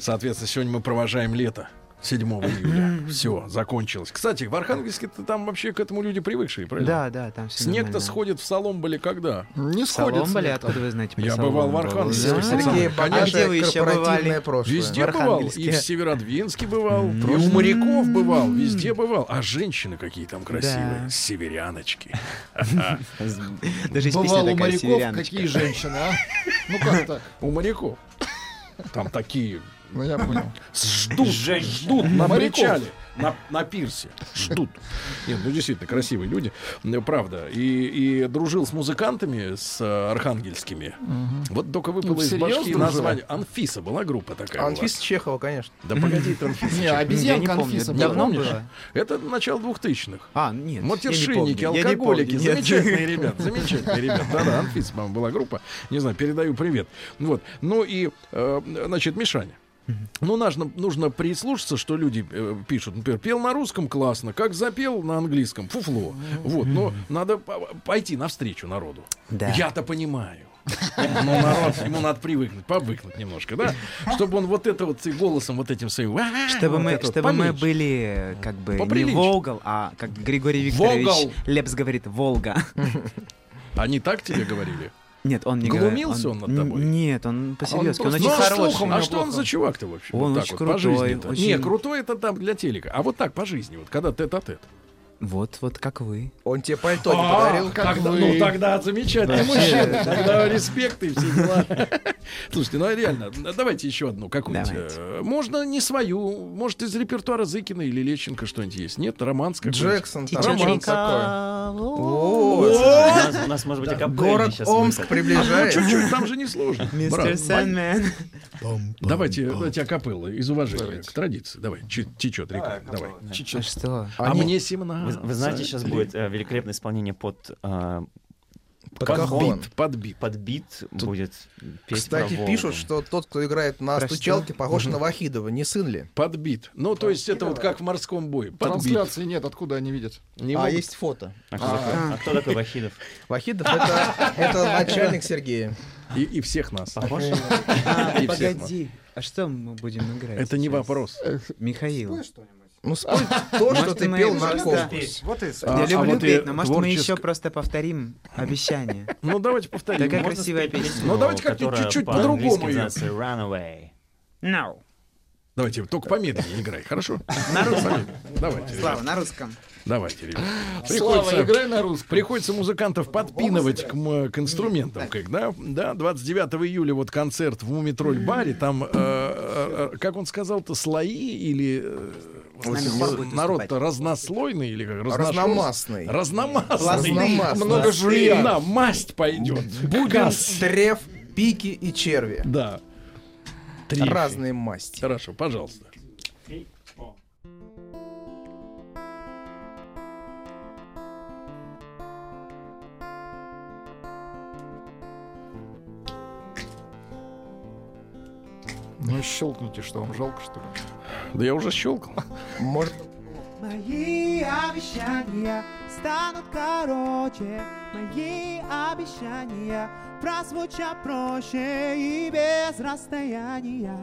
соответственно, сегодня мы провожаем лето. 7 июля. Все, закончилось. Кстати, в Архангельске -то там вообще к этому люди привыкшие, правильно? Да, да, там все Снег-то сходит в Соломболе когда? Не сходит Соломболе, откуда вы знаете Я бывал в? Архангельске. Да? Сергей, А где вы еще бывали? прошлое. Везде бывал. И в Северодвинске бывал. И у моряков бывал. Везде бывал. А женщины какие там красивые. Да. Северяночки. Даже Бывал у моряков какие женщины, а? Ну как так? У моряков. Там такие Ну, я понял. Ждут, ждут на причале, на, на пирсе. Ждут. Нет, ну действительно, красивые люди. Правда. И, и дружил с музыкантами, с э, архангельскими. Мгм. Вот только выпало Ну, из башки название. Анфиса была группа такая. Анфиса Чехова, конечно. Да погоди, ты Анфиса. Не, обезьянка Я не помню, Анфиса давно Помнишь? было? Это начало двухтысячных. А, нет. Матершинники, алкоголики, замечательные ребята, замечательные ребята. Да-да, Анфиса, по-моему, была группа. Не знаю, передаю привет. Вот. Ну и, э, значит, Мишаня. Ну, нужно, нужно прислушаться, что люди э, пишут. Например, пел на русском классно, как запел на английском, фуфло. Вот, но надо по- пойти навстречу народу. Да. Я-то понимаю. Но народ, ему надо привыкнуть, повыкнуть немножко, да? Чтобы он вот это вот и голосом вот этим своим... Чтобы вот мы, вот чтобы мы поменьше. были э, как бы не Поприличнее. Волгал, а как Григорий Викторович Волгал. Лепс говорит Волга. Они так тебе говорили? Нет, он не Глумился говорит. он над тобой? Нет, он по-серьезки, он, просто- очень Ну, а хороший. слухом, А что он за чувак-то вообще? Он Вот очень вот, крутой. очень- Не, крутой это там для телека. А вот так, по жизни, вот когда тет-а-тет. Вот, вот как вы. Он тебе пальто не А, подарил? тогда- ну тогда замечательный мужчина. Тогда респект и все дела. Слушайте, ну а реально, давайте еще одну какую-нибудь. Э, Можно не свою, может из репертуара Зыкина или Лещенко что-нибудь есть. Нет, романс какой-нибудь. Джексон, Романс. такой. У нас, может быть, Город Омск приближается. Ну, чуть-чуть, там же не сложно. *laughs* Мистер. Сэндмен. Давайте, давайте акапеллы из уважения к традиции. Давай, течет река. Давай. А что? А мне Вы, 17. Вы знаете, сейчас будет э, великолепное исполнение под э, Под кахон. кахон. Под бит. Под бит будет петь Кстати, про пишут, что тот, кто играет на Про стучалке, похож на Вахидова. Не сын ли? Подбит. Ну, то есть это вот как в морском бое. Подбит. Трансляции нет, откуда они видят? Не а могут. есть фото. А кто, такой, а кто такой Вахидов? Вахидов это, *laughs* это начальник Сергея. И, и всех нас. Похож? А, И всех погоди. А что мы будем играть? Это не вопрос. Михаил. Ну, спой *laughs* то, что ты пел на конкурс. Вот и А, Я а люблю и петь, но может мы еще просто повторим *laughs* обещание. Ну, давайте повторим. Такая красивая песня. Ну, давайте которая чуть-чуть по-другому ее. Runaway. No. Давайте, только помедленнее играй, хорошо? На русском. Давайте, Слава, на русском. Давайте, ребят. Слава, играй на русском. Приходится музыкантов подпинывать к, к инструментам, как, да? Да, 29 июля вот концерт в Мумитроль-баре, там, э, э, э, как он сказал-то, слои или... народ-то разнослойный или как? Разномастный. Разномастный. Разномастный. Много жулья. Да, масть пойдет. Бубен, треф, пики и черви. Да. Трифи. Разные масти. Хорошо, пожалуйста. Ну, щелкните, что вам жалко, что ли? Да я уже щелкал. Может, Мои обещания станут короче, мои обещания прозвучат проще и без расстояния,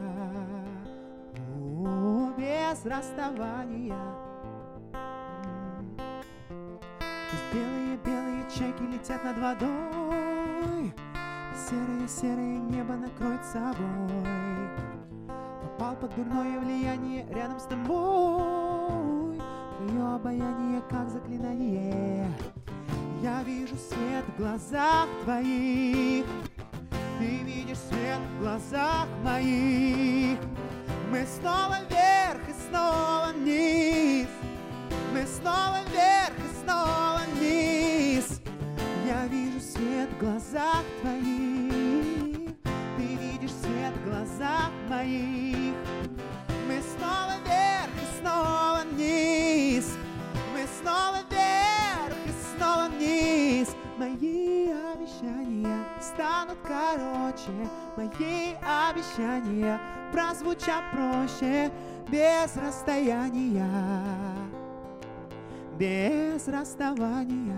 О, без расставания. Пусть белые-белые чеки летят над водой, серое-серое небо накроет собой. Под дурное влияние рядом с тобой. Твое обаяние как заклинание. Я вижу свет в глазах твоих. Ты видишь свет в глазах моих. Мы снова вверх и снова вниз. Мы снова вверх и снова вниз. Я вижу свет в глазах твоих. Ты видишь свет в глазах моих станут короче. Мои обещания прозвучат проще. Без расстояния. Без расставания.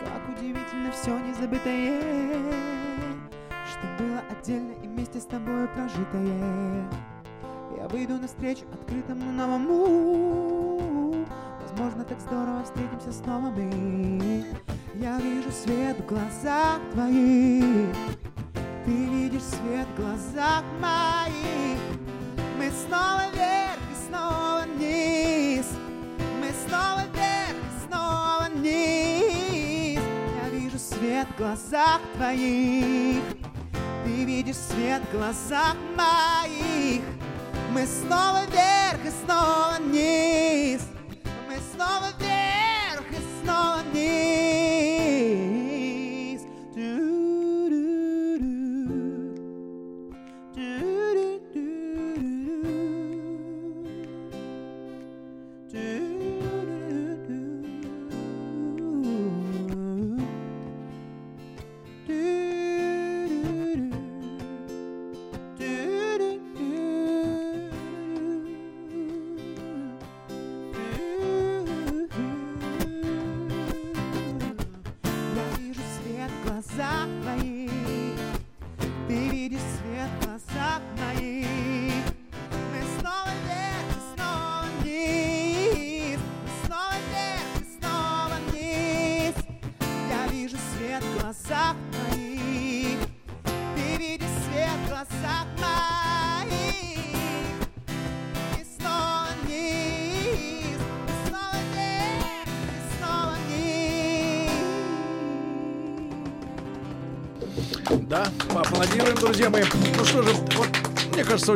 Как удивительно все незабытое. Что было отдельно и вместе с тобой прожитое. Я выйду навстречу открытому новому Возможно, так здорово встретимся снова мы Я вижу свет в глазах твоих. Ты видишь свет в глазах моих. Мы снова вверх и снова вниз. Мы снова вверх и снова вниз. Я вижу свет в глазах твоих. Ты видишь свет в глазах моих. Мы снова вверх и снова вниз снова вверх и снова вниз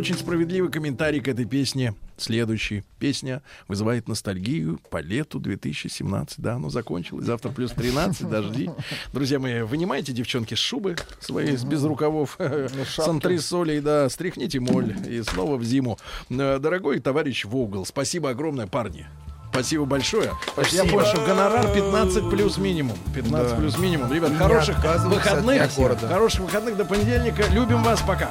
очень справедливый комментарий к этой песне. Следующий. Песня вызывает ностальгию по лету 2017. Да, оно закончилось. Завтра плюс 13, дожди. Друзья мои, вынимайте, девчонки, шубы свои с без рукавов, с антресолей, да, стряхните моль и снова в зиму. Э, Дорогой товарищ Вогл, спасибо огромное, парни. Спасибо большое. Я больше гонорар 15 плюс минимум. 15 Да. плюс минимум. Ребят, хороших выходных. Хороших выходных до понедельника. Любим вас. Пока.